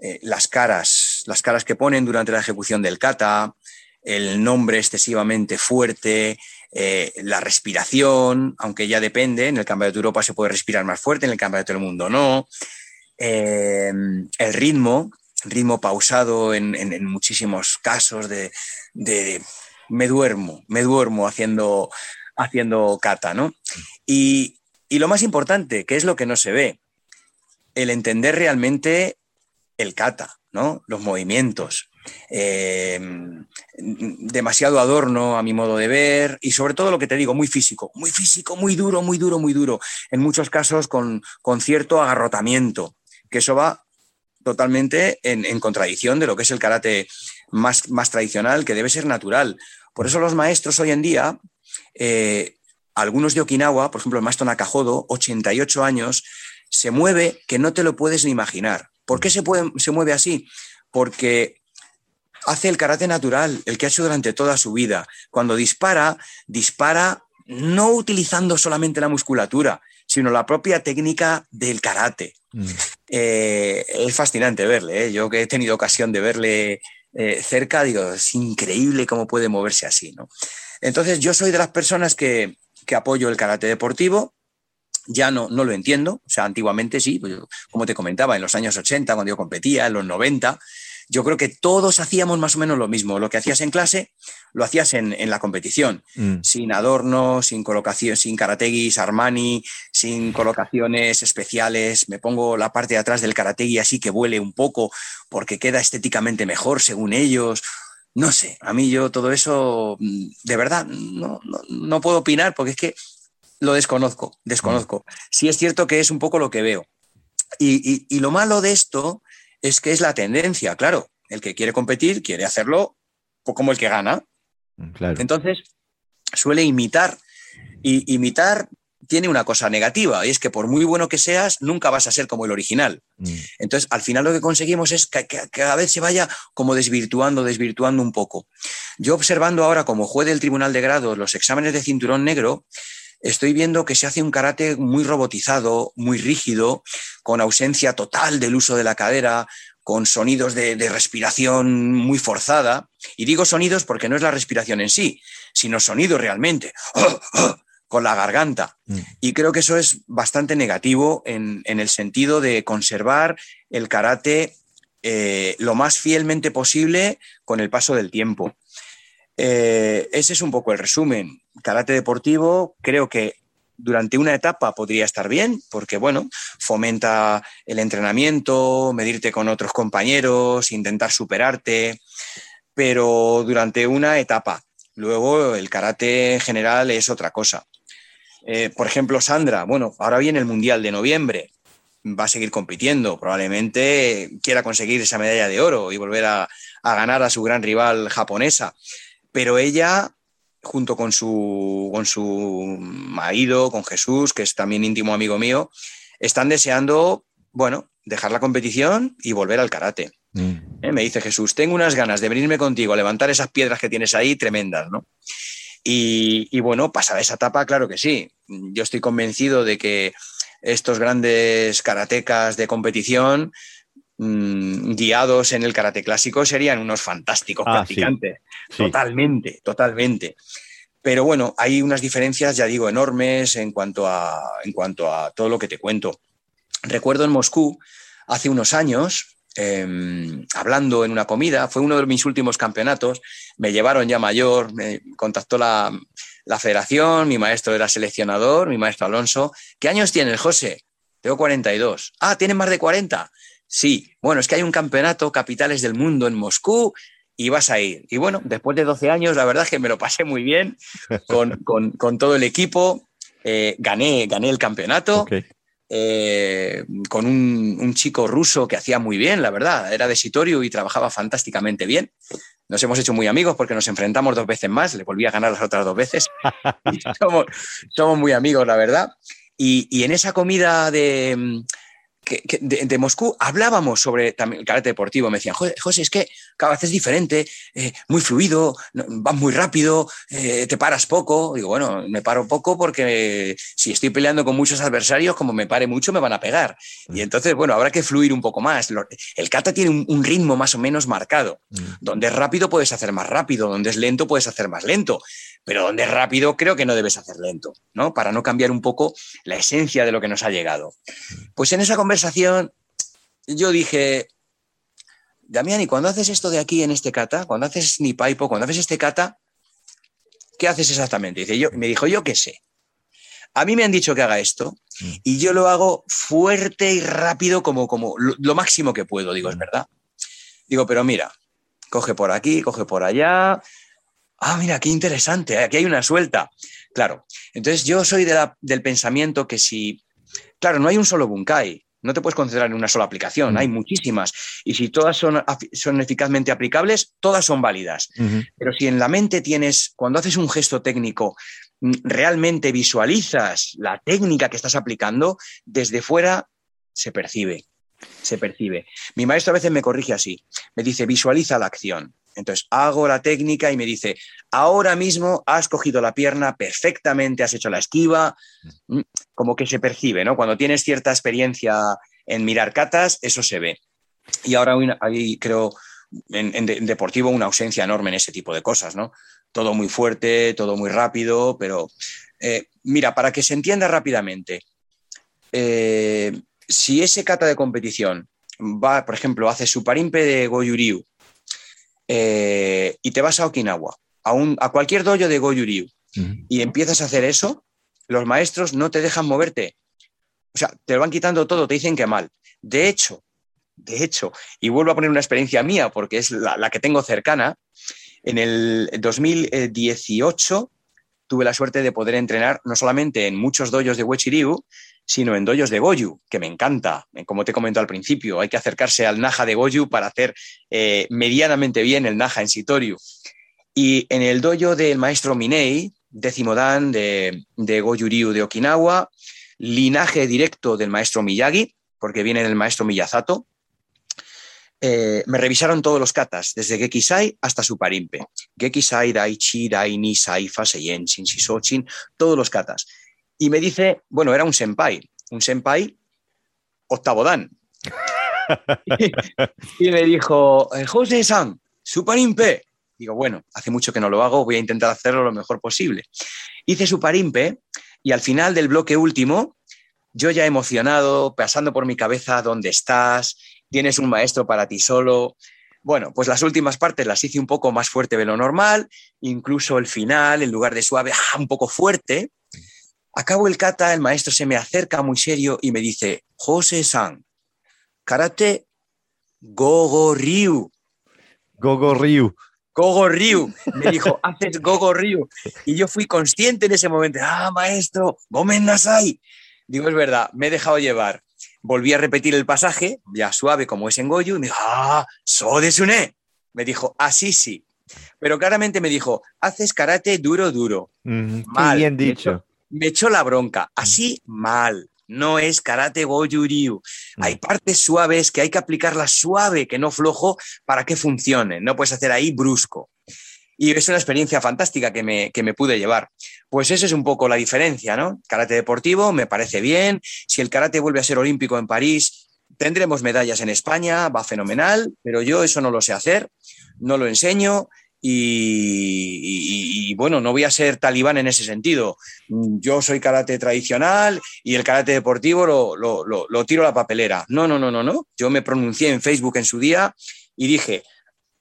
eh, las caras, las caras que ponen durante la ejecución del kata, el nombre excesivamente fuerte, eh, la respiración, aunque ya depende, en el Campeonato de Europa se puede respirar más fuerte, en el Campeonato del Mundo no, eh, el ritmo, ritmo pausado en, muchísimos casos de, me duermo, me duermo haciendo, haciendo kata, ¿no? Y, y lo más importante, que es lo que no se ve, el entender realmente el kata, ¿no? Los movimientos, eh, demasiado adorno a mi modo de ver y sobre todo lo que te digo, muy físico, muy físico, muy duro, muy duro, muy duro, en muchos casos con, cierto agarrotamiento, que eso va totalmente en, contradicción de lo que es el karate más, más tradicional, que debe ser natural. Por eso los maestros hoy en día, eh, algunos de Okinawa, por ejemplo el maestro Nakajodo, 88 años, se mueve que no te lo puedes ni imaginar. ¿Por qué se, puede, se mueve así? Porque hace el karate natural, el que ha hecho durante toda su vida. Cuando dispara, dispara no utilizando solamente la musculatura, sino la propia técnica del karate. Mm. Eh, es fascinante verle, ¿eh? yo que he tenido ocasión de verle eh, cerca, digo, es increíble cómo puede moverse así. ¿no? Entonces yo soy de las personas que, apoyo el karate deportivo, ya no, no lo entiendo, o sea, antiguamente sí, pues, como te comentaba, en los años 80, cuando yo competía, en los 90, yo creo que todos hacíamos más o menos lo mismo. Lo que hacías en clase, lo hacías en, la competición, mm. sin adorno, sin colocación, sin karategis, Armani, sin colocaciones especiales. Me pongo la parte de atrás del karategi así que vuele un poco porque queda estéticamente mejor según ellos. No sé, a mí yo todo eso, de verdad, no, no, puedo opinar porque es que lo desconozco, desconozco. Mm. Sí es cierto que es un poco lo que veo. y, y lo malo de esto es que es la tendencia, claro. El que quiere competir quiere hacerlo como el que gana. Mm, Entonces, suele imitar. Y imitar tiene una cosa negativa, y es que por muy bueno que seas, nunca vas a ser como el original. Mm. Entonces, al final lo que conseguimos es que, cada vez se vaya como desvirtuando, desvirtuando un poco. Yo observando ahora como juez del Tribunal de Grados los exámenes de cinturón negro, estoy viendo que se hace un karate muy robotizado, muy rígido, con ausencia total del uso de la cadera, con sonidos de, respiración muy forzada. Y digo sonidos porque no es la respiración en sí, sino sonidos realmente, con la garganta. Mm. Y creo que eso es bastante negativo en, el sentido de conservar el karate eh, lo más fielmente posible con el paso del tiempo. Eh, ese es un poco el resumen. Karate deportivo, creo que durante una etapa podría estar bien, porque bueno, fomenta el entrenamiento, medirte con otros compañeros, intentar superarte, pero durante una etapa. Luego el karate en general es otra cosa. Eh, por ejemplo, Sandra, bueno, ahora viene el Mundial de noviembre, va a seguir compitiendo, probablemente quiera conseguir esa medalla de oro y volver a ganar a su gran rival japonesa pero ella, junto con su, con su marido, con Jesús, que es también íntimo amigo mío, están deseando, bueno, dejar la competición y volver al karate. Mm. Eh, me dice Jesús, tengo unas ganas de venirme contigo a levantar esas piedras que tienes ahí tremendas, ¿no? Y, y bueno, pasada esa etapa, claro que sí. Yo estoy convencido de que estos grandes karatecas de competición Mm, guiados en el karate clásico serían unos fantásticos ah, practicantes. Totalmente, totalmente. Pero bueno, hay unas diferencias, ya digo, enormes en cuanto a, en cuanto a todo lo que te cuento. Recuerdo en Moscú, hace unos años, em, hablando en una comida, fue uno de mis últimos campeonatos, me llevaron ya mayor, me contactó la, la federación, mi maestro era seleccionador, mi maestro Alonso. ¿Qué años tienes, José? Tengo 42. Ah, ¿tienes más de 40? Sí, bueno, es que hay un campeonato capitales del mundo en Moscú y vas a ir. Y bueno, después de 12 años, la verdad es que me lo pasé muy bien con, todo el equipo. Eh, gané, gané el campeonato. Eh, con un, chico ruso que hacía muy bien, la verdad, era de Sitorio y trabajaba fantásticamente bien. Nos hemos hecho muy amigos porque nos enfrentamos dos veces más, le volví a ganar las otras dos veces. somos, muy amigos, la verdad. y en esa comida de, de, Moscú hablábamos sobre también el karate deportivo. Me decían, José, es que cada vez es diferente, eh, muy fluido, vas muy rápido, eh, te paras poco. Digo, bueno, me paro poco porque si estoy peleando con muchos adversarios, como me pare mucho, me van a pegar. Y mm. entonces, bueno, habrá que fluir un poco más. El kata tiene un, ritmo más o menos marcado. Mm. Donde es rápido puedes hacer más rápido, donde es lento puedes hacer más lento pero donde es rápido creo que no debes hacer lento, ¿no? Para no cambiar un poco la esencia de lo que nos ha llegado. Pues en esa conversación yo dije, Damián, ¿y cuando haces esto de aquí en este kata, cuando haces ni paipo, cuando haces este kata, ¿qué haces exactamente? Dice, yo, me dijo, yo qué sé. A mí me han dicho que haga esto y yo lo hago fuerte y rápido como, como lo, lo máximo que puedo, digo, es verdad. Digo, pero mira, coge por aquí, coge por allá, ah, mira, qué interesante, aquí hay una suelta. Claro, entonces yo soy del pensamiento que si, claro, no hay un solo bunkai, no te puedes concentrar en una sola aplicación, hay muchísimas. Y si todas son, son eficazmente aplicables, todas son válidas. Pero si en la mente tienes, cuando haces un gesto técnico, mm, realmente visualizas la técnica que estás aplicando, desde fuera se percibe, se percibe. Mi maestro a veces me corrige así, me dice, visualiza la acción. Entonces hago la técnica y me dice, ahora mismo has cogido la pierna perfectamente, has hecho la esquiva, mm, como que se percibe, ¿no? Cuando tienes cierta experiencia en mirar catas, eso se ve. Y ahora hay, creo, en, deportivo una ausencia enorme en ese tipo de cosas, ¿no? Todo muy fuerte, todo muy rápido, pero eh, mira, para que se entienda rápidamente, eh, si ese kata de competición va, por ejemplo, hace su parimpe de Goyuriu eh, y te vas a Okinawa, a, a cualquier dojo de Goju-Ryu, y empiezas a hacer eso, los maestros no te dejan moverte. O sea, te lo van quitando todo, te dicen que mal. De hecho, de hecho, y vuelvo a poner una experiencia mía porque es la, que tengo cercana, en el 2018 tuve la suerte de poder entrenar no solamente en muchos dojos de Wechiriu, sino en doyos de Goju, que me encanta. Eh, como te comentado al principio, hay que acercarse al Naja de Goju para hacer eh, medianamente bien el Naja en Sitoriu. Y en el dojo del maestro Minei, décimo dan de, de Goju de Okinawa, linaje directo del maestro Miyagi, porque viene del maestro Miyazato, eh, me revisaron todos los katas, desde Gekisai hasta Suparimpe. Gekisai, Daichi, Daini, Saifa, Seien, Shinshisochin, todos los katas. Y me dice, bueno, era un senpai, un senpai octavo dan. y me dijo, eh, José-san, Suparimpe. Digo, bueno, hace mucho que no lo hago, voy a intentar hacerlo lo mejor posible. Hice Suparimpe y al final del bloque último, yo ya emocionado, pasando por mi cabeza dónde estás, tienes un maestro para ti solo. Bueno, pues las últimas partes las hice un poco más fuerte de lo normal, incluso el final, en lugar de suave, ¡ah! un poco fuerte. Acabo el kata, el maestro se me acerca muy serio y me dice, José-san, karate Gogo Ryu. Gogo Ryu. Gogo Ryu. Me dijo, haces Gogo Ryu. Y yo fui consciente en ese momento, ah, maestro, Gomen Nasai. Digo, es verdad, me he dejado llevar. Volví a repetir el pasaje, ya suave como es en Goyu, y me dijo, ah, so desune. Me dijo, así sí. Pero claramente me dijo, haces karate duro, duro. Mm, bien dicho. Me echó, la bronca, así mal. No es karate goju ryu. Mm. Hay partes suaves que hay que aplicarlas suave, que no flojo, para que funcione. No puedes hacer ahí brusco. Y es una experiencia fantástica que me, que me pude llevar. Pues esa es un poco la diferencia, ¿no? Karate deportivo me parece bien. Si el karate vuelve a ser olímpico en París, tendremos medallas en España, va fenomenal, pero yo eso no lo sé hacer, no lo enseño y, bueno, no voy a ser talibán en ese sentido. Yo soy karate tradicional y el karate deportivo lo, lo, lo, tiro a la papelera. No, no, no, no, no. Yo me pronuncié en Facebook en su día y dije,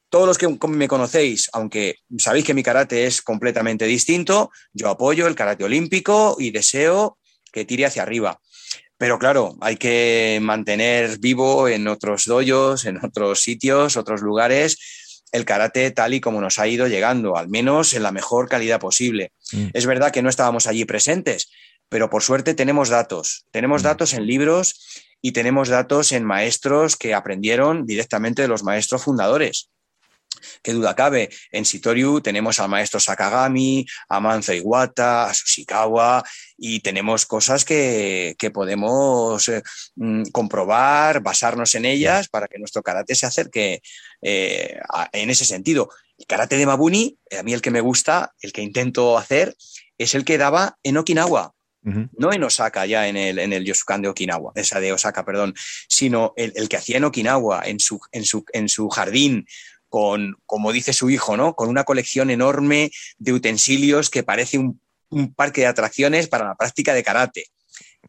todos los que me conocéis, aunque sabéis que mi karate es completamente distinto, yo apoyo el karate olímpico y deseo que tire hacia arriba. Pero claro, hay que mantener vivo en otros doyos, en otros sitios, otros lugares, el karate tal y como nos ha ido llegando, al menos en la mejor calidad posible. Mm. Es verdad que no estábamos allí presentes, pero por suerte tenemos datos. Tenemos mm. datos en libros y tenemos datos en maestros que aprendieron directamente de los maestros fundadores. Qué duda cabe, en Sitoriu tenemos al maestro Sakagami, a Manzo Iwata, a Sushikawa, y tenemos cosas que, podemos eh, mm, comprobar, basarnos en ellas para que nuestro karate se acerque eh, en ese sentido. El karate de Mabuni, a mí el que me gusta, el que intento hacer, es el que daba en Okinawa. No en Osaka, ya en el, en el Yosukan de Okinawa, esa de Osaka, perdón, sino el, que hacía en Okinawa, en su, en su, en su jardín, con, como dice su hijo, ¿no? Con una colección enorme de utensilios que parece un, parque de atracciones para la práctica de karate.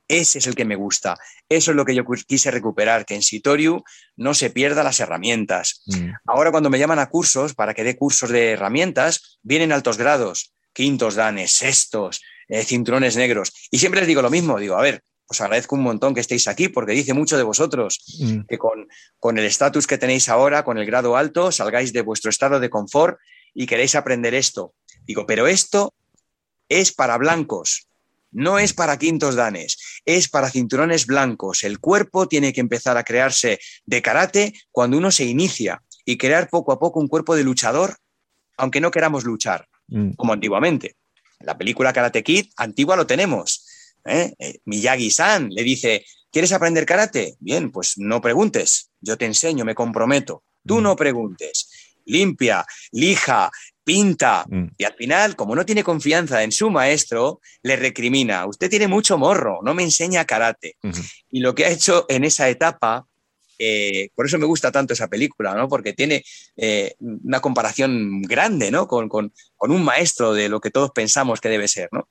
Ese es el que me gusta. Eso es lo que yo quise recuperar, que en Sitoriu no se pierdan las herramientas. Mm. Ahora cuando me llaman a cursos, para que dé cursos de herramientas, vienen altos grados, quintos danes, sextos, eh, cinturones negros. Y siempre les digo lo mismo, digo, a ver, os agradezco un montón que estéis aquí porque dice mucho de vosotros, mm. que con, con el estatus que tenéis ahora, con el grado alto, salgáis de vuestro estado de confort y queréis aprender esto. Digo, pero esto es para blancos, no es para quintos danes, es para cinturones blancos. El cuerpo tiene que empezar a crearse de karate cuando uno se inicia y crear poco a poco un cuerpo de luchador, aunque no queramos luchar, mm. como antiguamente. La película Karate Kid antigua lo tenemos ¿eh? Eh, Miyagi-san le dice, ¿quieres aprender karate? Bien, pues no preguntes, yo te enseño, me comprometo. Tú mm. no preguntes. Limpia, lija, pinta. Mm. Y al final, como no tiene confianza en su maestro, le recrimina, usted tiene mucho morro, no me enseña karate. Y lo que ha hecho en esa etapa, eh, por eso me gusta tanto esa película, ¿no? porque tiene una comparación grande ¿no? Con, con, con, un maestro de lo que todos pensamos que debe ser. ¿no?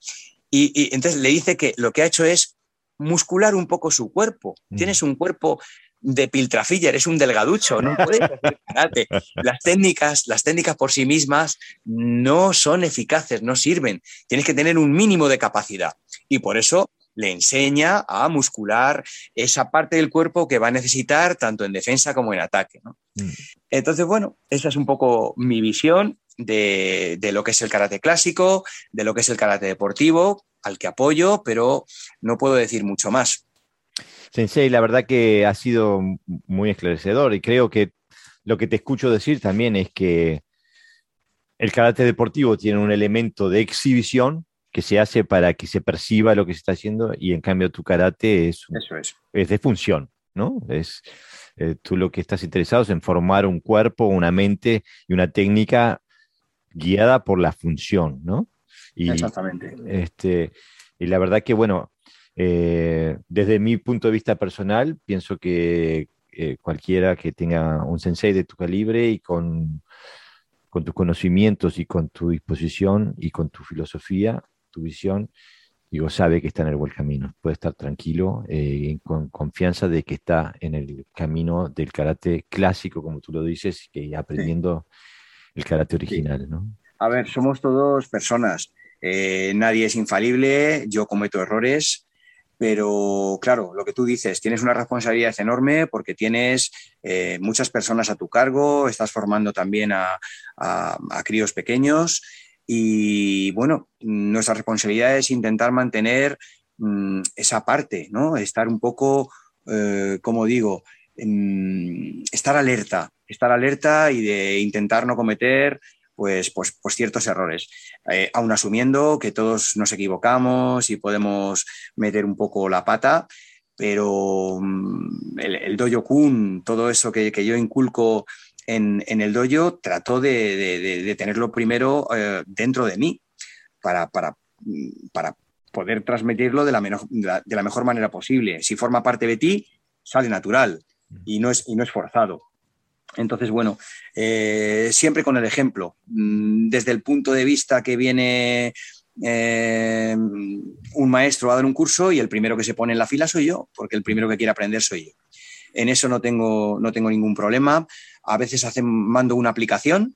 Y, entonces le dice que lo que ha hecho es muscular un poco su cuerpo. Mm. Tienes un cuerpo de piltrafilla, eres un delgaducho, no puedes hacer karate. Las técnicas, las técnicas por sí mismas no son eficaces, no sirven. Tienes que tener un mínimo de capacidad. Y por eso le enseña a muscular esa parte del cuerpo que va a necesitar tanto en defensa como en ataque. Mm. Entonces, bueno, esa es un poco mi visión de, lo que es el karate clásico, de lo que es el karate deportivo, al que apoyo, pero no puedo decir mucho más. Sensei, la verdad que ha sido muy esclarecedor y creo que lo que te escucho decir también es que el karate deportivo tiene un elemento de exhibición que se hace para que se perciba lo que se está haciendo y en cambio tu karate es, Eso es. es de función. ¿no? Es, eh, tú lo que estás interesado es en formar un cuerpo, una mente y una técnica guiada por la función, ¿no? Y, Exactamente. Este, y la verdad que, bueno, eh, desde mi punto de vista personal, pienso que eh, cualquiera que tenga un sensei de tu calibre y con, con tus conocimientos y con tu disposición y con tu filosofía, tu visión, digo, sabe que está en el buen camino. Puede estar tranquilo, eh, con confianza de que está en el camino del karate clásico, como tú lo dices, y aprendiendo el karate original, ¿no? A ver, somos todos personas. Eh, nadie es infalible, yo cometo errores, pero claro, lo que tú dices, tienes una responsabilidad enorme porque tienes eh, muchas personas a tu cargo, estás formando también a, a críos pequeños y bueno, nuestra responsabilidad es intentar mantener mm, esa parte, ¿no? Estar un poco, eh, como digo, estar alerta, estar alerta y de intentar no cometer pues, pues, pues ciertos errores, eh, aún asumiendo que todos nos equivocamos y podemos meter un poco la pata, pero mm, el, el dojo kun, todo eso que, yo inculco en, el dojo trató de, tenerlo primero eh, dentro de mí para, para, poder transmitirlo de la, de la, mejor manera posible. Si forma parte de ti, sale natural y no es, y no es forzado. Entonces, bueno, eh, siempre con el ejemplo, mm, desde el punto de vista que viene eh, un maestro a dar un curso y el primero que se pone en la fila soy yo, porque el primero que quiere aprender soy yo. En eso no tengo, no tengo ningún problema a veces hacen, mando una aplicación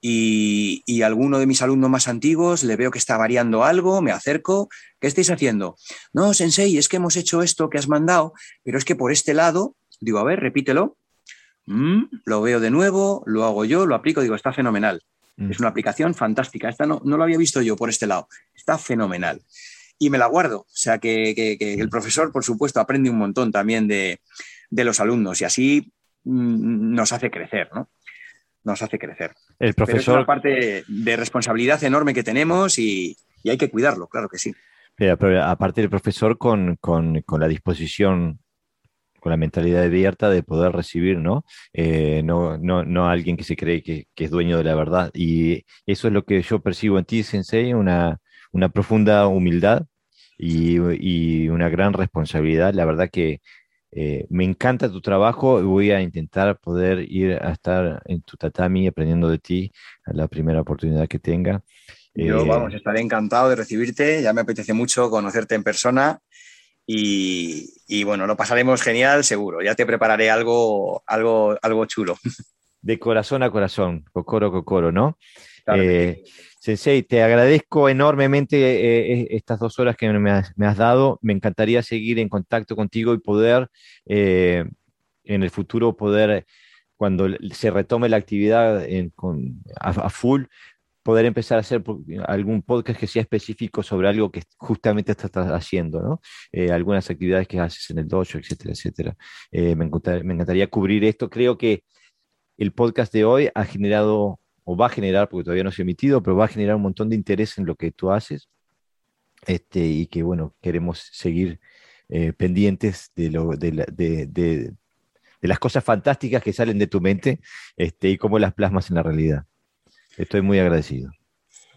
y, y, alguno de mis alumnos más antiguos le veo que está variando algo, me acerco, ¿qué estáis haciendo? No, Sensei, es que hemos hecho esto que has mandado, pero es que por este lado, digo, a ver, repítelo, mm, lo veo de nuevo, lo hago yo, lo aplico, digo, está fenomenal. Mm. Es una aplicación fantástica, esta no, no lo había visto yo por este lado, está fenomenal. Y me la guardo, o sea que, que, el profesor, por supuesto, aprende un montón también de, de los alumnos y así Mm, nos hace crecer, ¿no? Nos hace crecer. El profesor. es una parte de responsabilidad enorme que tenemos y, hay que cuidarlo, claro que sí. Pero, aparte del profesor con, la disposición, con la mentalidad abierta de poder recibir, ¿no? Eh, no, no, alguien que se cree que, es dueño de la verdad. Y eso es lo que yo percibo en ti, Sensei, una, una profunda humildad y, y, una gran responsabilidad. La verdad que eh, me encanta tu trabajo y voy a intentar poder ir a estar en tu tatami aprendiendo de ti a la primera oportunidad que tenga. Yo, eh, vamos, estaré encantado de recibirte, ya me apetece mucho conocerte en persona y, bueno, lo pasaremos genial, seguro. Ya te prepararé algo, algo, algo chulo. De corazón a corazón, cocoro, cocoro, ¿no? Eh, Sensei, te agradezco enormemente eh, eh, estas dos horas que me has, dado. Me encantaría seguir en contacto contigo y poder en el futuro poder, cuando se retome la actividad a, full, poder empezar a hacer algún podcast que sea específico sobre algo que justamente estás haciendo, ¿no? algunas actividades que haces en el dojo, etcétera, etcétera. me, me encantaría cubrir esto. Creo que el podcast de hoy ha generado o va a generar, porque todavía no se ha emitido, pero va a generar un montón de interés en lo que tú haces este, y que, bueno, queremos seguir eh, pendientes de, lo, de, de, de, las cosas fantásticas que salen de tu mente este, y cómo las plasmas en la realidad. Estoy muy agradecido.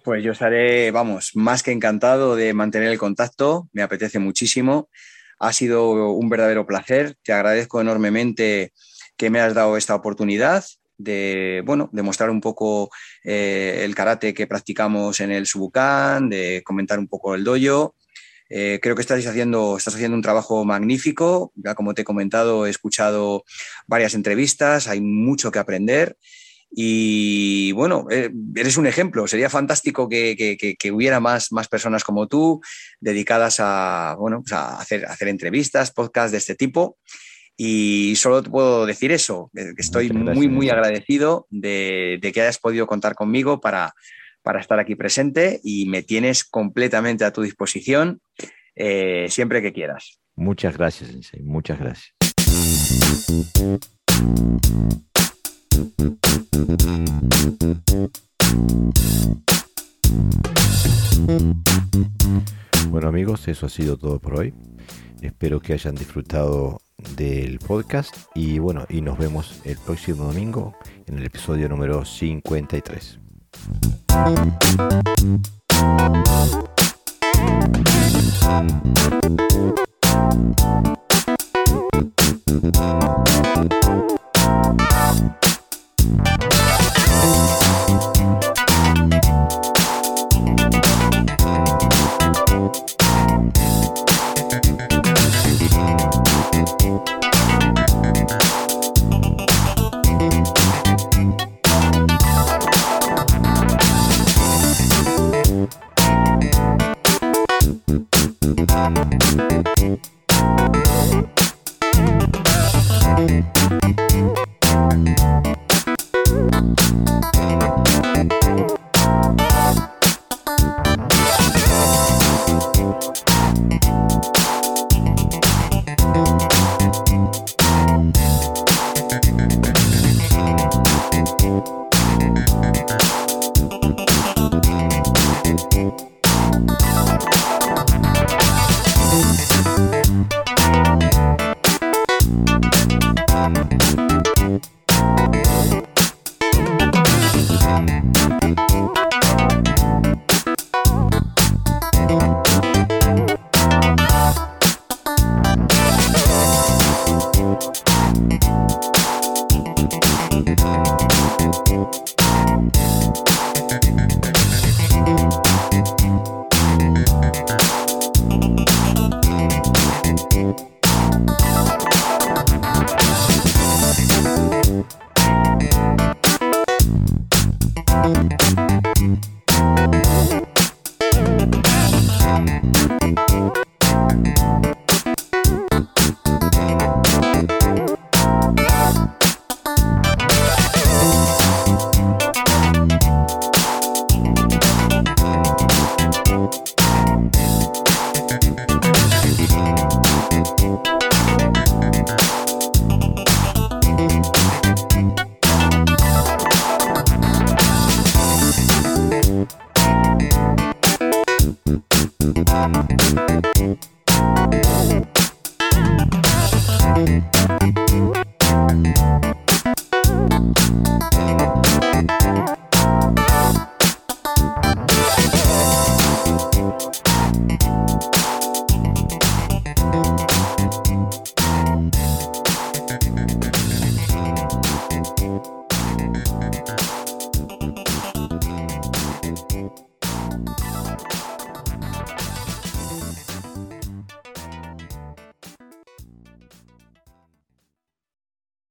Pues yo estaré, vamos, más que encantado de mantener el contacto, me apetece muchísimo. Ha sido un verdadero placer, te agradezco enormemente que me has dado esta oportunidad de, bueno, de mostrar un poco eh, el karate que practicamos en el Subukan, de comentar un poco el dojo. Eh, creo que estás haciendo, estás haciendo un trabajo magnífico. Ya como te he comentado, he escuchado varias entrevistas, hay mucho que aprender. Y bueno, eh, eres un ejemplo. Sería fantástico que, hubiera más, más personas como tú dedicadas a, bueno, pues a hacer, hacer entrevistas, podcasts de este tipo. Y solo te puedo decir eso, que estoy muy, muy agradecido de, que hayas podido contar conmigo para, para, estar aquí presente y me tienes completamente a tu disposición eh, siempre que quieras. Muchas gracias, Sensei, muchas gracias. Bueno amigos, eso ha sido todo por hoy. Espero que hayan disfrutado del podcast y bueno, y nos vemos el próximo domingo en el episodio número 53. Thank